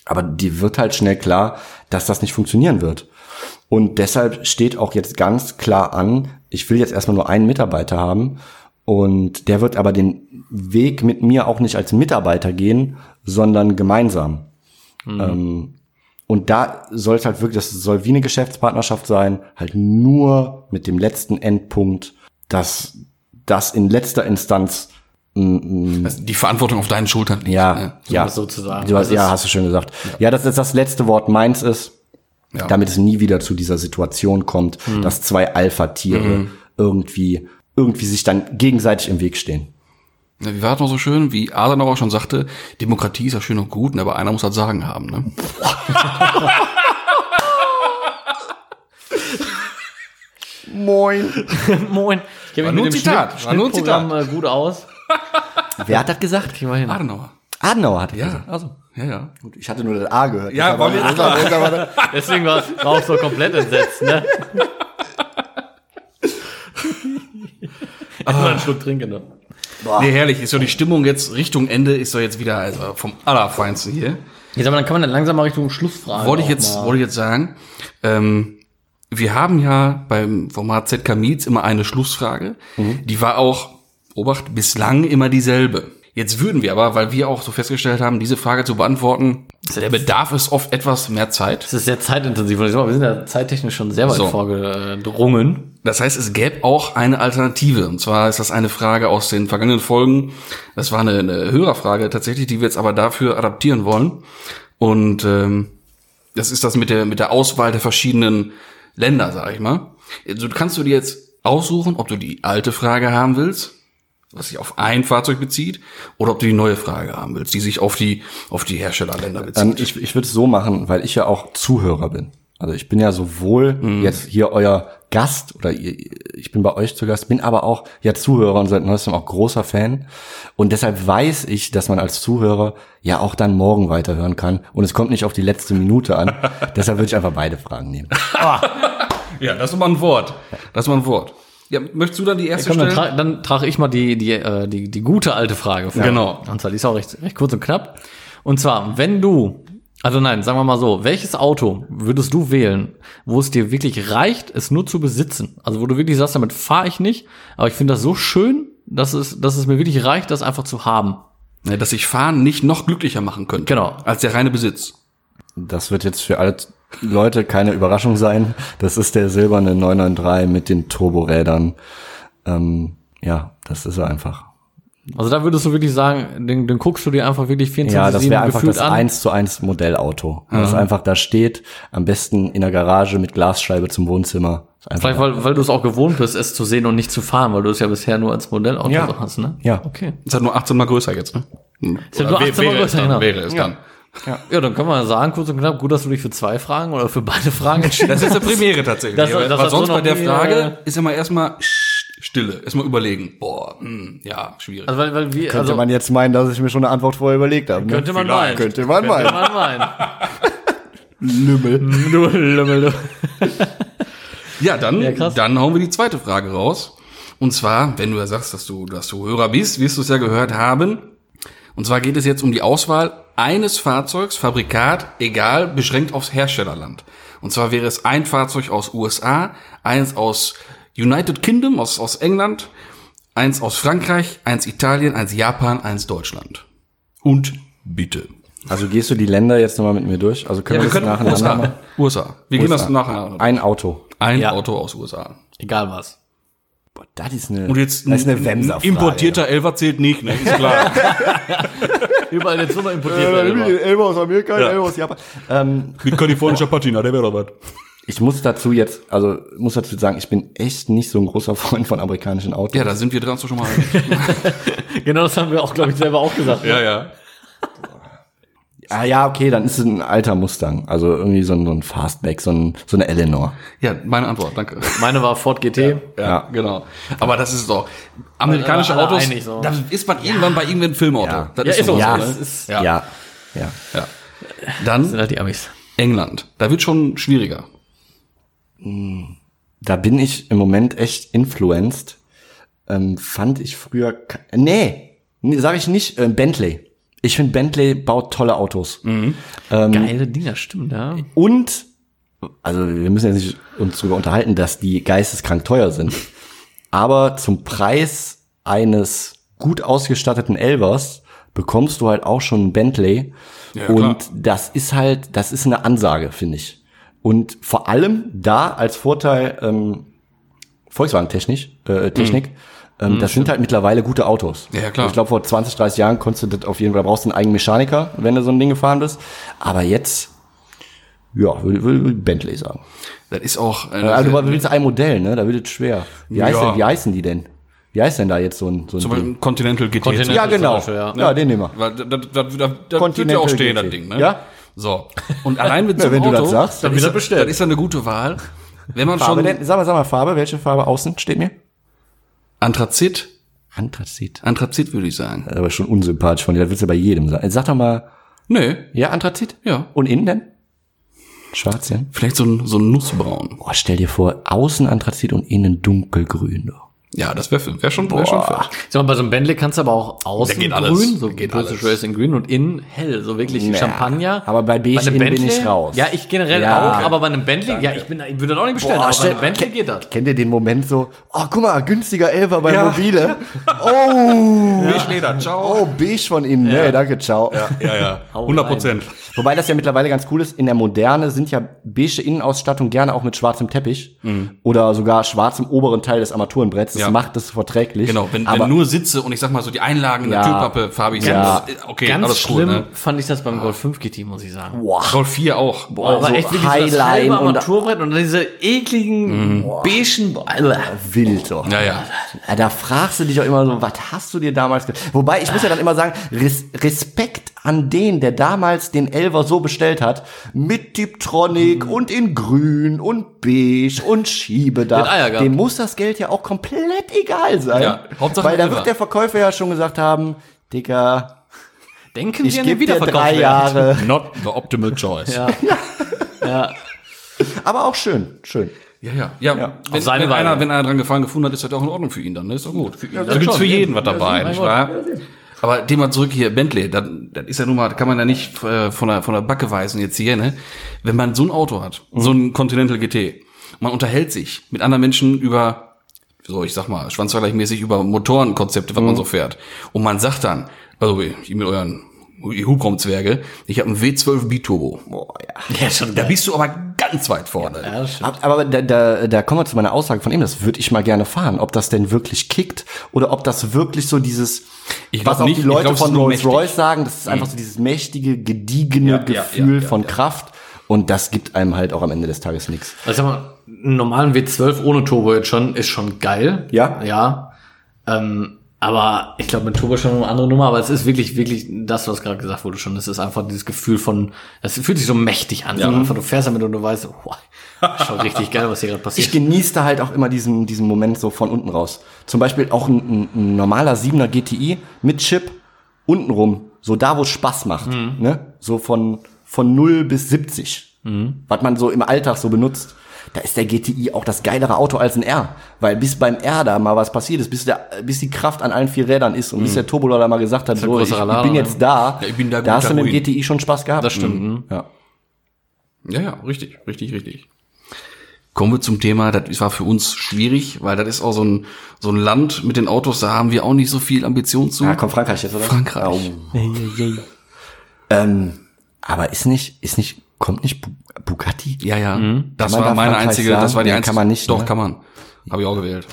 Aber die wird halt schnell klar, dass das nicht funktionieren wird. Und deshalb steht auch jetzt ganz klar an, ich will jetzt erstmal nur einen Mitarbeiter haben. Und der wird aber den Weg mit mir auch nicht als Mitarbeiter gehen, sondern gemeinsam. Ähm, und da soll es halt wirklich, das soll wie eine Geschäftspartnerschaft sein, halt nur mit dem letzten Endpunkt, dass das in letzter Instanz Also die Verantwortung auf deinen Schultern liegt. Ja, ne? ja. sozusagen. Du hast, Das ja, hast du schön gesagt. Ja, dass jetzt das letzte Wort meins ist, Ja. damit es nie wieder zu dieser Situation kommt, dass zwei Alpha-Tiere irgendwie, irgendwie sich dann gegenseitig im Weg stehen. Ja, Wie war das noch so schön? Wie Adenauer schon sagte, Demokratie ist ja schön und gut, ne, aber einer muss das Sagen haben. Ne? Moin. Moin. Ich kenne War mich nur mit ein dem Zitat, Schnitt, war nur ein Schnittprogramm äh, gut aus. Wer hat das gesagt? Kriegen wir hin. Adenauer. Adenauer hat das Ja. gesagt. Also, Ja, ja. gut, ich hatte nur das A gehört. Ja, Das war mir aber- klar. das aber- Deswegen war, war auch so komplett entsetzt, ne? Erstmal einen Schluck trinken, ne? Nee, herrlich. Ist so die Stimmung jetzt Richtung Ende, ist doch jetzt wieder also vom Allerfeinsten hier. Jetzt aber dann kann man dann langsam mal Richtung Schlussfrage. wollte ich jetzt, mal- wollte ich jetzt sagen, ähm, wir haben ja beim Format ZK Meets immer eine Schlussfrage. Die war auch, Obacht, bislang immer dieselbe. Jetzt würden wir aber, weil wir auch so festgestellt haben, diese Frage zu beantworten, der Bedarf ist oft etwas mehr Zeit. Das ist sehr zeitintensiv. Und ich sag mal, wir sind ja zeittechnisch schon sehr weit So. vorgedrungen. Das heißt, es gäbe auch eine Alternative. Und zwar ist das eine Frage aus den vergangenen Folgen. Das war eine, eine Hörerfrage tatsächlich, die wir jetzt aber dafür adaptieren wollen. Und ähm, das ist das mit der, mit der Auswahl der verschiedenen Länder, sag ich mal. Also, du kannst du dir jetzt aussuchen, ob du die alte Frage haben willst, was sich auf ein Fahrzeug bezieht, oder ob du die neue Frage haben willst, die sich auf die, auf die Herstellerländer bezieht. Ähm, ich ich würde es so machen, weil ich ja auch Zuhörer bin. Also ich bin ja sowohl Mhm. jetzt hier euer Gast oder ihr, ich bin bei euch zu Gast, bin aber auch ja Zuhörer und seit neuestem auch großer Fan. Und deshalb weiß ich, dass man als Zuhörer ja auch dann morgen weiterhören kann. Und es kommt nicht auf die letzte Minute an. deshalb würde ich einfach beide Fragen nehmen. ja, das ist mal ein Wort. Das ist mal ein Wort. Ja, möchtest du dann die erste Komm, dann, stellen? tra dann trage ich mal die, die, äh, die, die gute alte Frage vor. Genau. Und zwar, die ist auch recht, recht kurz und knapp. Und zwar, wenn du, also nein, sagen wir mal so, welches Auto würdest du wählen, wo es dir wirklich reicht, es nur zu besitzen? Also wo du wirklich sagst, damit fahre ich nicht, aber ich finde das so schön, dass es, dass es mir wirklich reicht, das einfach zu haben. Ja, dass sich Fahren nicht noch glücklicher machen könnte. Genau. Als der reine Besitz. Das wird jetzt für alle Leute keine Überraschung sein. Das ist der silberne 993 mit den Turborädern. Ähm, ja, das ist er einfach. Also da würdest du wirklich sagen, den, den guckst du dir einfach wirklich 24 Ja, das wäre einfach das an. 1 zu 1 Modellauto. Das einfach da steht, am besten in der Garage mit Glasscheibe zum Wohnzimmer. Vielleicht, weil, weil du es auch gewohnt bist, es zu sehen und nicht zu fahren, weil du es ja bisher nur als Modellauto Ja. hast, ne? Ja. Okay. Ist halt nur 18 mal größer jetzt, ne? Ist halt nur 18 mal wäre es größer, dann, genau. Wäre es dann. Ja, dann können wir sagen, kurz und knapp, gut, dass du dich für zwei Fragen oder für beide Fragen entschieden Das ist hast. eine Premiere tatsächlich. Das- das hast du sonst bei der Frage äh, ist immer erstmal Stille. Erstmal überlegen. Boah, hm, ja, schwierig. Also, weil, weil wir, könnte also, man jetzt meinen, dass ich mir schon eine Antwort vorher überlegt habe. Ne? könnte man meinen. Könnte man Könnte meinen. man meinen. Lümmel. Lümmel, du. Ja, dann, Ja, dann hauen wir die zweite Frage raus. Und zwar, wenn du ja sagst, dass du, dass du Hörer bist, wirst du es ja gehört haben. Und zwar geht es jetzt um die Auswahl eines Fahrzeugs, Fabrikat, egal, beschränkt aufs Herstellerland. Und zwar wäre es ein Fahrzeug aus USA, eins aus United Kingdom, aus, aus England, eins aus Frankreich, eins Italien, eins Japan, eins Deutschland. Und bitte. Also gehst du die Länder jetzt nochmal mit mir durch? Also können wir, das nacheinander USA. machen? USA. Wir gehen das USA. nachher. Ein Auto. Ein Ja. Auto aus USA. Egal was. Boah, das ist eine, Und jetzt das ist eine ein Wemser importierter Elfer zählt nicht, ne? Ist klar. Überall jetzt nur noch importiert. Elber aus Amerika, Elber aus Japan. Ähm, Mit kalifornischer Patina, der wäre doch was. ich muss dazu jetzt, also muss dazu sagen, ich bin echt nicht so ein großer Freund von amerikanischen Autos. Ja, da sind wir dran so schon mal. Genau das haben wir auch, glaube ich, selber auch gesagt. ja, ja. Ah ja, okay, dann ist es ein alter Mustang. Also irgendwie so ein, so ein Fastback, so, ein, so eine Eleanor. Ja, meine Antwort, danke. Meine war Ford GT. Ja, genau. Aber das ist doch, amerikanische Alle Autos, einig so. da ist man irgendwann bei irgendeinem Filmauto. Ja. Das Ja, ist so, auch Ja. ist, Ja. Ja. ja. ja. sind Dann halt die Amis. England. Da wird schon schwieriger. Da bin ich im Moment echt influenced. Ähm, fand ich früher. nee sage ich nicht. Äh, Bentley. Ich finde, Bentley baut tolle Autos. Geile Dinger, stimmt, ja. Und, also wir müssen jetzt nicht uns darüber unterhalten, dass die geisteskrank teuer sind. Aber zum Preis eines gut ausgestatteten Elvers bekommst du halt auch schon einen Bentley. Ja, klar. und das ist halt, das ist eine Ansage, finde ich. Und vor allem da als Vorteil, ähm, Volkswagen-Technik, äh, Technik. Ähm, das sind halt mittlerweile gute Autos. Ja, ja, klar. Ich glaube, vor 20, 30 Jahren konntest du das auf jeden Fall, brauchst du einen eigenen Mechaniker, wenn du so ein Ding gefahren bist. Aber jetzt, ja, würde würd, würd Bentley sagen. Das ist auch. Äh, Also, du willst ein Modell, ne? Da wird es schwer. Wie, heißt Ja. denn, wie heißen die denn? Wie heißt denn da jetzt so ein, so ein zum Ding? Beispiel Continental GT. Continental. Ja, genau. Beispiel, ja. ja. den nehmen wir. Weil da, da, da, da, da wird ja Continental auch stehen, GT. das Ding, ne? Ja. So. Und allein mit so einem wenn du Auto, das sagst, dann dann ist, wird er bestellt. das ist ja eine gute Wahl. Wenn man Farbe schon denn? Sag mal, sag mal Farbe. Welche Farbe außen steht mir? Anthrazit, Anthrazit. Anthrazit würde ich sagen. Das ist aber schon unsympathisch von dir. Das willst du bei jedem sagen. Sag doch mal, Nee, ja, Anthrazit? Ja. Und innen denn? Schwarz, ja? vielleicht so ein, so ein Nussbraun. Boah, stell dir vor, außen Anthrazit und innen dunkelgrün. Doch. Ja, das wäre wär schon, wär schon fett. Sag mal, bei so einem Bentley kannst du aber auch außen Da geht alles. grün, so geht British alles. Racing grün und innen hell, so wirklich Ja, Champagner. aber bei beige einem innen bin ich raus. Ja, ich generell Ja. auch, aber bei einem Bentley, ja, ich bin, ich würde das auch nicht bestellen, Boah, aber bei stell- einem Bentley geht das. Kennt ihr den Moment so, oh, guck mal, günstiger Elfer bei Ja. Mobile. Oh, Beige-Leder, ciao. oh, beige von innen. Nee, danke, ciao. Ja, ja, 100 Prozent. Wobei das ja mittlerweile ganz cool ist, in der Moderne sind ja beige Innenausstattung gerne auch mit schwarzem Teppich oder sogar schwarzem oberen Teil des Armaturenbretts. Das Mhm. Ja. macht es verträglich. Genau, wenn, aber wenn nur Sitze und ich sag mal so die Einlagen in der. Türpappe farbig sind, Ja. das- okay, Ganz alles schlimm cool, ne? fand ich das beim Golf 5 GT, muss ich sagen. boah, Golf 4 auch. Boah, aber so echt wirklich so das Highline halbe und- Armaturenbrett und diese ekligen beigen, wild doch. Ja, ja. Da fragst du dich auch immer so, was hast du dir damals Wobei, ich muss ja dann immer sagen, Res Respekt an den, der damals den Elver so bestellt hat, mit Tiptronic Mhm. und in grün und beige und Schiebedach. Dem muss das Geld ja auch komplett egal sein. Ja, Hauptsache Weil da wird der Verkäufer ja schon gesagt haben, Dicker, denken ich Sie an den Wiederverkauf. drei Jahre. Not the optimal choice. Ja. ja. Aber auch schön, schön. Ja, ja. ja, Ja. Wenn, Auf seine wenn, einer, Weise. wenn einer dran gefallen gefunden hat, ist das auch in Ordnung für ihn dann. Ne? Ist doch gut. Für ihn. das da gibt's schon. für jeden was Ja, dabei, nicht wahr? Aber Thema zurück hier, Bentley, das, das ist ja nun mal, kann man ja nicht äh, von der, von der Backe weisen jetzt hier, ne? Wenn man so ein Auto hat, so ein Continental GT, man unterhält sich mit anderen Menschen über, so ich sag mal, schwanzvergleichmäßig über Motorenkonzepte, was man so fährt. Und man sagt dann, also ich mit euren Hubraumzwerge, ich habe einen W12 Biturbo. Boah, ja. ja, schon Da bist du aber ganz weit vorne. Ja, Aber da, da, da kommen wir zu meiner Aussage von ihm, das würde ich mal gerne fahren. Ob das denn wirklich kickt oder ob das wirklich so dieses, Ich was auch nicht. die Leute glaub, von nur Rolls mächtig. Royce sagen, das ist einfach so dieses mächtige, gediegene Ja, Gefühl ja, ja, von. Kraft. Und das gibt einem halt auch am Ende des Tages nichts. Also sag mal, einen normalen W12 ohne Turbo jetzt schon, ist schon geil. Ja. Ja. Ähm, aber ich glaube, mit Turbo schon eine andere Nummer, aber es ist wirklich, wirklich das, was gerade gesagt wurde schon. Es ist einfach dieses Gefühl von, es fühlt sich so mächtig an. So einfach, du fährst damit und du weißt, wow, ist schon richtig geil, was hier gerade passiert. Ich genieße da halt auch immer diesen, diesen Moment so von unten raus. Zum Beispiel auch ein, ein, ein normaler 7er GTI mit Chip untenrum, so da, wo es Spaß macht. Ne? So von, von 0 bis 70. Was man so im Alltag so benutzt. Da ist der GTI auch das geilere Auto als ein R. Weil bis beim R da mal was passiert ist, bis, der, bis die Kraft an allen vier Rädern ist und bis der Turbolader mal gesagt hat, so, ich, ich bin ne? jetzt da, Ja, ich bin da da hast du mit dem. GTI schon Spaß gehabt. Das stimmt. Mhm. Ja. Ja, ja, richtig, richtig, richtig. Kommen wir zum Thema, das war für uns schwierig, weil das ist auch so ein, so ein Land mit den Autos, da haben wir auch nicht so viel Ambition zu. Ja, kommt Frankreich jetzt, oder? Frankreich. Oh. Ähm, aber ist nicht, ist nicht, kommt nicht Bugatti? Ja, ja. Das Kann man war da meine Frankreich einzige, sagen? das war die Nee, einzige. kann man nicht, Doch, ne? kann man. Habe ich auch gewählt.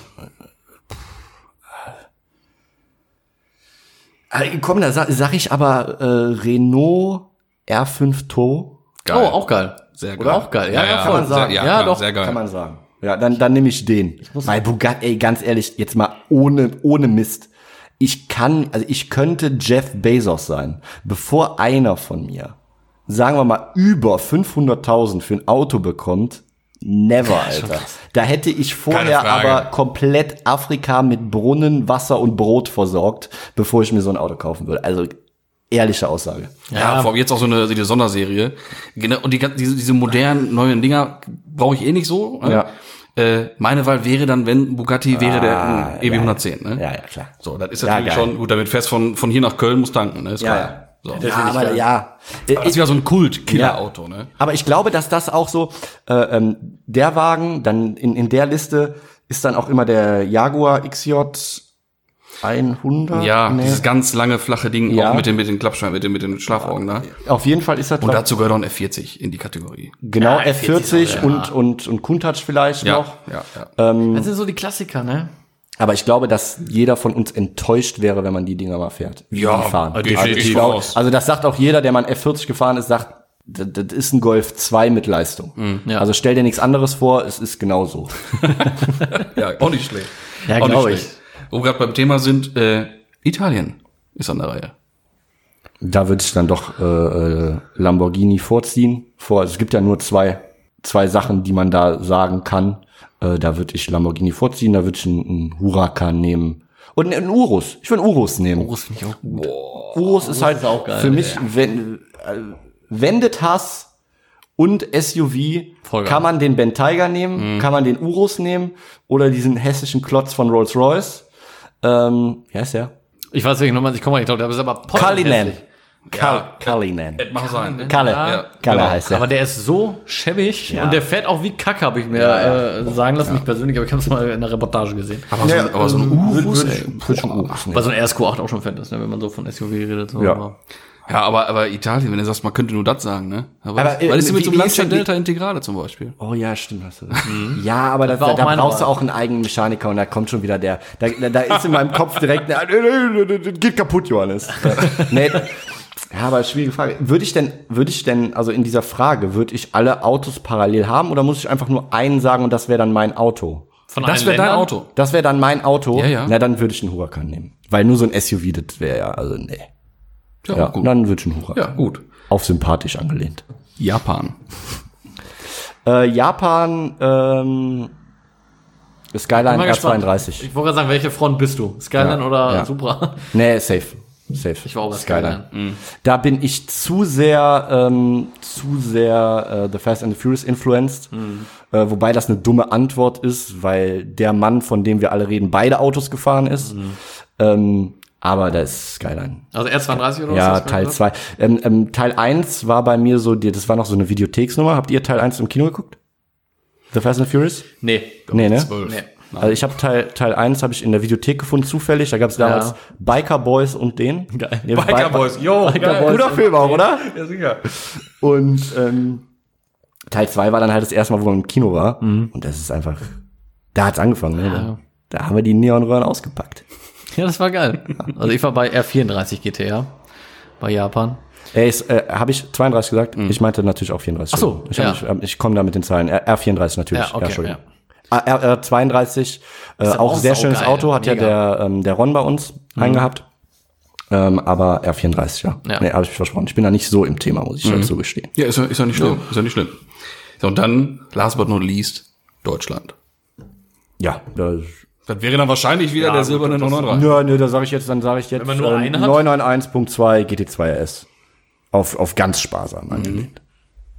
Äh, Komm, da sag, sag ich aber äh, Renault R5 Turbo. Oh, auch geil. Sehr Oder auch geil. Ja, ja, voll. Sehr, ja, Ja, klar, doch. sehr geil. Kann man sagen. Ja, dann, dann nehme ich den. Weil Bugatti, ey, ganz ehrlich, jetzt mal ohne, ohne Mist. Ich kann, also ich könnte Jeff Bezos sein, bevor einer von mir, sagen wir mal, über 500.000 für ein Auto bekommt. Never, Alter. Da hätte ich vorher aber komplett Afrika mit Brunnen, Wasser und Brot versorgt, bevor ich mir so ein Auto kaufen würde. Also, ehrliche Aussage. Ja, vor allem jetzt auch so eine, die Sonderserie. Genau, und die, diese, diese modernen, neuen Dinger brauche ich eh nicht so. ne? Ja. Äh, meine Wahl wäre dann, wenn Bugatti wäre der äh, EB110. Ne? Ja, ja, klar. So, das ist Ja, natürlich geil. schon, gut, damit fährst von, von hier nach Köln, muss tanken, ne? Ist Ja, klar. Ja. So. Ja, aber ja. Äh, Das ist ja so ein Kult-Killer-Auto, ne? Aber ich glaube, dass das auch so, äh, ähm, der Wagen, dann in, in der Liste ist dann auch immer der Jaguar XJ 100? Ja, Nee. dieses ganz lange, flache Ding, Ja. auch mit den, mit den Klappscheiben, mit den, mit den Schlafaugen da. Auf jeden Fall ist das Und dazu gehört auch ein F40 in die Kategorie. genau Ja, F40 F40 und, und, und Countach vielleicht Ja, noch. ja, ja. Das sind so die Klassiker, ne? Aber ich glaube, dass jeder von uns enttäuscht wäre, wenn man die Dinger mal fährt. Ja, die fahren. definitiv Also, ich glaube, voraus. also das sagt auch jeder, der mal ein F40 gefahren ist, sagt, das, das ist ein Golf 2 mit Leistung. ja. Also stell dir nichts anderes vor, es ist genauso. ja, auch nicht schlecht. Ja, glaub schlecht. ich. Wo wir gerade beim Thema sind, äh, Italien ist an der Reihe. Da würde ich dann doch äh, äh, Lamborghini vorziehen. Vor, also es gibt ja nur zwei, zwei Sachen, die man da sagen kann. Äh, da würde ich Lamborghini vorziehen, da würde ich einen, einen Huracan nehmen. Und einen Urus. Ich würde einen Urus nehmen. Urus finde ich auch gut. Urus ist halt ist auch geil, für mich, wenn, äh, wendet Hass und SUV, kann man den Ben Tiger nehmen, kann man den Urus nehmen oder diesen hessischen Klotz von Rolls Royce. Ähm, wie heißt der? Ich weiß nicht, nochmal, ich komme mal nicht drauf, der ist aber Cullinan. Kal Cullinan. Mach sein. Kalle. Ja, Kalle genau. heißt der. Aber der ist so schäbig Ja. und der fährt auch wie Kacke, habe ich mir Äh, sagen lassen, nicht persönlich, aber ich habe es mal in der Reportage gesehen. Aber so, ein- aber so ein Urus, schon Urus nehmen. Weil so ein RSQ8 auch schon fett ist, ne, wenn man so von SUV redet. So. Ja. Aber- Ja, aber, aber Italien, wenn du sagst, man könnte nur das sagen, ne? Aber, Aber, äh, was ist denn mit so einem Lancia Delta Integrale zum Beispiel? Oh ja, stimmt. Hast du recht. Ja, aber das, war da, auch da brauchst du auch einen eigenen Mechaniker und da kommt schon wieder der. Da, da, da ist in meinem Kopf direkt, der, geht kaputt, Johannes. nee. Ja, aber schwierige Frage. Würde ich denn, würde ich denn, also in dieser Frage, würde ich alle Autos parallel haben oder muss ich einfach nur einen sagen und das wäre dann mein Auto? Von Das wäre dein? Auto. Das wäre dann mein Auto. Ja, ja. Na, dann würde ich einen Huracan nehmen. Weil nur so ein SUV, das wäre ja, also nee. Ja, gut. dann würde ich einen Huracan. Ja, gut. Auf sympathisch angelehnt. Japan. Äh, Japan, ähm, Skyline Bin mal gespannt. R32. Ich wollte gerade sagen, welche Front bist du? Skyline Ja, oder ja. Supra? Nee, safe. Safe. Ich war auch bei Skyline. Da bin ich zu sehr, ähm, zu sehr äh, The Fast and the Furious influenced. Äh, wobei das eine dumme Antwort ist, weil der Mann, von dem wir alle reden, beide Autos gefahren ist. Ähm, aber da ist Skyline. Also R32 oder was? Ja, Teil gesagt? 2. Ähm, ähm, Teil 1 war bei mir so, das war noch so eine Videotheksnummer. Habt ihr Teil 1 im Kino geguckt? The Fast and the Furious? Nee. Nee, ne? Zwölf. Nee. Nein. Also ich habe Teil, Teil 1 habe ich in der Videothek gefunden, zufällig. Da gab es damals ja. Biker Boys und den. Geil. Nee, Biker, Biker Boys, yo, Biker. Boys guter Film auch, oder? Ja, sicher. Und ähm, Teil 2 war dann halt das erste Mal, wo man im Kino war. Mhm. Und das ist einfach, da hat's angefangen. Ne? Ja. Ne? Da, haben wir die Neonröhren ausgepackt. Ja, das war geil. Also ich war bei R34 GTR bei Japan. Ey, äh, habe ich 32 gesagt? Mhm. Ich meinte natürlich auch 34. Ach so, ich, ja. ich, ich komme da mit den Zahlen. R34 natürlich. Ja, okay, ja, Ah, R32, äh, auch, auch sehr schönes. Auto, hat Mega. ja der, ähm, der Ron bei uns mhm. eingehabt. Ähm, aber R34, ja. ja. Nee, habe ich versprochen. Ich bin da nicht so im Thema, muss ich mhm. Halt dazu gestehen. Ja, ist ja, ist ja nicht schlimm. Ja. Ist ja nicht schlimm. So, und dann, last but not least, Deutschland. Ja, das das wäre dann wahrscheinlich wieder ja, der silberne 993. Nö, nö, da sage ich jetzt, dann sage ich jetzt Wenn 991.2 GT2 RS. Auf, auf ganz sparsam angelehnt.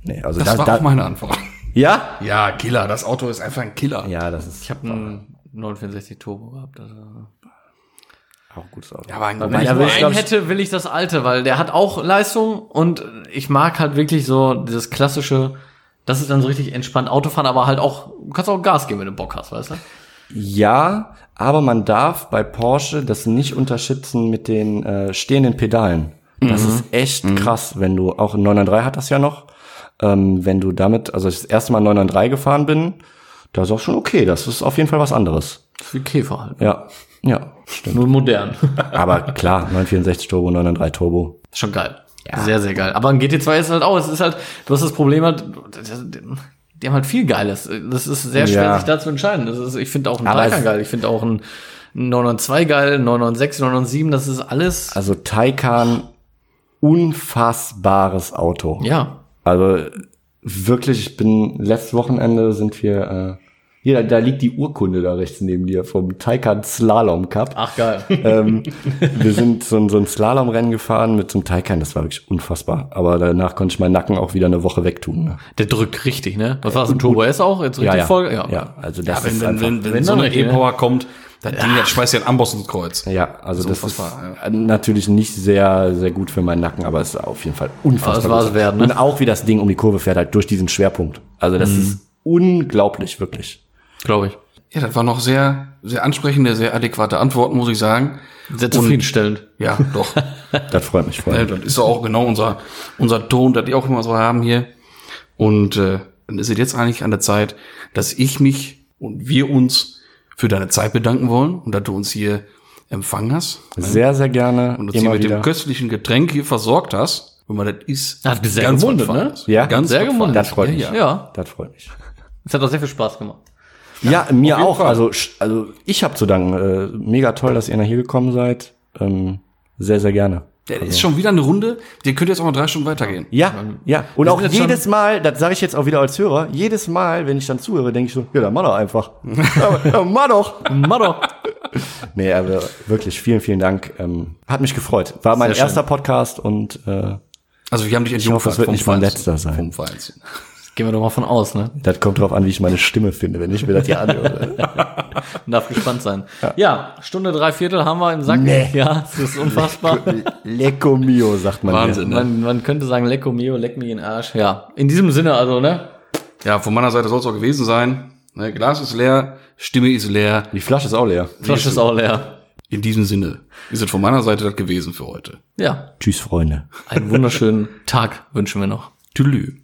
Mhm. Nee, also das, das war da, auch meine Antwort. Ja? Ja, Killer. Das Auto ist einfach ein Killer. Ja, das ist Ich habe einen 964 Turbo gehabt. Also. auch ein gutes Auto. Ja, aber ein Wenn ich nur einen glaub hätte, will ich das alte, weil der hat auch Leistung und ich mag halt wirklich so dieses klassische, das ist dann so richtig entspannt Autofahren, aber halt auch, du kannst auch Gas geben, wenn du Bock hast, weißt du? Ja, aber man darf bei Porsche das nicht unterschätzen mit den äh, stehenden Pedalen. Das ist echt krass, wenn du, auch ein 993 hat das ja noch, ähm, wenn du damit, also ich das erste Mal 993 gefahren bin, da ist auch schon okay, das ist auf jeden Fall was anderes. Wie Käfer halt. Ja, ja, stimmt. Nur modern. Aber klar, 964 Turbo, 993 Turbo. Schon geil. Sehr, sehr geil. Aber ein GT2 ist halt auch, es ist halt, du hast das Problem halt, die haben halt viel Geiles. Das ist sehr schwer, Ja. sich da zu entscheiden. Das ist, ich finde auch einen Aber Taycan geil. Ich finde auch einen 992 geil, einen 996, 997, das ist alles, Also Taycan, unfassbares Auto. ja. Also wirklich, ich bin letztes Wochenende sind wir äh, hier, da liegt die Urkunde da rechts neben dir vom Taycan Slalom Cup. Ach, geil. ähm, wir sind so, ein- so ein Slalomrennen gefahren mit so einem Taycan, das war wirklich unfassbar. Aber danach konnte ich meinen Nacken auch wieder eine Woche wegtun. Ne? Der drückt richtig, ne? Was war das, ein Turbo S auch? Jetzt richtig Ja, ja. voll? ja. also das Ja, wenn, ist wenn, einfach, wenn, wenn, wenn so dann eine ne? E-Power kommt, das Ding, das schmeißt ja ein Amboss ins Kreuz. ja, also das ist unfassbar, äh, natürlich nicht sehr, sehr gut für meinen Nacken, aber es ist auf jeden Fall unfassbar. Gut. wert, ne? Und auch wie das Ding um die Kurve fährt, halt durch diesen Schwerpunkt. Also das ist unglaublich, wirklich. Glaube ich. Ja, das war noch sehr, sehr ansprechende, sehr adäquate Antworten, muss ich sagen. Sehr zufriedenstellend. Ja, doch. Das freut mich voll. Ne, das ist auch genau unser, unser Ton, das die auch immer so haben hier. Und äh, dann ist es jetzt eigentlich an der Zeit, dass ich mich und wir uns für deine Zeit bedanken wollen und dass du uns hier empfangen hast Sehr, sehr gerne. und uns hier mit wieder. dem köstlichen Getränk hier versorgt hast. Und man das ist Hat mich sehr ganz gewundert, was ne? Ja, ganz sehr. Feines. Das freut mich. Ja, Ja. ja. ja. Das freut mich. Es hat auch sehr viel Spaß gemacht. Ja, mir jeden auch. Fall. Also, also ich habe zu danken. Äh, mega toll, dass ihr nach hier gekommen seid. Ähm, sehr, sehr gerne. Ja, ist schon wieder eine Runde, die könnte jetzt auch noch drei Stunden weitergehen. Ja, ja. Und auch jedes Mal, das sage ich jetzt auch wieder als Hörer, jedes Mal, wenn ich dann zuhöre, denke ich so, ja, dann mach doch einfach. ja, ja, mach doch. Motto. Nee, aber wirklich, vielen, vielen Dank. Ähm, hat mich gefreut. War mein Sehr schön. erster Podcast und äh, Also wir haben dich ich hoffe, es wird nicht mein letzter sein. Vom. Gehen wir doch mal von aus, ne? Das kommt drauf an, wie ich meine Stimme finde, wenn ich mir das hier anhöre. Man darf gespannt sein. Ja. Stunde drei Viertel haben wir im Sack. Nee. Ja, das ist unfassbar. Lecco mio, sagt man. Wahnsinn, Hier. ne? Man, man könnte sagen, lecco mio, leck mich in den Arsch. Ja, in diesem Sinne also, ne? Ja, von meiner Seite soll es auch gewesen sein. Ne, Glas ist leer, Stimme ist leer. Die Flasche ist auch leer. Flasche ist auch leer. In diesem Sinne ist es von meiner Seite das gewesen für heute. Ja, Tschüss, Freunde. einen wunderschönen Tag wünschen wir noch. Tschüss.